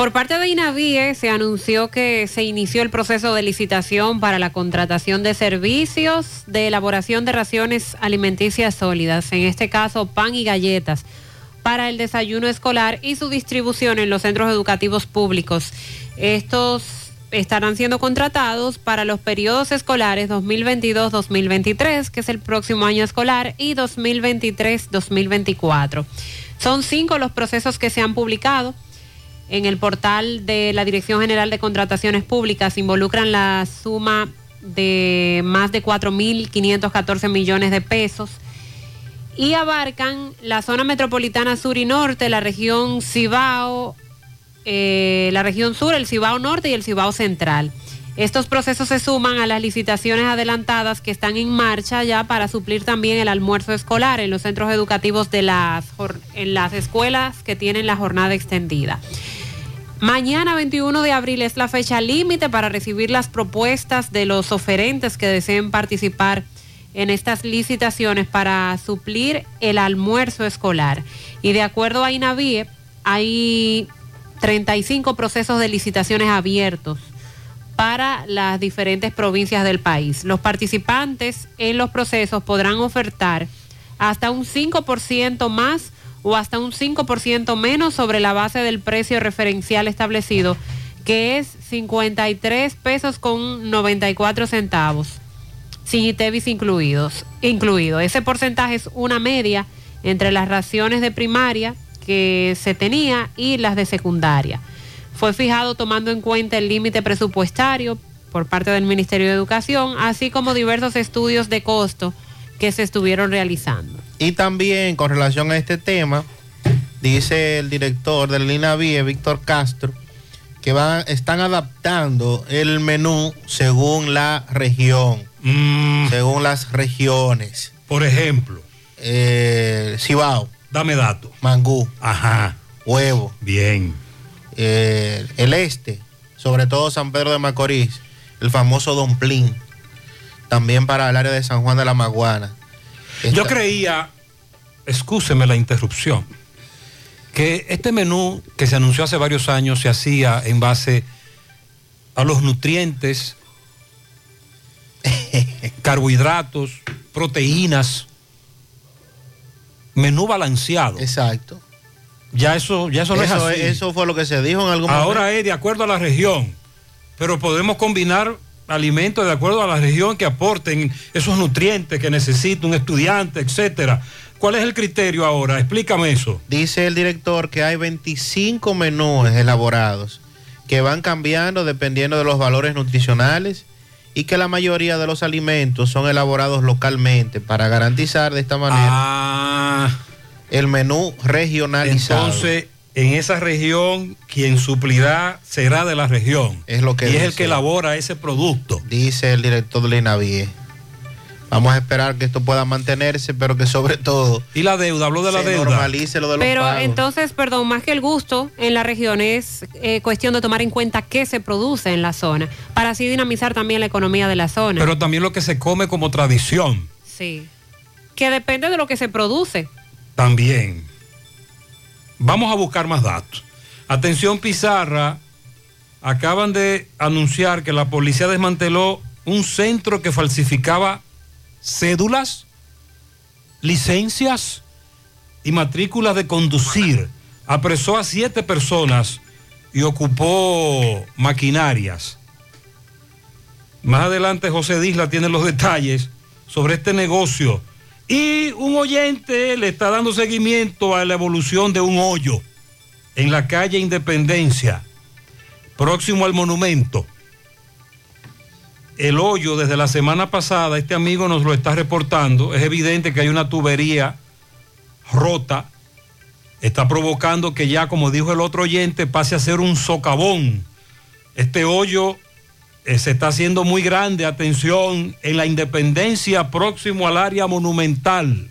Por parte de INAVIE se anunció que se inició el proceso de licitación para la contratación de servicios de elaboración de raciones alimenticias sólidas, en este caso pan y galletas, para el desayuno escolar y su distribución en los centros educativos públicos. Estos estarán siendo contratados para los periodos escolares 2022-2023, que es el próximo año escolar, y 2023-2024. Son cinco los procesos que se han publicado en el portal de la Dirección General de Contrataciones Públicas. Involucran la suma de más de 4.514 millones de pesos y abarcan la zona metropolitana sur y norte, la región Cibao, eh, la región sur, el Cibao norte y el Cibao central. Estos procesos se suman a las licitaciones adelantadas que están en marcha ya para suplir también el almuerzo escolar en los centros educativos de las, en las escuelas que tienen la jornada extendida. Mañana 21 de abril es la fecha límite para recibir las propuestas de los oferentes que deseen participar en estas licitaciones para suplir el almuerzo escolar. Y de acuerdo a INAVIE, hay 35 procesos de licitaciones abiertos para las diferentes provincias del país. Los participantes en los procesos podrán ofertar hasta un 5% más o hasta un 5% menos sobre la base del precio referencial establecido, que es 53 pesos con 94 centavos, sin ITEVIS incluidos, incluido. Ese porcentaje es una media entre las raciones de primaria que se tenía y las de secundaria. Fue fijado tomando en cuenta el límite presupuestario por parte del Ministerio de Educación, así como diversos estudios de costo que se estuvieron realizando. Y también con relación a este tema, dice el director del INAVIE, Víctor Castro, que van, están adaptando el menú según la región, según las regiones. Por ejemplo. Eh, Cibao. Dame datos. Mangú. Ajá. Huevo. Bien. Eh, el este, sobre todo San Pedro de Macorís, el famoso Don Plin. También para el área de San Juan de la Maguana. Yo creía, excúseme la interrupción, que este menú que se anunció hace varios años se hacía en base a los nutrientes, carbohidratos, proteínas, menú balanceado. Exacto. Ya eso, ya eso no es Eso, así. eso fue lo que se dijo en algún Ahora es de acuerdo a la región, pero podemos combinar alimentos de acuerdo a la región que aporten esos nutrientes que necesita un estudiante, etcétera. ¿Cuál es el criterio ahora? Explícame eso. Dice el director que hay 25 menús elaborados que van cambiando dependiendo de los valores nutricionales y que la mayoría de los alimentos son elaborados localmente para garantizar de esta manera el menú regionalizado. Ah. Entonces, en esa región, quien suplirá será de la región. Es lo que y es el que elabora ese producto. Dice el director de INAVIE. Vamos a esperar que esto pueda mantenerse, pero que sobre todo Y la deuda, habló de la se deuda. normalice lo de los Pero pagos. entonces, perdón, más que el gusto en la región es eh, cuestión de tomar en cuenta qué se produce en la zona, para así dinamizar también la economía de la zona. Pero también lo que se come como tradición. sí. Que depende de lo que se produce. También. Vamos a buscar más datos. Atención Pizarra, acaban de anunciar que la policía desmanteló un centro que falsificaba cédulas, licencias y matrículas de conducir. Apresó a siete personas y ocupó maquinarias. Más adelante José Disla tiene los detalles sobre este negocio. Y un oyente le está dando seguimiento a la evolución de un hoyo en la calle Independencia, próximo al monumento. El hoyo desde la semana pasada, este amigo nos lo está reportando, es evidente que hay una tubería rota, está provocando que ya, como dijo el otro oyente, pase a ser un socavón. Este hoyo se está haciendo muy grande, atención, en la Independencia, próximo al área monumental.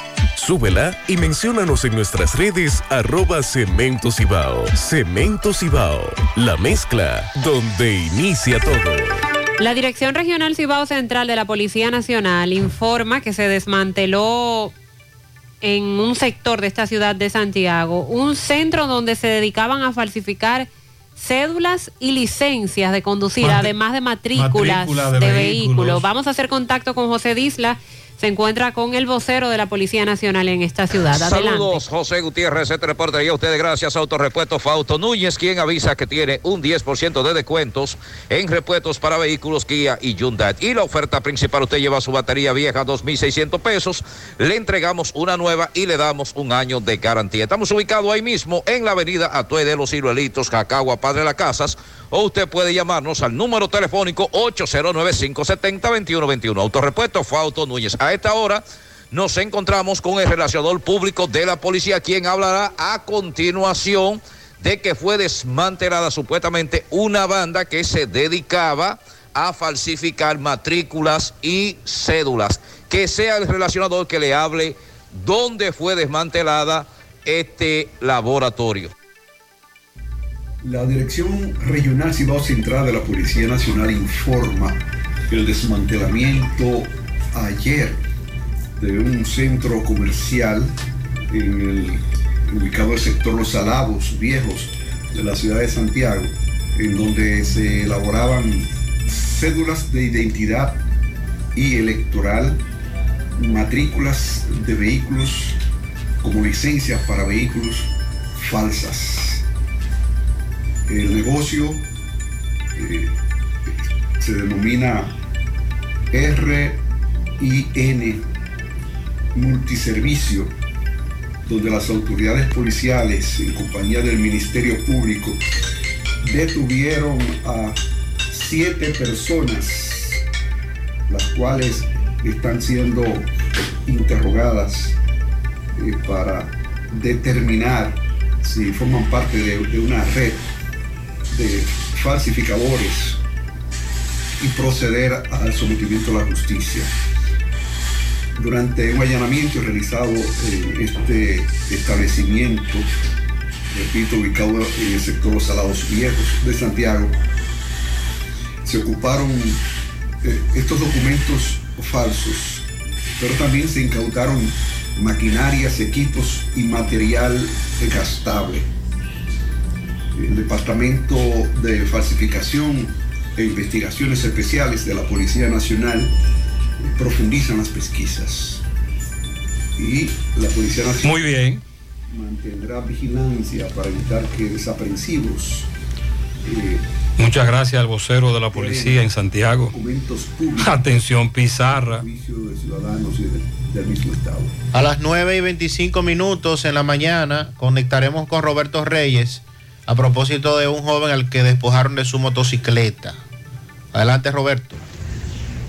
Súbela y menciónanos en nuestras redes arroba Cemento Cibao. Cemento Cibao, la mezcla donde inicia todo. La Dirección Regional Cibao Central de la Policía Nacional informa que se desmanteló en un sector de esta ciudad de Santiago un centro donde se dedicaban a falsificar cédulas y licencias de conducir, Matri- además de matrículas matrícula de, de vehículos. vehículos. Vamos a hacer contacto con José Disla. Se encuentra con el vocero de la Policía Nacional en esta ciudad. Saludos, José Gutiérrez, este reportería a ustedes gracias Autorepuesto Fausto Núñez, quien avisa que tiene un 10% de descuentos en repuestos para vehículos Kia y Hyundai. Y la oferta principal, usted lleva su batería vieja, 2.600 pesos, le entregamos una nueva y le damos un año de garantía. Estamos ubicados ahí mismo en la avenida Atue de los Ciruelitos, Jacagua, Padre Las Casas, o usted puede llamarnos al número telefónico 809-570-2121. Autorepuesto Fausto Núñez. A esta hora nos encontramos con el relacionador público de la policía, quien hablará a continuación de que fue desmantelada supuestamente una banda que se dedicaba a falsificar matrículas y cédulas. Que sea el relacionador que le hable dónde fue desmantelada este laboratorio. La Dirección Regional Cibao Central de la Policía Nacional informa el desmantelamiento ayer de un centro comercial en el, ubicado en el sector Los Alabos Viejos de la ciudad de Santiago, en donde se elaboraban cédulas de identidad y electoral, matrículas de vehículos como licencias para vehículos falsas. El negocio eh, se denomina RIN Multiservicio, donde las autoridades policiales, en compañía del Ministerio Público, detuvieron a siete personas, las cuales están siendo interrogadas eh, para determinar si forman parte de una red de falsificadores y proceder al sometimiento a la justicia. Durante un allanamiento realizado en este establecimiento, repito, ubicado en el sector Los Salados Viejos de Santiago, se ocuparon eh, estos documentos falsos, pero también se incautaron maquinarias, equipos y material gastable. El Departamento de Falsificación e Investigaciones Especiales de la Policía Nacional profundizan las pesquisas. Y la Policía Nacional Muy bien. mantendrá vigilancia para evitar que desaprensivos eh, Muchas gracias al vocero de la policía en Santiago. documentos públicos Atención, Pizarra. servicio de ciudadanos y de- del mismo Estado. A las 9 y 25 minutos en la mañana conectaremos con Roberto Reyes a propósito de un joven al que despojaron de su motocicleta. Adelante, Roberto.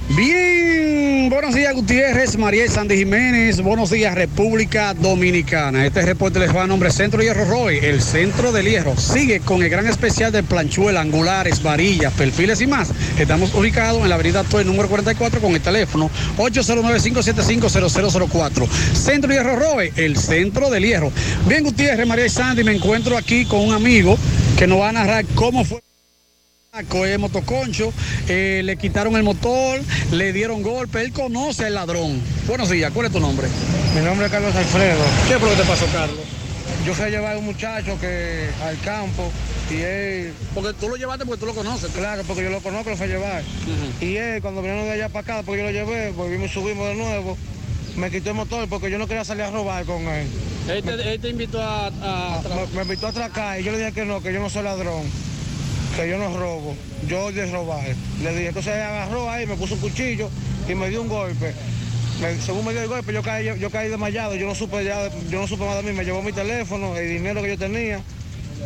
Bien, buenos días Gutiérrez, María Sandy Jiménez, buenos días República Dominicana. Este reporte les va a nombre Centro Hierro Roy, el Centro del Hierro. Sigue con el gran especial de planchuela, angulares, varillas, perfiles y más. Estamos ubicados en la avenida Tue número 44 con el teléfono 809-575-0004. Centro Hierro Roy, el Centro del Hierro. Bien Gutiérrez, María Sandy, me encuentro aquí con un amigo que nos va a narrar cómo fue el motoconcho, eh, le quitaron el motor, le dieron golpe, él conoce al ladrón. Buenos días, ¿cuál es tu nombre? Mi nombre es Carlos Alfredo. ¿Qué fue lo que te pasó, Carlos? Yo fui a llevar a un muchacho que al campo y él... Porque tú lo llevaste porque tú lo conoces. Claro, porque yo lo conozco, lo fui a llevar. Y él, cuando vinieron de allá para acá, porque yo lo llevé, volvimos y subimos de nuevo, me quitó el motor porque yo no quería salir a robar con él. Él te, él te invitó a... a- Me, me invitó a atracar y yo le dije que no, que yo no soy ladrón, que yo no robo, yo de robar. Le dije, entonces él agarró ahí, me puso un cuchillo y me dio un golpe. Me- según me dio el golpe, yo caí, yo, caí desmayado, yo no supe ya, yo no supe más de mí, me llevó mi teléfono, el dinero que yo tenía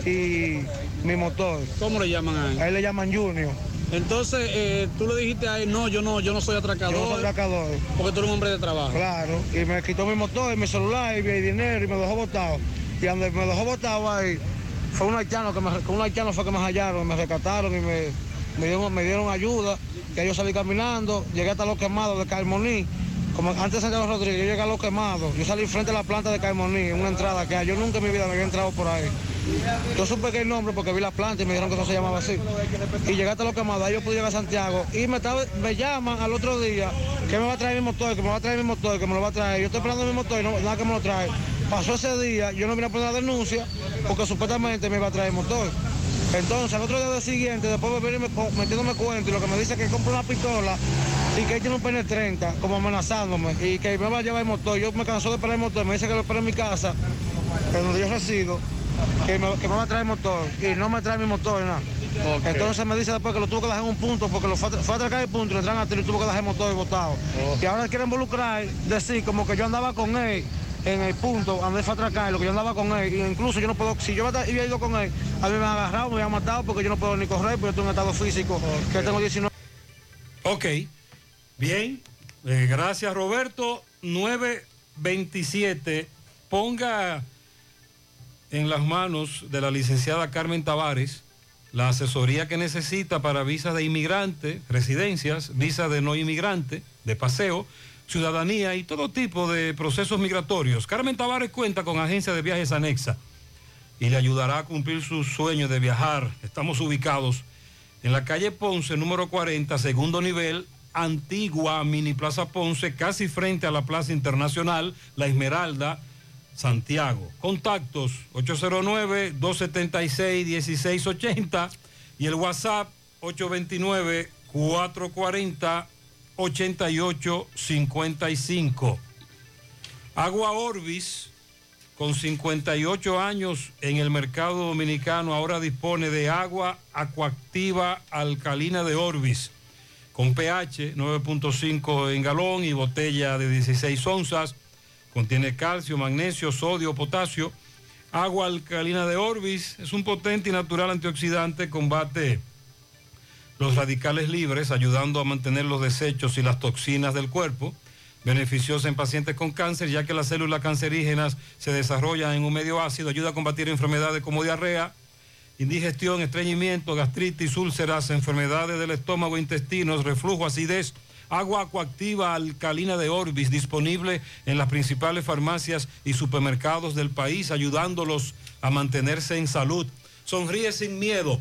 y mi motor. ¿Cómo le llaman a él? A él le llaman Junior. Entonces, eh, tú le dijiste a él, no, yo no, yo no soy atracador. Yo no soy atracador. Porque tú eres un hombre de trabajo. Claro, y me quitó mi motor, y mi celular y mi dinero y me dejó botado. Y donde me dejó botado ahí, fue un haitiano que me, un haitiano fue que me hallaron, me rescataron y me, dieron, ayuda. Que yo salí caminando, llegué hasta los quemados de Carmoní. Como antes de Santiago Rodríguez, yo llegué a los quemados. Yo salí frente a la planta de Carmoní, en una entrada que yo nunca en mi vida me había entrado por ahí. Yo supe que el nombre porque vi la planta y me dijeron que eso se llamaba así. Y llegué hasta los quemados, ahí yo pude llegar a Santiago. Y me, estaba, me llaman al otro día que me va a traer mi motor, que me va a traer mi motor, que me lo va a traer. Yo estoy esperando mi motor y no, nada que me lo trae. Pasó ese día, yo no vine a poner la denuncia porque supuestamente me iba a traer el motor. Entonces, al otro día siguiente, después de venirme metiéndome cuenta y lo que me dice es que compré una pistola y que él tiene un pene 30, como amenazándome, y que me va a llevar el motor. Yo me cansó de esperar el motor, me dice que lo espere en mi casa, en donde yo resido, que me, que me va a traer el motor, y no me trae mi motor, nada. Entonces me dice después que lo tuvo que dejar en un punto, porque lo fue, a- fue a atracar el punto y le traen a tiro y tuvo que dejar el motor botado. Y ahora quiere involucrar, decir como que yo andaba con él en el punto donde fue atracar, lo que yo andaba con él, y incluso yo no puedo, si yo hubiera ido con él, a mí me han agarrado, me habían matado porque yo no puedo ni correr, porque estoy en estado físico, que tengo 19 Ok, bien, Eh, gracias Roberto. 927, ponga en las manos de la licenciada Carmen Tavares la asesoría que necesita para visas de inmigrante, residencias, visas de no inmigrante, de paseo, ciudadanía y todo tipo de procesos migratorios. Carmen Tavares cuenta con agencia de viajes anexa y le ayudará a cumplir su sueño de viajar. Estamos ubicados en la calle Ponce, número 40, segundo nivel, antigua Mini Plaza Ponce, casi frente a la Plaza Internacional, La Esmeralda, Santiago. Contactos 809-276-1680 y el WhatsApp 829-440-8855. Agua Orbis, con 58 años en el mercado dominicano, ahora dispone de agua acuactiva alcalina de Orbis, con pH 9.5 en galón y botella de 16 onzas. Contiene calcio, magnesio, sodio, potasio. Agua alcalina de Orbis es un potente y natural antioxidante, combate los radicales libres, ayudando a mantener los desechos y las toxinas del cuerpo. Beneficiosa en pacientes con cáncer, ya que las células cancerígenas se desarrollan en un medio ácido, ayuda a combatir enfermedades como diarrea, indigestión, estreñimiento, gastritis, úlceras, enfermedades del estómago, intestinos, reflujo, acidez. Agua acuactiva alcalina de Orbis, disponible en las principales farmacias y supermercados del país, ayudándolos a mantenerse en salud. Sonríe sin miedo.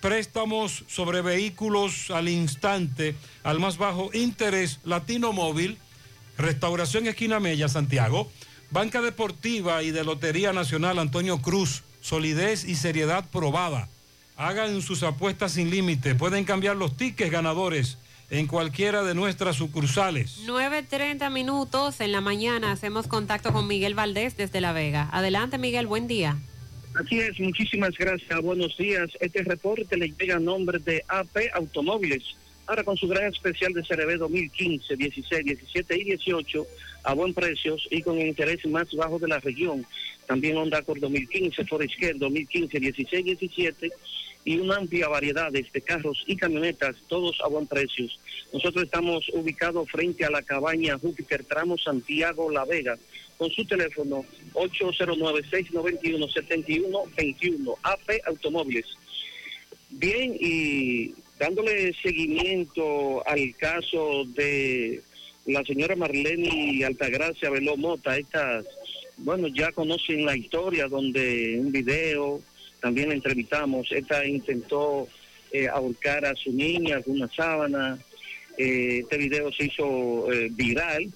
préstamos sobre vehículos al instante, al más bajo interés, Latino Móvil, Restauración Esquina Mella, Santiago, Banca Deportiva y de Lotería Nacional Antonio Cruz, solidez y seriedad probada. Hagan sus apuestas sin límite. Pueden cambiar los tickets ganadores en cualquiera de nuestras sucursales. 9.30 minutos en la mañana hacemos contacto con Miguel Valdés desde La Vega. Adelante Miguel, buen día. Así es, muchísimas gracias, buenos días. Este reporte le llega a nombre de AP Automóviles. Ahora con su gran especial de CRB 2015, 16, 17 y 18 a buen precios y con el interés más bajo de la región. También Honda Accord 2015, Forest 2015, 16, 17 y una amplia variedad de carros y camionetas, todos a buen precios. Nosotros estamos ubicados frente a la cabaña Júpiter Tramo Santiago La Vega con su teléfono 809-691-7121, AP Automóviles. Bien, y dándole seguimiento al caso de la señora Marlene Altagracia Veló Mota, estas, bueno, ya conocen la historia donde un video, también la entrevistamos, esta intentó eh, ahorcar a su niña con una sábana, eh, este video se hizo eh, viral,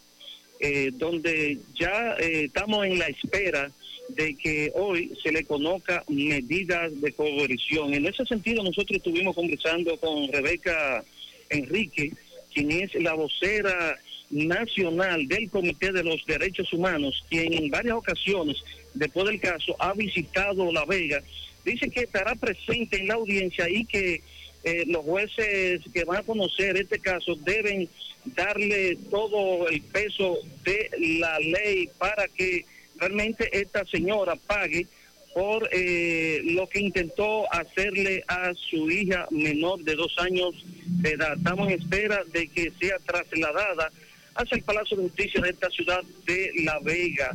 eh, donde ya eh, estamos en la espera de que hoy se le conozca medidas de coerción. En ese sentido, nosotros estuvimos conversando con Rebeca Enrique, quien es la vocera nacional del Comité de los Derechos Humanos, quien en varias ocasiones, después del caso, ha visitado La Vega. Dice que estará presente en la audiencia y que eh, los jueces que van a conocer este caso deben darle todo el peso de la ley para que realmente esta señora pague por eh, lo que intentó hacerle a su hija menor de dos años de edad. Estamos en espera de que sea trasladada hacia el Palacio de Justicia de esta ciudad de La Vega.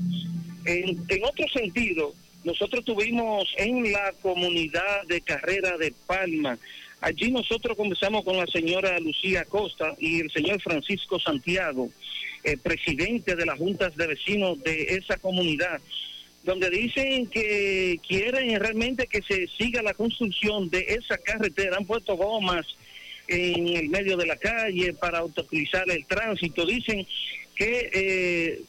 En, en otro sentido, nosotros tuvimos en la comunidad de Carrera de Palma, allí nosotros conversamos con la señora Lucía Costa y el señor Francisco Santiago, eh, presidente de las juntas de vecinos de esa comunidad, donde dicen que quieren realmente que se siga la construcción de esa carretera. Han puesto gomas en el medio de la calle para utilizar el tránsito. Dicen que eh,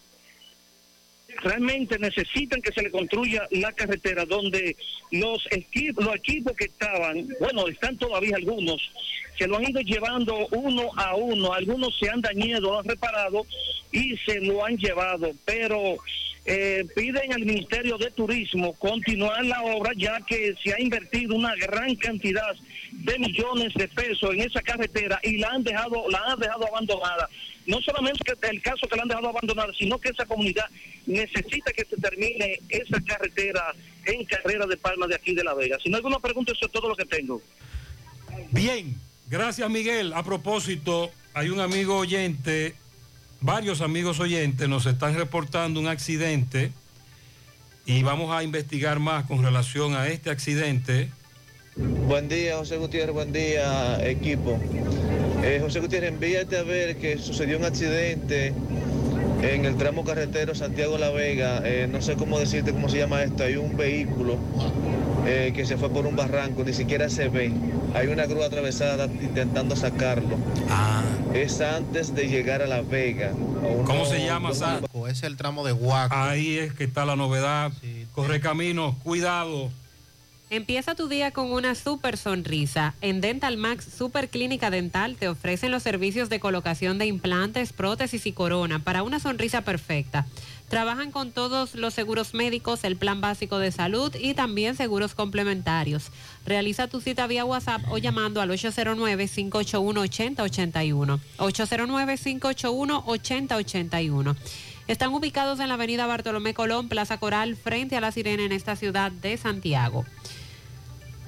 realmente necesitan que se le construya la carretera donde los equipos, los equipos que estaban, bueno, están todavía algunos, se lo han ido llevando uno a uno, algunos se han dañado, han reparado y se lo han llevado, pero eh, piden al Ministerio de Turismo continuar la obra ya que se ha invertido una gran cantidad de millones de pesos en esa carretera y la han dejado, la han dejado abandonada. No solamente el caso que la han dejado abandonada, sino que esa comunidad necesita que se termine esa carretera en carrera de Palma de aquí de La Vega. Si no hay alguna pregunta, eso es todo lo que tengo. Bien, gracias Miguel. A propósito, hay un amigo oyente, varios amigos oyentes nos están reportando un accidente y vamos a investigar más con relación a este accidente. Buen día, José Gutiérrez, buen día, equipo. Eh, José Gutiérrez, envíate a ver que sucedió un accidente en el tramo carretero Santiago-La Vega. Eh, no sé cómo decirte cómo se llama esto. Hay un vehículo eh, que se fue por un barranco, ni siquiera se ve. Hay una grúa atravesada intentando sacarlo. Es antes de llegar a La Vega. ¿Cómo se llama, Sa? Es el tramo de Huaco. Ahí es que está la novedad. Corre camino, cuidado. Empieza tu día con una super sonrisa. En Dental Max Super Clínica Dental te ofrecen los servicios de colocación de implantes, prótesis y corona para una sonrisa perfecta. Trabajan con todos los seguros médicos, el plan básico de salud y también seguros complementarios. Realiza tu cita vía WhatsApp o llamando al 809-581-8081. 809-581-8081. Están ubicados en la avenida Bartolomé Colón, Plaza Coral, frente a la Sirena en esta ciudad de Santiago.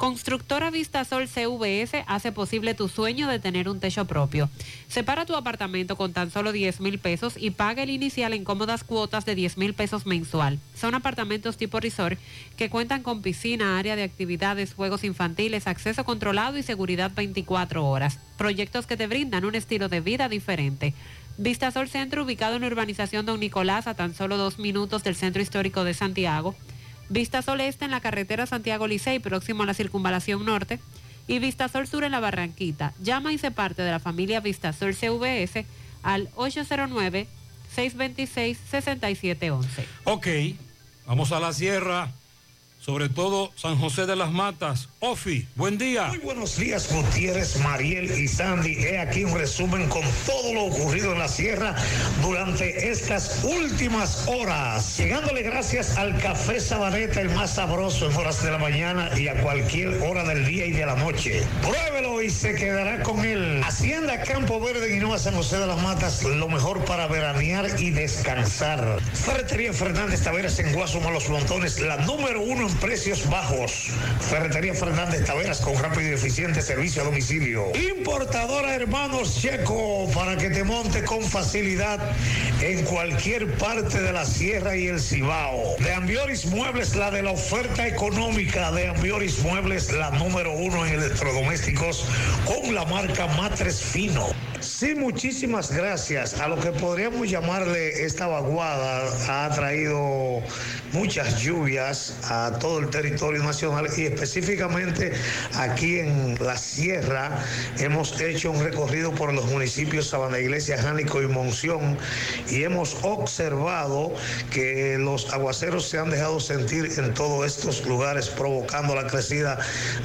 Constructora Vistasol CVS hace posible tu sueño de tener un techo propio. Separa tu apartamento con tan solo 10 mil pesos y paga el inicial en cómodas cuotas de 10 mil pesos mensual. Son apartamentos tipo resort que cuentan con piscina, área de actividades, juegos infantiles, acceso controlado y seguridad 24 horas. Proyectos que te brindan un estilo de vida diferente. Vistasol Centro, ubicado en la urbanización Don Nicolás, a tan solo dos minutos del centro histórico de Santiago. Vista Sol Este en la carretera Santiago Licey, próximo a la circunvalación norte. Y Vista Sol Sur en la Barranquita. Llama y se parte de la familia Vista Sol CVS al 809-626-6711. Ok, vamos a la sierra, sobre todo San José de las Matas. Ofi, buen día. Muy buenos días, Gutiérrez, Mariel y Sandy. He aquí un resumen con todo lo ocurrido en la sierra durante estas últimas horas. Llegándole gracias al café Sabaneta, el más sabroso en horas de la mañana y a cualquier hora del día y de la noche. Pruébelo y se quedará con él. Hacienda Campo Verde, Guinoa, San José de las Matas, lo mejor para veranear y descansar. Ferretería Fernández Taveras en Guasuma, Los Montones, la número uno precios bajos. Ferretería Fernández Taveras con rápido y eficiente servicio a domicilio. Importadora Hermanos Checo para que te monte con facilidad en cualquier parte de la sierra y el Cibao. De Ambioris Muebles, la de la oferta económica de Ambioris Muebles, la número uno en electrodomésticos con la marca Matres Fino. Sí, muchísimas gracias. A lo que podríamos llamarle esta vaguada ha traído muchas lluvias a todo el territorio nacional y específicamente aquí en la sierra hemos hecho un recorrido por los municipios Sabana Iglesia, Jánico y Monción y hemos observado que los aguaceros se han dejado sentir en todos estos lugares provocando la crecida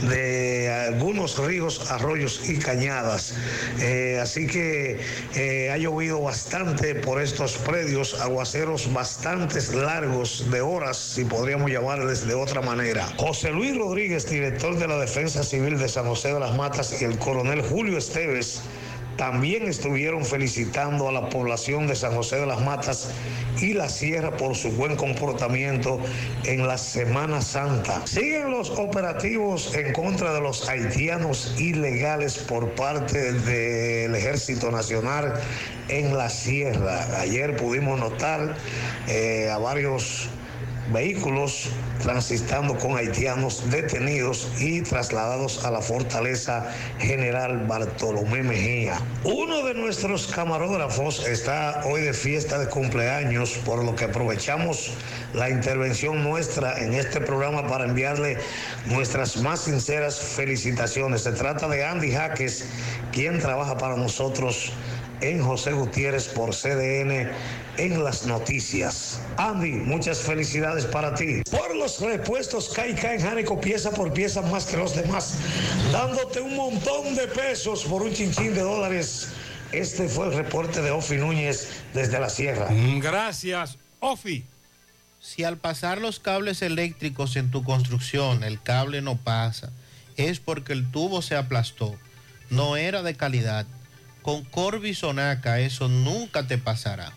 de algunos ríos, arroyos y cañadas. Eh, así que eh, ha llovido bastante por estos predios, aguaceros bastante largos de si podríamos llamarles de otra manera. José Luis Rodríguez, director de la Defensa Civil de San José de las Matas, y el coronel Julio Esteves también estuvieron felicitando a la población de San José de las Matas y la Sierra por su buen comportamiento en la Semana Santa. Siguen los operativos en contra de los haitianos ilegales por parte del Ejército Nacional en la Sierra. Ayer pudimos notar eh, a varios vehículos transitando con haitianos detenidos y trasladados a la fortaleza General Bartolomé Mejía. Uno de nuestros camarógrafos está hoy de fiesta de cumpleaños, por lo que aprovechamos la intervención nuestra en este programa para enviarle nuestras más sinceras felicitaciones. Se trata de Andy Jaques, quien trabaja para nosotros en José Gutiérrez por CDN en las noticias. Andy, muchas felicidades para ti. Por los repuestos Caica en Jánico, pieza por pieza más que los demás, dándote un montón de pesos por un chinchín de dólares. Este fue el reporte de Ofi Núñez desde la sierra. Gracias, Ofi. Si al pasar los cables eléctricos en tu construcción el cable no pasa, es porque el tubo se aplastó, no era de calidad. Con Corby Sonaca eso nunca te pasará.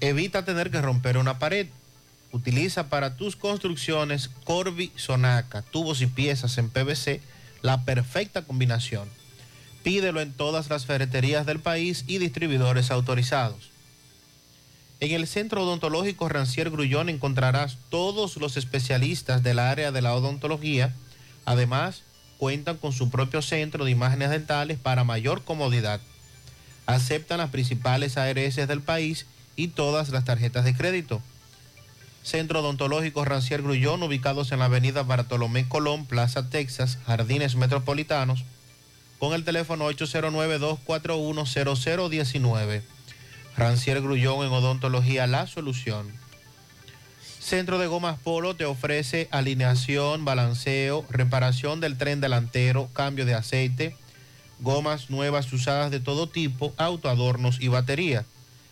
Evita tener que romper una pared. Utiliza para tus construcciones Corby Sonaca, tubos y piezas en PVC, la perfecta combinación. Pídelo en todas las ferreterías del país y distribuidores autorizados. En el Centro Odontológico Rancier Grullón encontrarás todos los especialistas del área de la odontología. Además, cuentan con su propio centro de imágenes dentales para mayor comodidad. Aceptan las principales ARS del país y todas las tarjetas de crédito. Centro Odontológico Rancier Grullón, ubicados en la avenida Bartolomé Colón, Plaza Texas, Jardines Metropolitanos, con el teléfono 809-241-0019. Rancier Grullón en Odontología La Solución. Centro de Gomas Polo te ofrece alineación, balanceo, reparación del tren delantero, cambio de aceite, gomas nuevas usadas de todo tipo, autoadornos y batería.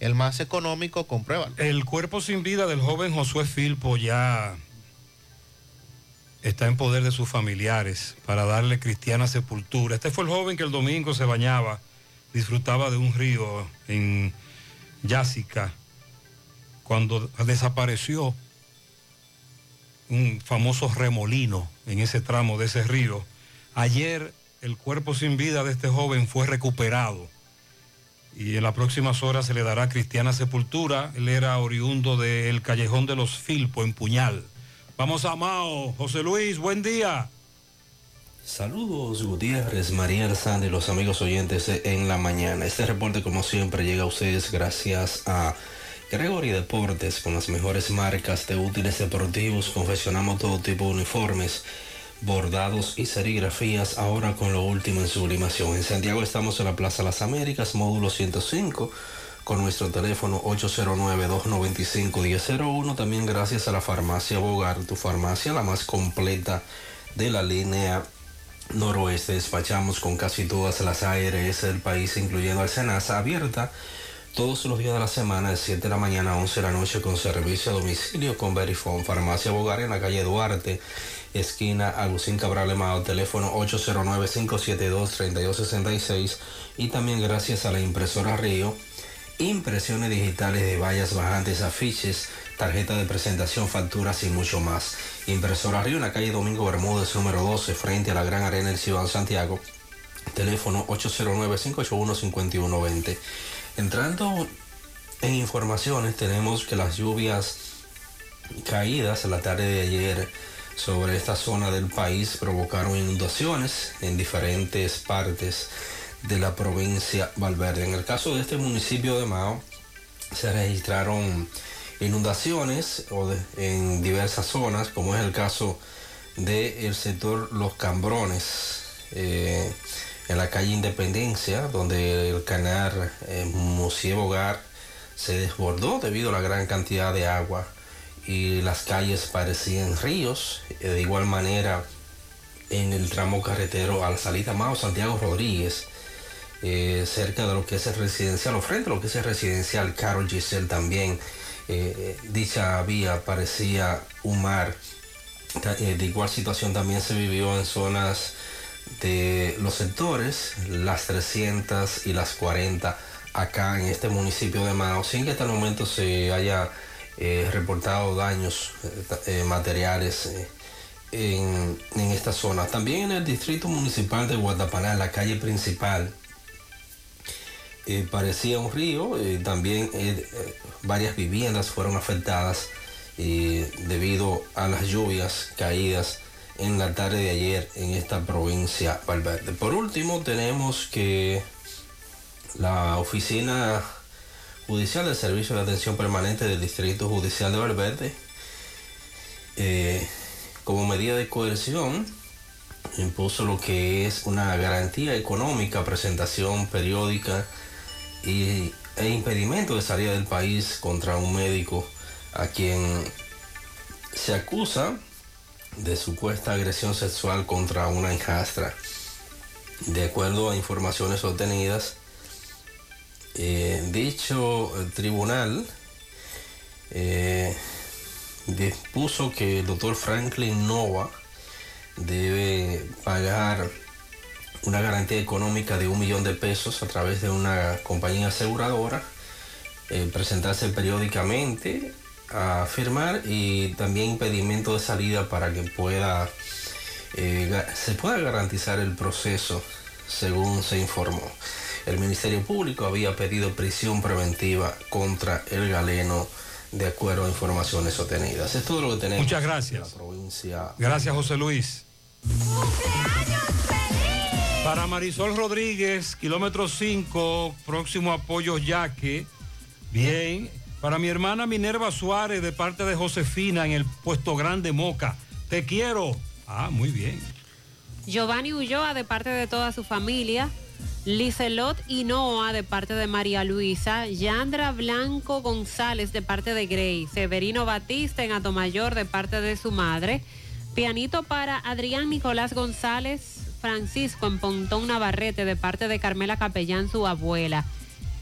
el más económico, compruébalo. El cuerpo sin vida del joven Josué Filpo ya está en poder de sus familiares para darle cristiana sepultura. Este fue el joven que el domingo se bañaba, disfrutaba de un río en Yásica, cuando desapareció un famoso remolino en ese tramo de ese río. Ayer el cuerpo sin vida de este joven fue recuperado y en las próximas horas se le dará cristiana sepultura. Él era oriundo del Callejón de los Filpo en Puñal. Vamos a Mao. José Luis, buen día. Saludos Gutiérrez, María Sandy, los amigos oyentes en la mañana. Este reporte como siempre llega a ustedes gracias a Gregory Deportes con las mejores marcas de útiles deportivos. Confeccionamos todo tipo de uniformes, bordados y serigrafías ahora con lo último en sublimación. En Santiago estamos en la Plaza Las Américas, módulo 105 con nuestro teléfono 809-295-1001. También gracias a la farmacia Bogar, tu farmacia la más completa de la línea noroeste. Despachamos con casi todas las ARS del país, incluyendo al Senasa, abierta todos los días de la semana de 7 de la mañana a 11 de la noche con servicio a domicilio con Verifone. Farmacia Bogar en la calle Duarte, esquina Agustín Cabral Emao, teléfono 809-572-3266 y también gracias a la impresora Río impresiones digitales de vallas bajantes, afiches, tarjeta de presentación, facturas y mucho más. Impresora Río en la calle Domingo Bermúdez, número 12, frente a la Gran Arena del Ciudad Santiago. Teléfono 809-581-5120. Entrando en informaciones, tenemos que las lluvias caídas a la tarde de ayer sobre esta zona del país provocaron inundaciones en diferentes partes de la provincia Valverde. En el caso de este municipio de Mao, se registraron inundaciones de- en diversas zonas, como es el caso del sector Los Cambrones, eh, en la calle Independencia, donde el canal eh, Bogar se desbordó debido a la gran cantidad de agua y las calles parecían ríos. Eh, De igual manera, en el tramo carretero a la salida Mao Santiago Rodríguez, eh, cerca de lo que es el residencial o frente a lo que es el residencial Carol Giselle también. eh, dicha vía parecía un mar. De igual situación también se vivió en zonas de los sectores, las 300 y las 40 acá en este municipio de Mao, sin que hasta el momento se haya eh, reportado daños eh, eh, materiales eh, en, en esta zona. También en el distrito municipal de Guatapaná, la calle principal, parecía un río, también varias viviendas fueron afectadas debido a las lluvias caídas en la tarde de ayer en esta provincia Valverde. Por último, tenemos que la oficina judicial del Servicio de Atención Permanente del Distrito Judicial de Valverde, eh, como medida de coerción, impuso lo que es una garantía económica, presentación periódica y, e impedimento de salida del país contra un médico a quien se acusa de supuesta agresión sexual contra una hijastra. De acuerdo a informaciones obtenidas, eh, dicho tribunal eh, dispuso que el doctor Franklin Nova debe pagar una garantía económica de un millón de pesos a través de una compañía aseguradora, eh, presentarse periódicamente a firmar y también impedimento de salida para que pueda eh, se pueda garantizar el proceso según se informó. El Ministerio Público había pedido prisión preventiva contra el galeno de acuerdo a informaciones obtenidas. Es todo lo que tenemos. Muchas gracias. en la provincia. Gracias, José Luis. Para Marisol Rodríguez, kilómetro 5, próximo apoyo Yaque. Bien. Para mi hermana Minerva Suárez, de parte de Josefina, en el puesto grande Moca. Te quiero. Ah, muy bien. Giovanni Ulloa, de parte de toda su familia. Licelot Hinoa de parte de María Luisa, Yandra Blanco González de parte de Grey, Severino Batista en Atomayor de parte de su madre, pianito para Adrián Nicolás González Francisco en Pontón Navarrete de parte de Carmela Capellán, su abuela,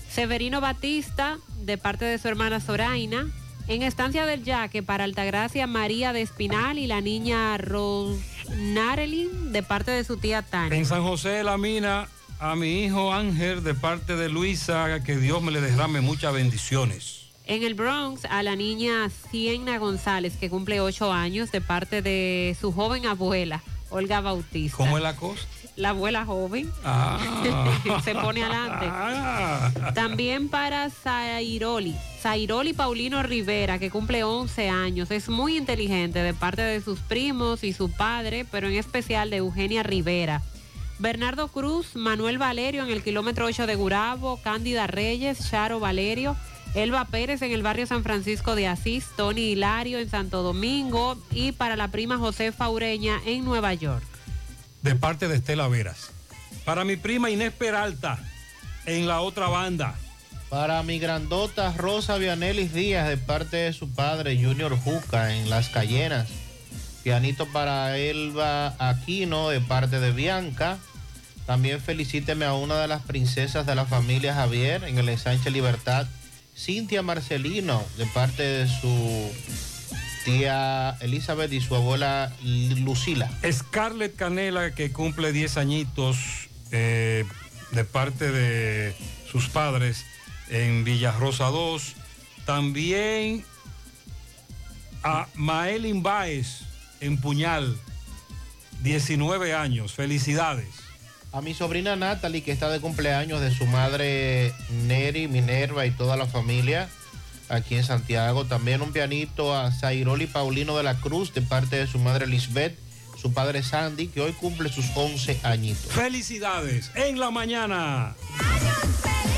Severino Batista de parte de su hermana Zoraina, en Estancia del Yaque para Altagracia María de Espinal y la niña Rosnarelin de parte de su tía Tania. En San José de la Mina, a mi hijo Ángel de parte de Luisa, que Dios me le derrame muchas bendiciones. En el Bronx, a la niña Sienna González, que cumple ocho años, de parte de su joven abuela, Olga Bautista. ¿Cómo es la cosa? La abuela joven. Ah. Se pone adelante. También para Zairoli. Zairoli Paulino Rivera, que cumple 11 años. Es muy inteligente de parte de sus primos y su padre, pero en especial de Eugenia Rivera. Bernardo Cruz, Manuel Valerio en el kilómetro 8 de Gurabo, Cándida Reyes, Charo Valerio, Elba Pérez en el barrio San Francisco de Asís, Tony Hilario en Santo Domingo y para la prima Josefa Ureña en Nueva York. De parte de Estela Veras. Para mi prima Inés Peralta, en la otra banda. Para mi grandota Rosa Vianelis Díaz, de parte de su padre Junior Juca, en Las Cayenas. Pianito para Elba Aquino, de parte de Bianca. También felicíteme a una de las princesas de la familia Javier, en el ensanche Libertad. Cintia Marcelino, de parte de su tía Elizabeth y su abuela Lucila. Scarlett Canela, que cumple 10 añitos eh, de parte de sus padres en Villarrosa 2. También a Maelin Baez en Puñal, 19 años. Felicidades. A mi sobrina Natalie, que está de cumpleaños de su madre Neri, Minerva y toda la familia aquí en Santiago. También un pianito a Zairoli Paulino de la Cruz, de parte de su madre Lisbeth, su padre Sandy, que hoy cumple sus 11 añitos. Felicidades en la mañana. ¿Necesitas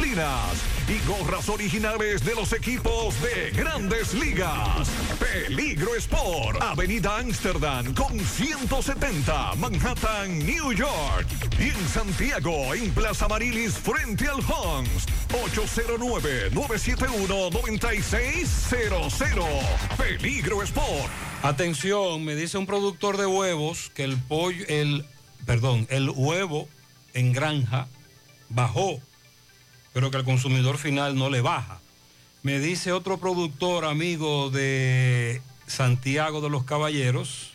y gorras originales de los equipos de grandes ligas. Peligro Sport, Avenida Amsterdam con 170, Manhattan, New York. Y en Santiago, en Plaza Marilis, frente al Hans, 809-971-9600. Peligro Sport. Atención, me dice un productor de huevos que el pollo, el, perdón, el huevo en granja bajó, pero que al consumidor final no le baja. Me dice otro productor amigo de Santiago de los Caballeros,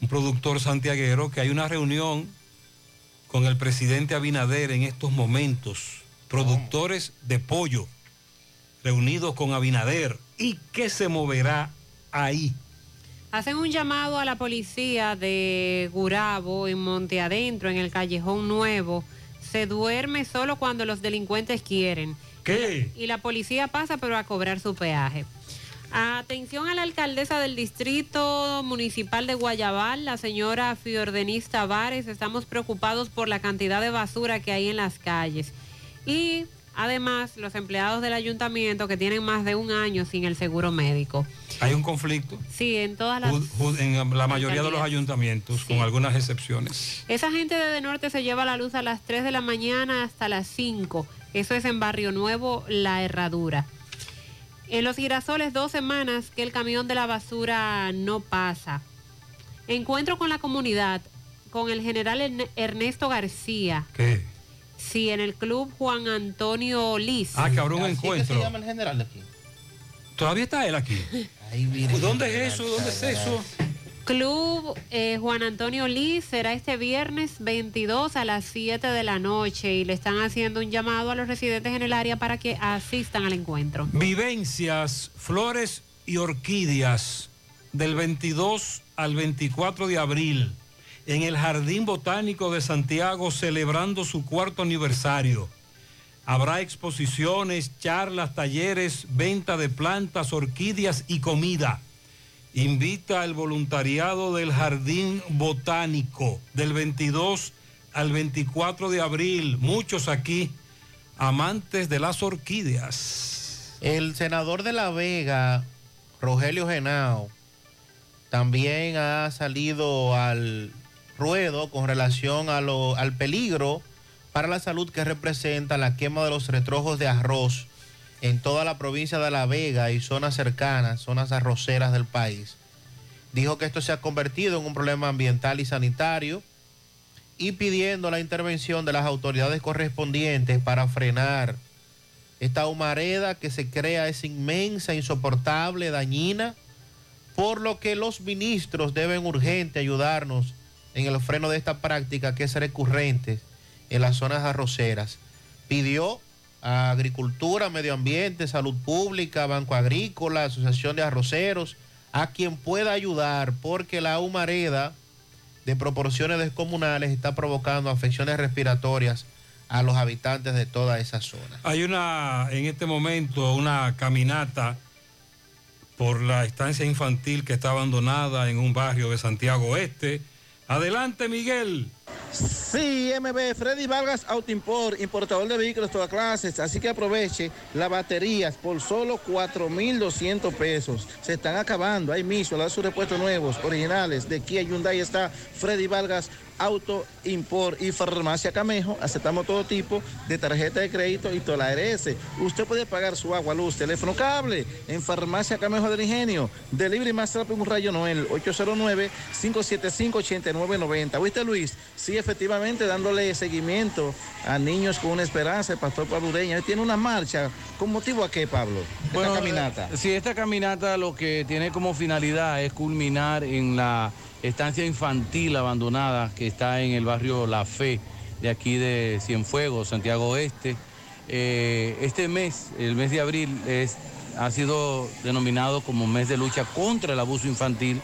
un productor santiaguero, que hay una reunión con el presidente Abinader en estos momentos, productores de pollo reunidos con Abinader. ¿Y qué se moverá ahí? Hacen un llamado a la policía de Gurabo en Monte Adentro, en el Callejón Nuevo. Se duerme solo cuando los delincuentes quieren. ¿Qué? Y la policía pasa pero a cobrar su peaje. Atención a la alcaldesa del distrito municipal de Guayabal, la señora Fiordenis Tavares. Estamos preocupados por la cantidad de basura que hay en las calles. Y además los empleados del ayuntamiento que tienen más de un año sin el seguro médico. Hay un conflicto Sí, en todas las... en la mayoría de los ayuntamientos, con algunas excepciones. Esa gente de De Norte se lleva la luz a las 3 de la mañana hasta las 5. Eso es en Barrio Nuevo, La Herradura. En Los Girasoles, dos semanas que el camión de la basura no pasa. Encuentro con la comunidad, con el general Ern- Ernesto García. ¿Qué? Sí, en el club Juan Antonio Liz. Ah, que habrá un Así es que encuentro. se llama el general de aquí. Todavía está él aquí. ¿Dónde es eso? ¿Dónde es eso? Club eh, Juan Antonio Liz será este viernes 22 a las 7 de la noche y le están haciendo un llamado a los residentes en el área para que asistan al encuentro. Vivencias, flores y orquídeas del 22 al 24 de abril en el Jardín Botánico de Santiago celebrando su cuarto aniversario. Habrá exposiciones, charlas, talleres, venta de plantas, orquídeas y comida. Invita al voluntariado del Jardín Botánico del 22 al 24 de abril. Muchos aquí, amantes de las orquídeas. El senador de La Vega, Rogelio Genao, también ha salido al ruedo con relación al peligro para la salud que representa la quema de los retrojos de arroz en toda la provincia de La Vega y zonas cercanas, zonas arroceras del país. Dijo que esto se ha convertido en un problema ambiental y sanitario y pidiendo la intervención de las autoridades correspondientes para frenar esta humareda que se crea es inmensa, insoportable, dañina, por lo que los ministros deben urgente ayudarnos en el freno de esta práctica que es recurrente en las zonas arroceras. Pidió a Agricultura, Medio Ambiente, Salud Pública, Banco Agrícola, Asociación de Arroceros, a quien pueda ayudar, porque la humareda de proporciones descomunales está provocando afecciones respiratorias a los habitantes de toda esa zona. Hay una, en este momento, una caminata por la estancia infantil que está abandonada en un barrio de Santiago Oeste. Adelante, Miguel. Sí, MB, Freddy Vargas Auto Import, importador de vehículos todas clases, así que aproveche las baterías por solo 4,200 pesos. Se están acabando, ahí mismo, da sus repuestos nuevos, originales, de Kia Hyundai está Freddy Vargas Auto Import y Farmacia Camejo, aceptamos todo tipo de tarjeta de crédito y toda la ARS. Usted puede pagar su agua, luz, teléfono, cable en Farmacia Camejo del Ingenio. Delivery más rápido un rayo Noel, 809-575-8990. ¿Viste Luis? Sí, efectivamente, dándole seguimiento a niños con una esperanza, el pastor Pablo Ureña. Él tiene una marcha. ¿Con motivo a qué, Pablo? Esta Bueno, caminata. eh, Sí, esta caminata lo que tiene como finalidad es culminar en la estancia infantil abandonada que está en el barrio La Fe, de aquí de Cienfuegos, Santiago Oeste. Eh, este mes, el mes de abril, es, ha sido denominado como mes de lucha contra el abuso infantil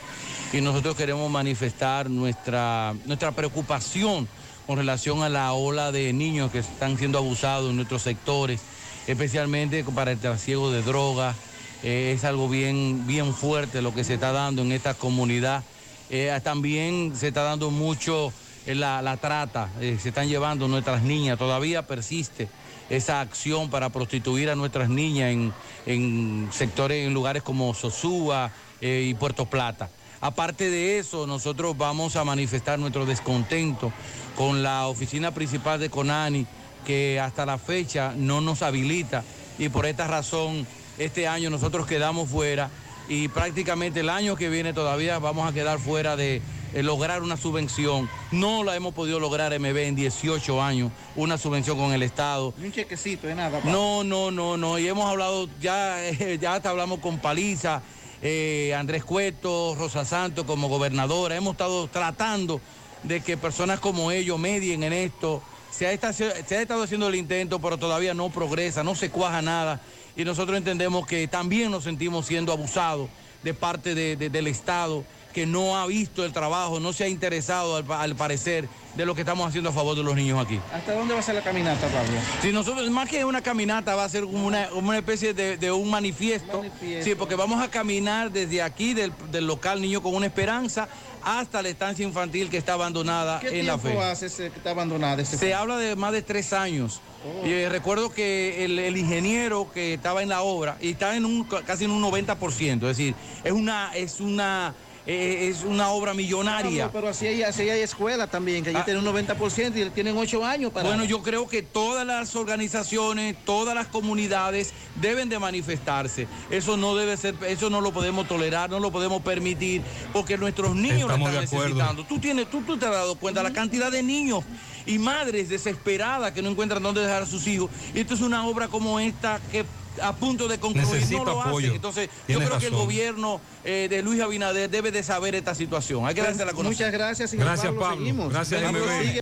y nosotros queremos manifestar nuestra, nuestra preocupación con relación a la ola de niños que están siendo abusados en nuestros sectores, especialmente para el trasiego de drogas. Eh, es algo bien, bien fuerte lo que se está dando en esta comunidad. Eh, también se está dando mucho eh, la, la trata, eh, se están llevando nuestras niñas, todavía persiste esa acción para prostituir a nuestras niñas en, en sectores, en lugares como Sosúa y Puerto Plata. Aparte de eso, nosotros vamos a manifestar nuestro descontento con la oficina principal de Conani, que hasta la fecha no nos habilita y por esta razón este año nosotros quedamos fuera y prácticamente el año que viene todavía vamos a quedar fuera de eh, lograr una subvención. No la hemos podido lograr MB en 18 años, una subvención con el Estado. Ni un chequecito de nada. papá. No, no, no, no. Y hemos hablado, ya, eh, ya hasta hablamos con Paliza, eh, Andrés Cueto, Rosa Santos como gobernadora. Hemos estado tratando de que personas como ellos medien en esto. Se ha, esta- se ha estado haciendo el intento, pero todavía no progresa, no se cuaja nada. Y nosotros entendemos que también nos sentimos siendo abusados de parte de- de- del Estado que no ha visto el trabajo, no se ha interesado al, pa- al parecer de lo que estamos haciendo a favor de los niños aquí. ¿Hasta dónde va a ser la caminata, Pablo? Si nosotros, más que una caminata, va a ser como una, especie de, de un manifiesto. Sí, porque vamos a caminar desde aquí, del, del local Niño con una Esperanza, hasta la estancia infantil que está abandonada ¿Qué en la fe. hace ese que está abandonada? ese Se habla de más de tres años. Y eh, recuerdo que el, el ingeniero que estaba en la obra, y está en un, casi en un 90%, es decir, es una, es una, eh, es una obra millonaria. Pablo, pero así hay, así hay escuelas también, que ya Ah. tienen un 90% y tienen 8 años para... Bueno, yo creo que todas las organizaciones, todas las comunidades deben de manifestarse. Eso no debe ser, eso no lo podemos tolerar, no lo podemos permitir, porque nuestros niños Estamos lo de están acuerdo. necesitando. Tú tienes, tú, tú te has dado cuenta la cantidad de niños y madres desesperadas que no encuentran dónde dejar a sus hijos. Y esto es una obra como esta que a punto de concluir Necesita no lo hacen. apoyo. Entonces, Tienes yo creo que el gobierno eh, de Luis Abinader debe de saber esta situación. Hay que dársela a conocer. Muchas gracias, señor Gracias, Pablo. Pablo. Seguimos. Gracias, Pablo MB.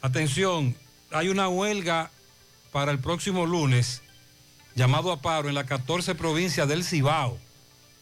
Atención, hay una huelga para el próximo lunes, llamado a paro en la 14 provincia del Cibao.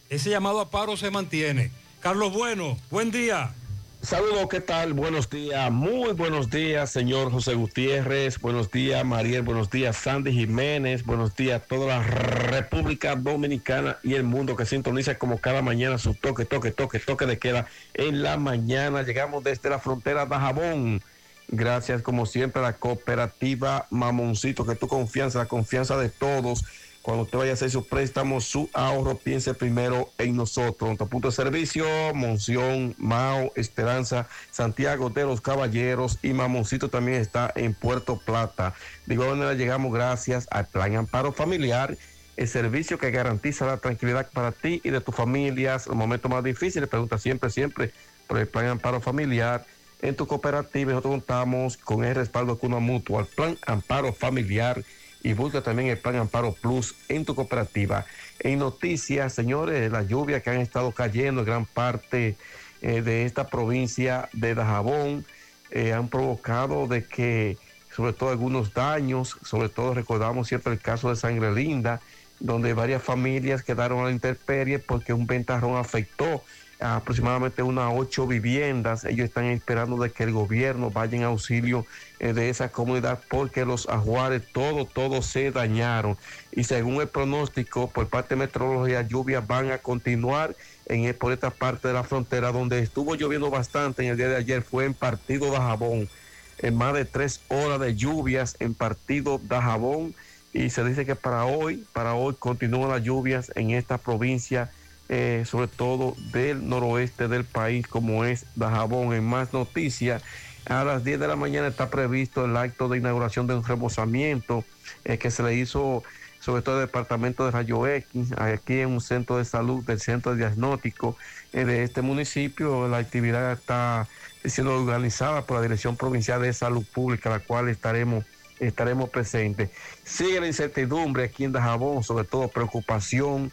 Ese llamado a paro se mantiene. Carlos Bueno, buen día. Saludos, ¿qué tal? Buenos días, muy buenos días, señor José Gutiérrez, buenos días, Mariel, buenos días, Sandy Jiménez, buenos días, toda la República Dominicana y el mundo que sintoniza como cada mañana su toque, toque, toque, toque de queda en la mañana. Llegamos desde la frontera de Jabón. Gracias, como siempre, a la cooperativa Mamoncito, que tu confianza, la confianza de todos. Cuando usted vaya a hacer su préstamo, su ahorro, piense primero en nosotros. Nuestro punto de servicio, Monción, Mao, Esperanza, Santiago de los Caballeros y Mamoncito también está en Puerto Plata. De igual manera, llegamos gracias al Plan Amparo Familiar, el servicio que garantiza la tranquilidad para ti y de tus familias. Los momentos más difíciles, pregunta siempre, siempre por el Plan Amparo Familiar. En tu cooperativa nosotros contamos con el respaldo de una mutua, el Plan Amparo Familiar y busca también el Plan Amparo Plus en tu cooperativa. En noticias, señores, las lluvias que han estado cayendo en gran parte eh, de esta provincia de Dajabón eh, han provocado de que, sobre todo algunos daños, sobre todo recordamos siempre el caso de Sangre Linda, donde varias familias quedaron a la intemperie porque un ventarrón afectó aproximadamente unas ocho viviendas. Ellos están esperando de que el gobierno vaya en auxilio eh, de esa comunidad porque los ajuares, todo, todo se dañaron. Y según el pronóstico por parte de meteorología, lluvias van a continuar en, por esta parte de la frontera donde estuvo lloviendo bastante en el día de ayer, fue en Partido de Jabón. En más de tres horas de lluvias en Partido de Jabón. Y se dice que para hoy, para hoy continúan las lluvias en esta provincia eh, sobre todo del noroeste del país, como es Dajabón. En más noticias, a las 10 de la mañana está previsto el acto de inauguración de un remozamiento eh, que se le hizo sobre todo el departamento de Rayo X, aquí en un centro de salud del centro de diagnóstico eh, de este municipio. La actividad está siendo organizada por la Dirección Provincial de Salud Pública, la cual estaremos estaremos presentes. Sigue la incertidumbre aquí en Dajabón, sobre todo preocupación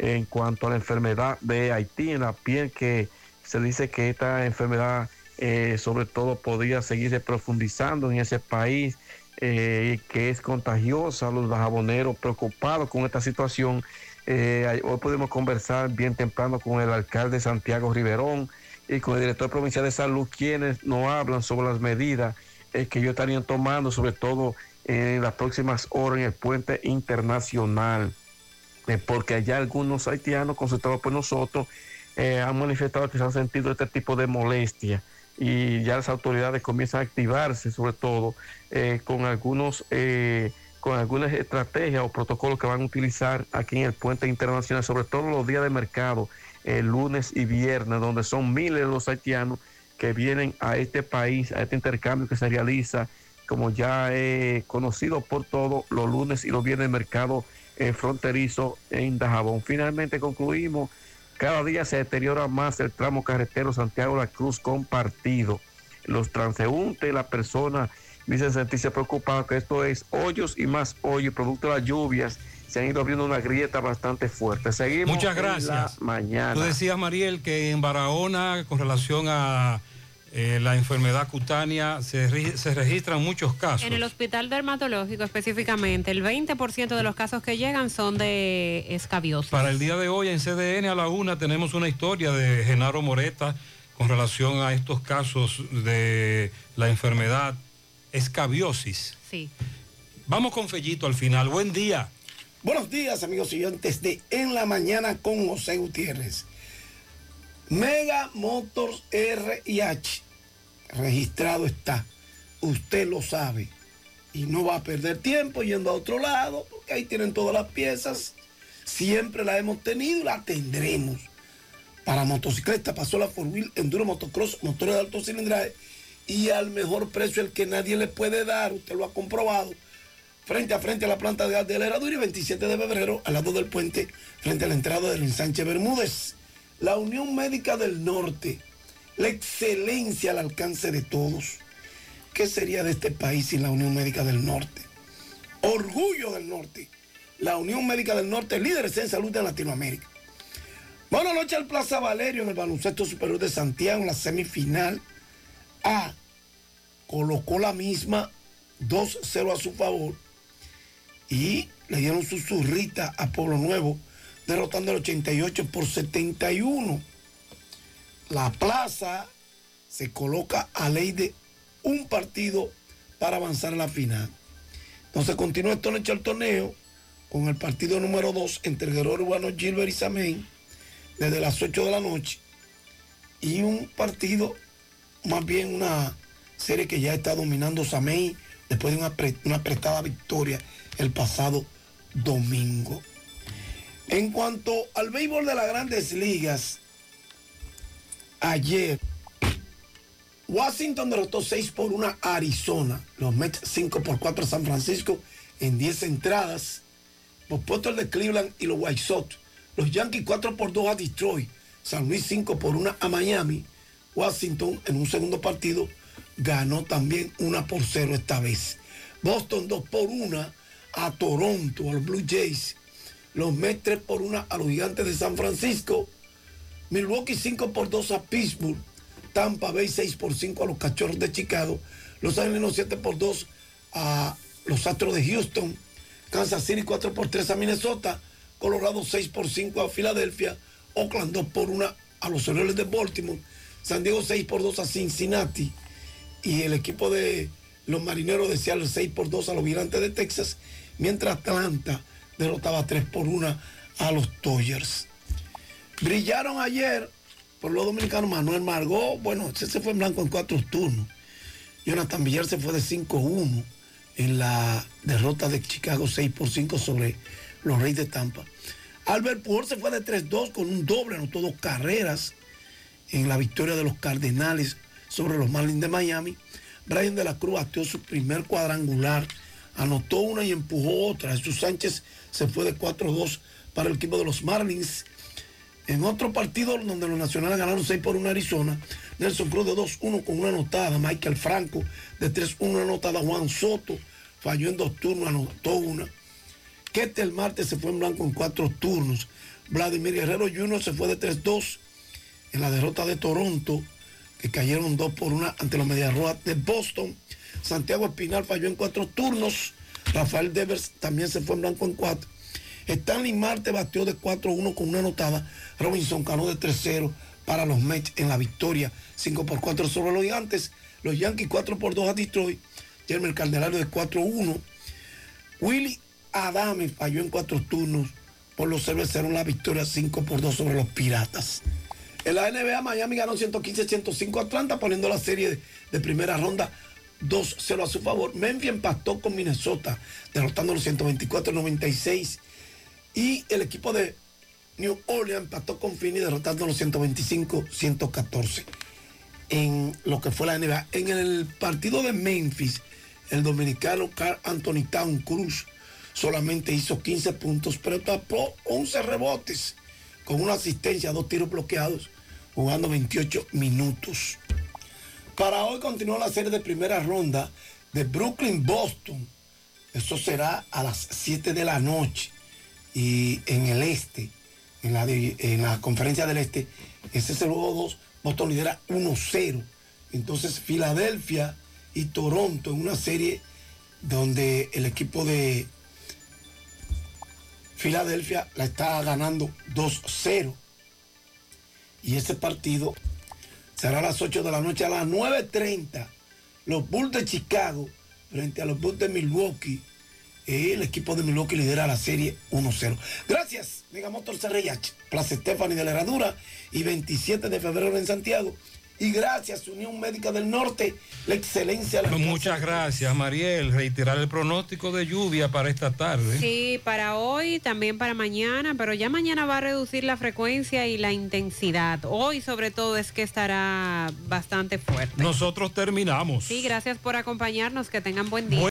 en cuanto a la enfermedad de Haití en la piel, que se dice que esta enfermedad eh, sobre todo podría seguirse profundizando en ese país, eh, que es contagiosa, los jaboneros preocupados con esta situación. Eh, hoy podemos conversar bien temprano con el alcalde Santiago Riverón y con el director provincial de salud, quienes nos hablan sobre las medidas eh, que ellos estarían tomando, sobre todo en las próximas horas en el puente internacional eh, porque allá algunos haitianos consultados por nosotros eh, han manifestado que se han sentido este tipo de molestia y ya las autoridades comienzan a activarse sobre todo eh, con algunos con algunas estrategias o protocolos que van a utilizar aquí en el puente internacional, sobre todo los días de mercado, el lunes y viernes, donde son miles los haitianos que vienen a este país, a este intercambio que se realiza, como ya he conocido por todo, los lunes y los viernes de mercado eh, fronterizo en Dajabón. Finalmente concluimos, cada día se deteriora más el tramo carretero Santiago La Cruz compartido. Los transeúntes, las personas dicen sentirse preocupados que esto es hoyos y más hoyos, producto de las lluvias, se han ido abriendo una grieta bastante fuerte. Seguimos Muchas en la gracias. mañana. Tú decías, Mariel, que en Barahona, con relación a eh, la enfermedad cutánea, se, se registran muchos casos. En el hospital dermatológico específicamente, el 20% de los casos que llegan son de escabiosis. Para el día de hoy en CDN a la una tenemos una historia de Genaro Moreta con relación a estos casos de la enfermedad escabiosis. Sí. Vamos con Fellito al final. Buen día. Buenos días, amigos oyentes de En la Mañana con José Gutiérrez. Mega Motors R&H registrado está. Usted lo sabe. Y no va a perder tiempo yendo a otro lado, porque ahí tienen todas las piezas. Siempre la hemos tenido y la tendremos. Para motocicleta pasó la Four Wheel Enduro Motocross, motores de alto cilindraje y al mejor precio el que nadie le puede dar. Usted lo ha comprobado frente a frente a la planta de gas de la Herradura y 27 de febrero al lado del puente frente a la entrada del ensanche Bermúdez. La Unión Médica del Norte, la excelencia al alcance de todos. ¿Qué sería de este país sin la Unión Médica del Norte? Orgullo del Norte. La Unión Médica del Norte, líderes en salud en Latinoamérica. Buenas noches al Plaza Valerio en el baloncesto superior de Santiago en la semifinal A. Colocó la misma 2-0 a su favor y le dieron su zurrita a Pueblo Nuevo, derrotando el 88 por 71. La plaza se coloca a ley de un partido para avanzar a la final. Entonces continúa esta noche el torneo con el partido número 2 entre Guerrero Urbano Gilbert y Samén desde las 8 de la noche y un partido, más bien una serie que ya está dominando Samén después de una, una apretada victoria el pasado domingo. En cuanto al béisbol de las grandes ligas, ayer Washington derrotó 6 por 1 a Arizona, los Mets 5 por 4 a San Francisco en 10 entradas, los Potters de Cleveland y los White Sox, los Yankees 4 por 2 a Detroit, San Luis 5 por 1 a Miami, Washington en un segundo partido ganó también 1 por 0 esta vez. Boston 2 por 1 a Toronto, a los Blue Jays. Los Mets 3 por 1 a los Gigantes de San Francisco. Milwaukee 5 por 2 a Pittsburgh. Tampa Bay 6 por 5 a los Cachorros de Chicago. Los Ángeles 7 por 2 a los Astros de Houston. Kansas City 4 por 3 a Minnesota. Colorado 6 por 5 a Filadelfia. Oakland 2 por 1 a los Orioles de Baltimore. San Diego 6 por 2 a Cincinnati. Y el equipo de los Marineros de Seattle 6 por 2 a los Gigantes de Texas. Mientras Atlanta derrotaba 3 por 1 a los Dodgers. Brillaron ayer por los dominicanos Manuel Margot. Bueno, se fue en blanco en cuatro turnos. Jonathan Villar se fue de 5-1 en la derrota de Chicago 6 por 5 sobre los Reyes de Tampa. Albert Pujol se fue de 3-2 con un doble, anotó dos carreras en la victoria de los Cardenales sobre los Marlins de Miami. Brian de la Cruz bateó su primer cuadrangular, anotó una y empujó otra. Jesús Sánchez se fue de 4-2 para el equipo de los Marlins. En otro partido donde los nacionales ganaron 6 por 1 a Arizona, Nelson Cruz de 2-1 con una anotada, Michael Franco de 3-1 anotada, Juan Soto falló en dos turnos, anotó una. Ketel Marte se fue en blanco en cuatro turnos. Vladimir Guerrero Jr. se fue de 3-2 en la derrota de Toronto, que cayeron 2 por 1 ante los Medias Rojas de Boston. Santiago Espinal falló en cuatro turnos. Rafael Devers también se fue en blanco en cuatro. Stanley Marte batió de 4-1 con una anotada. Robinson Cano de 3-0 para los Mets en la victoria 5 por 4 sobre los Gigantes. Los Yankees 4 por 2 a Detroit. Jeremy Candelario de 4-1. Willy Adame falló en cuatro turnos por los cerveceros la victoria 5 por 2 sobre los Piratas. En la NBA, Miami ganó 115-105 a Atlanta, poniendo la serie de, de primera ronda 2-0 a su favor. Memphis empató con Minnesota, derrotando los 124-96. Y el equipo de New Orleans empató con Phoenix, derrotando los 125-114. En lo que fue la NBA. En el partido de Memphis, el dominicano Carl Anthony Town Cruz solamente hizo 15 puntos, pero tapó 11 rebotes con una asistencia, dos tiros bloqueados, jugando 28 minutos. Para hoy continúa la serie de primera ronda de Brooklyn-Boston. Eso será a las 7 de la noche. Y en el este, en la, conferencia del este, ese es el juego 2. Boston lidera 1-0 Entonces Filadelfia y Toronto en una serie donde el equipo de Filadelfia la está ganando 2-0. Y ese partido será a las 8 de la noche a las 9.30. Los Bulls de Chicago frente a los Bulls de Milwaukee. Eh, el equipo de Milwaukee lidera la serie 1-0. Gracias, Megamotor CRIH, Plaza Stephanie de la Herradura y 27 de febrero en Santiago. Y gracias, Unión Médica del Norte, la excelencia. La Muchas gracias, Mariel. Reiterar el pronóstico de lluvia para esta tarde. Sí, para hoy, también para mañana, pero ya mañana va a reducir la frecuencia y la intensidad. Hoy sobre todo es que estará bastante fuerte. Nosotros terminamos. Sí, gracias por acompañarnos, que tengan buen día.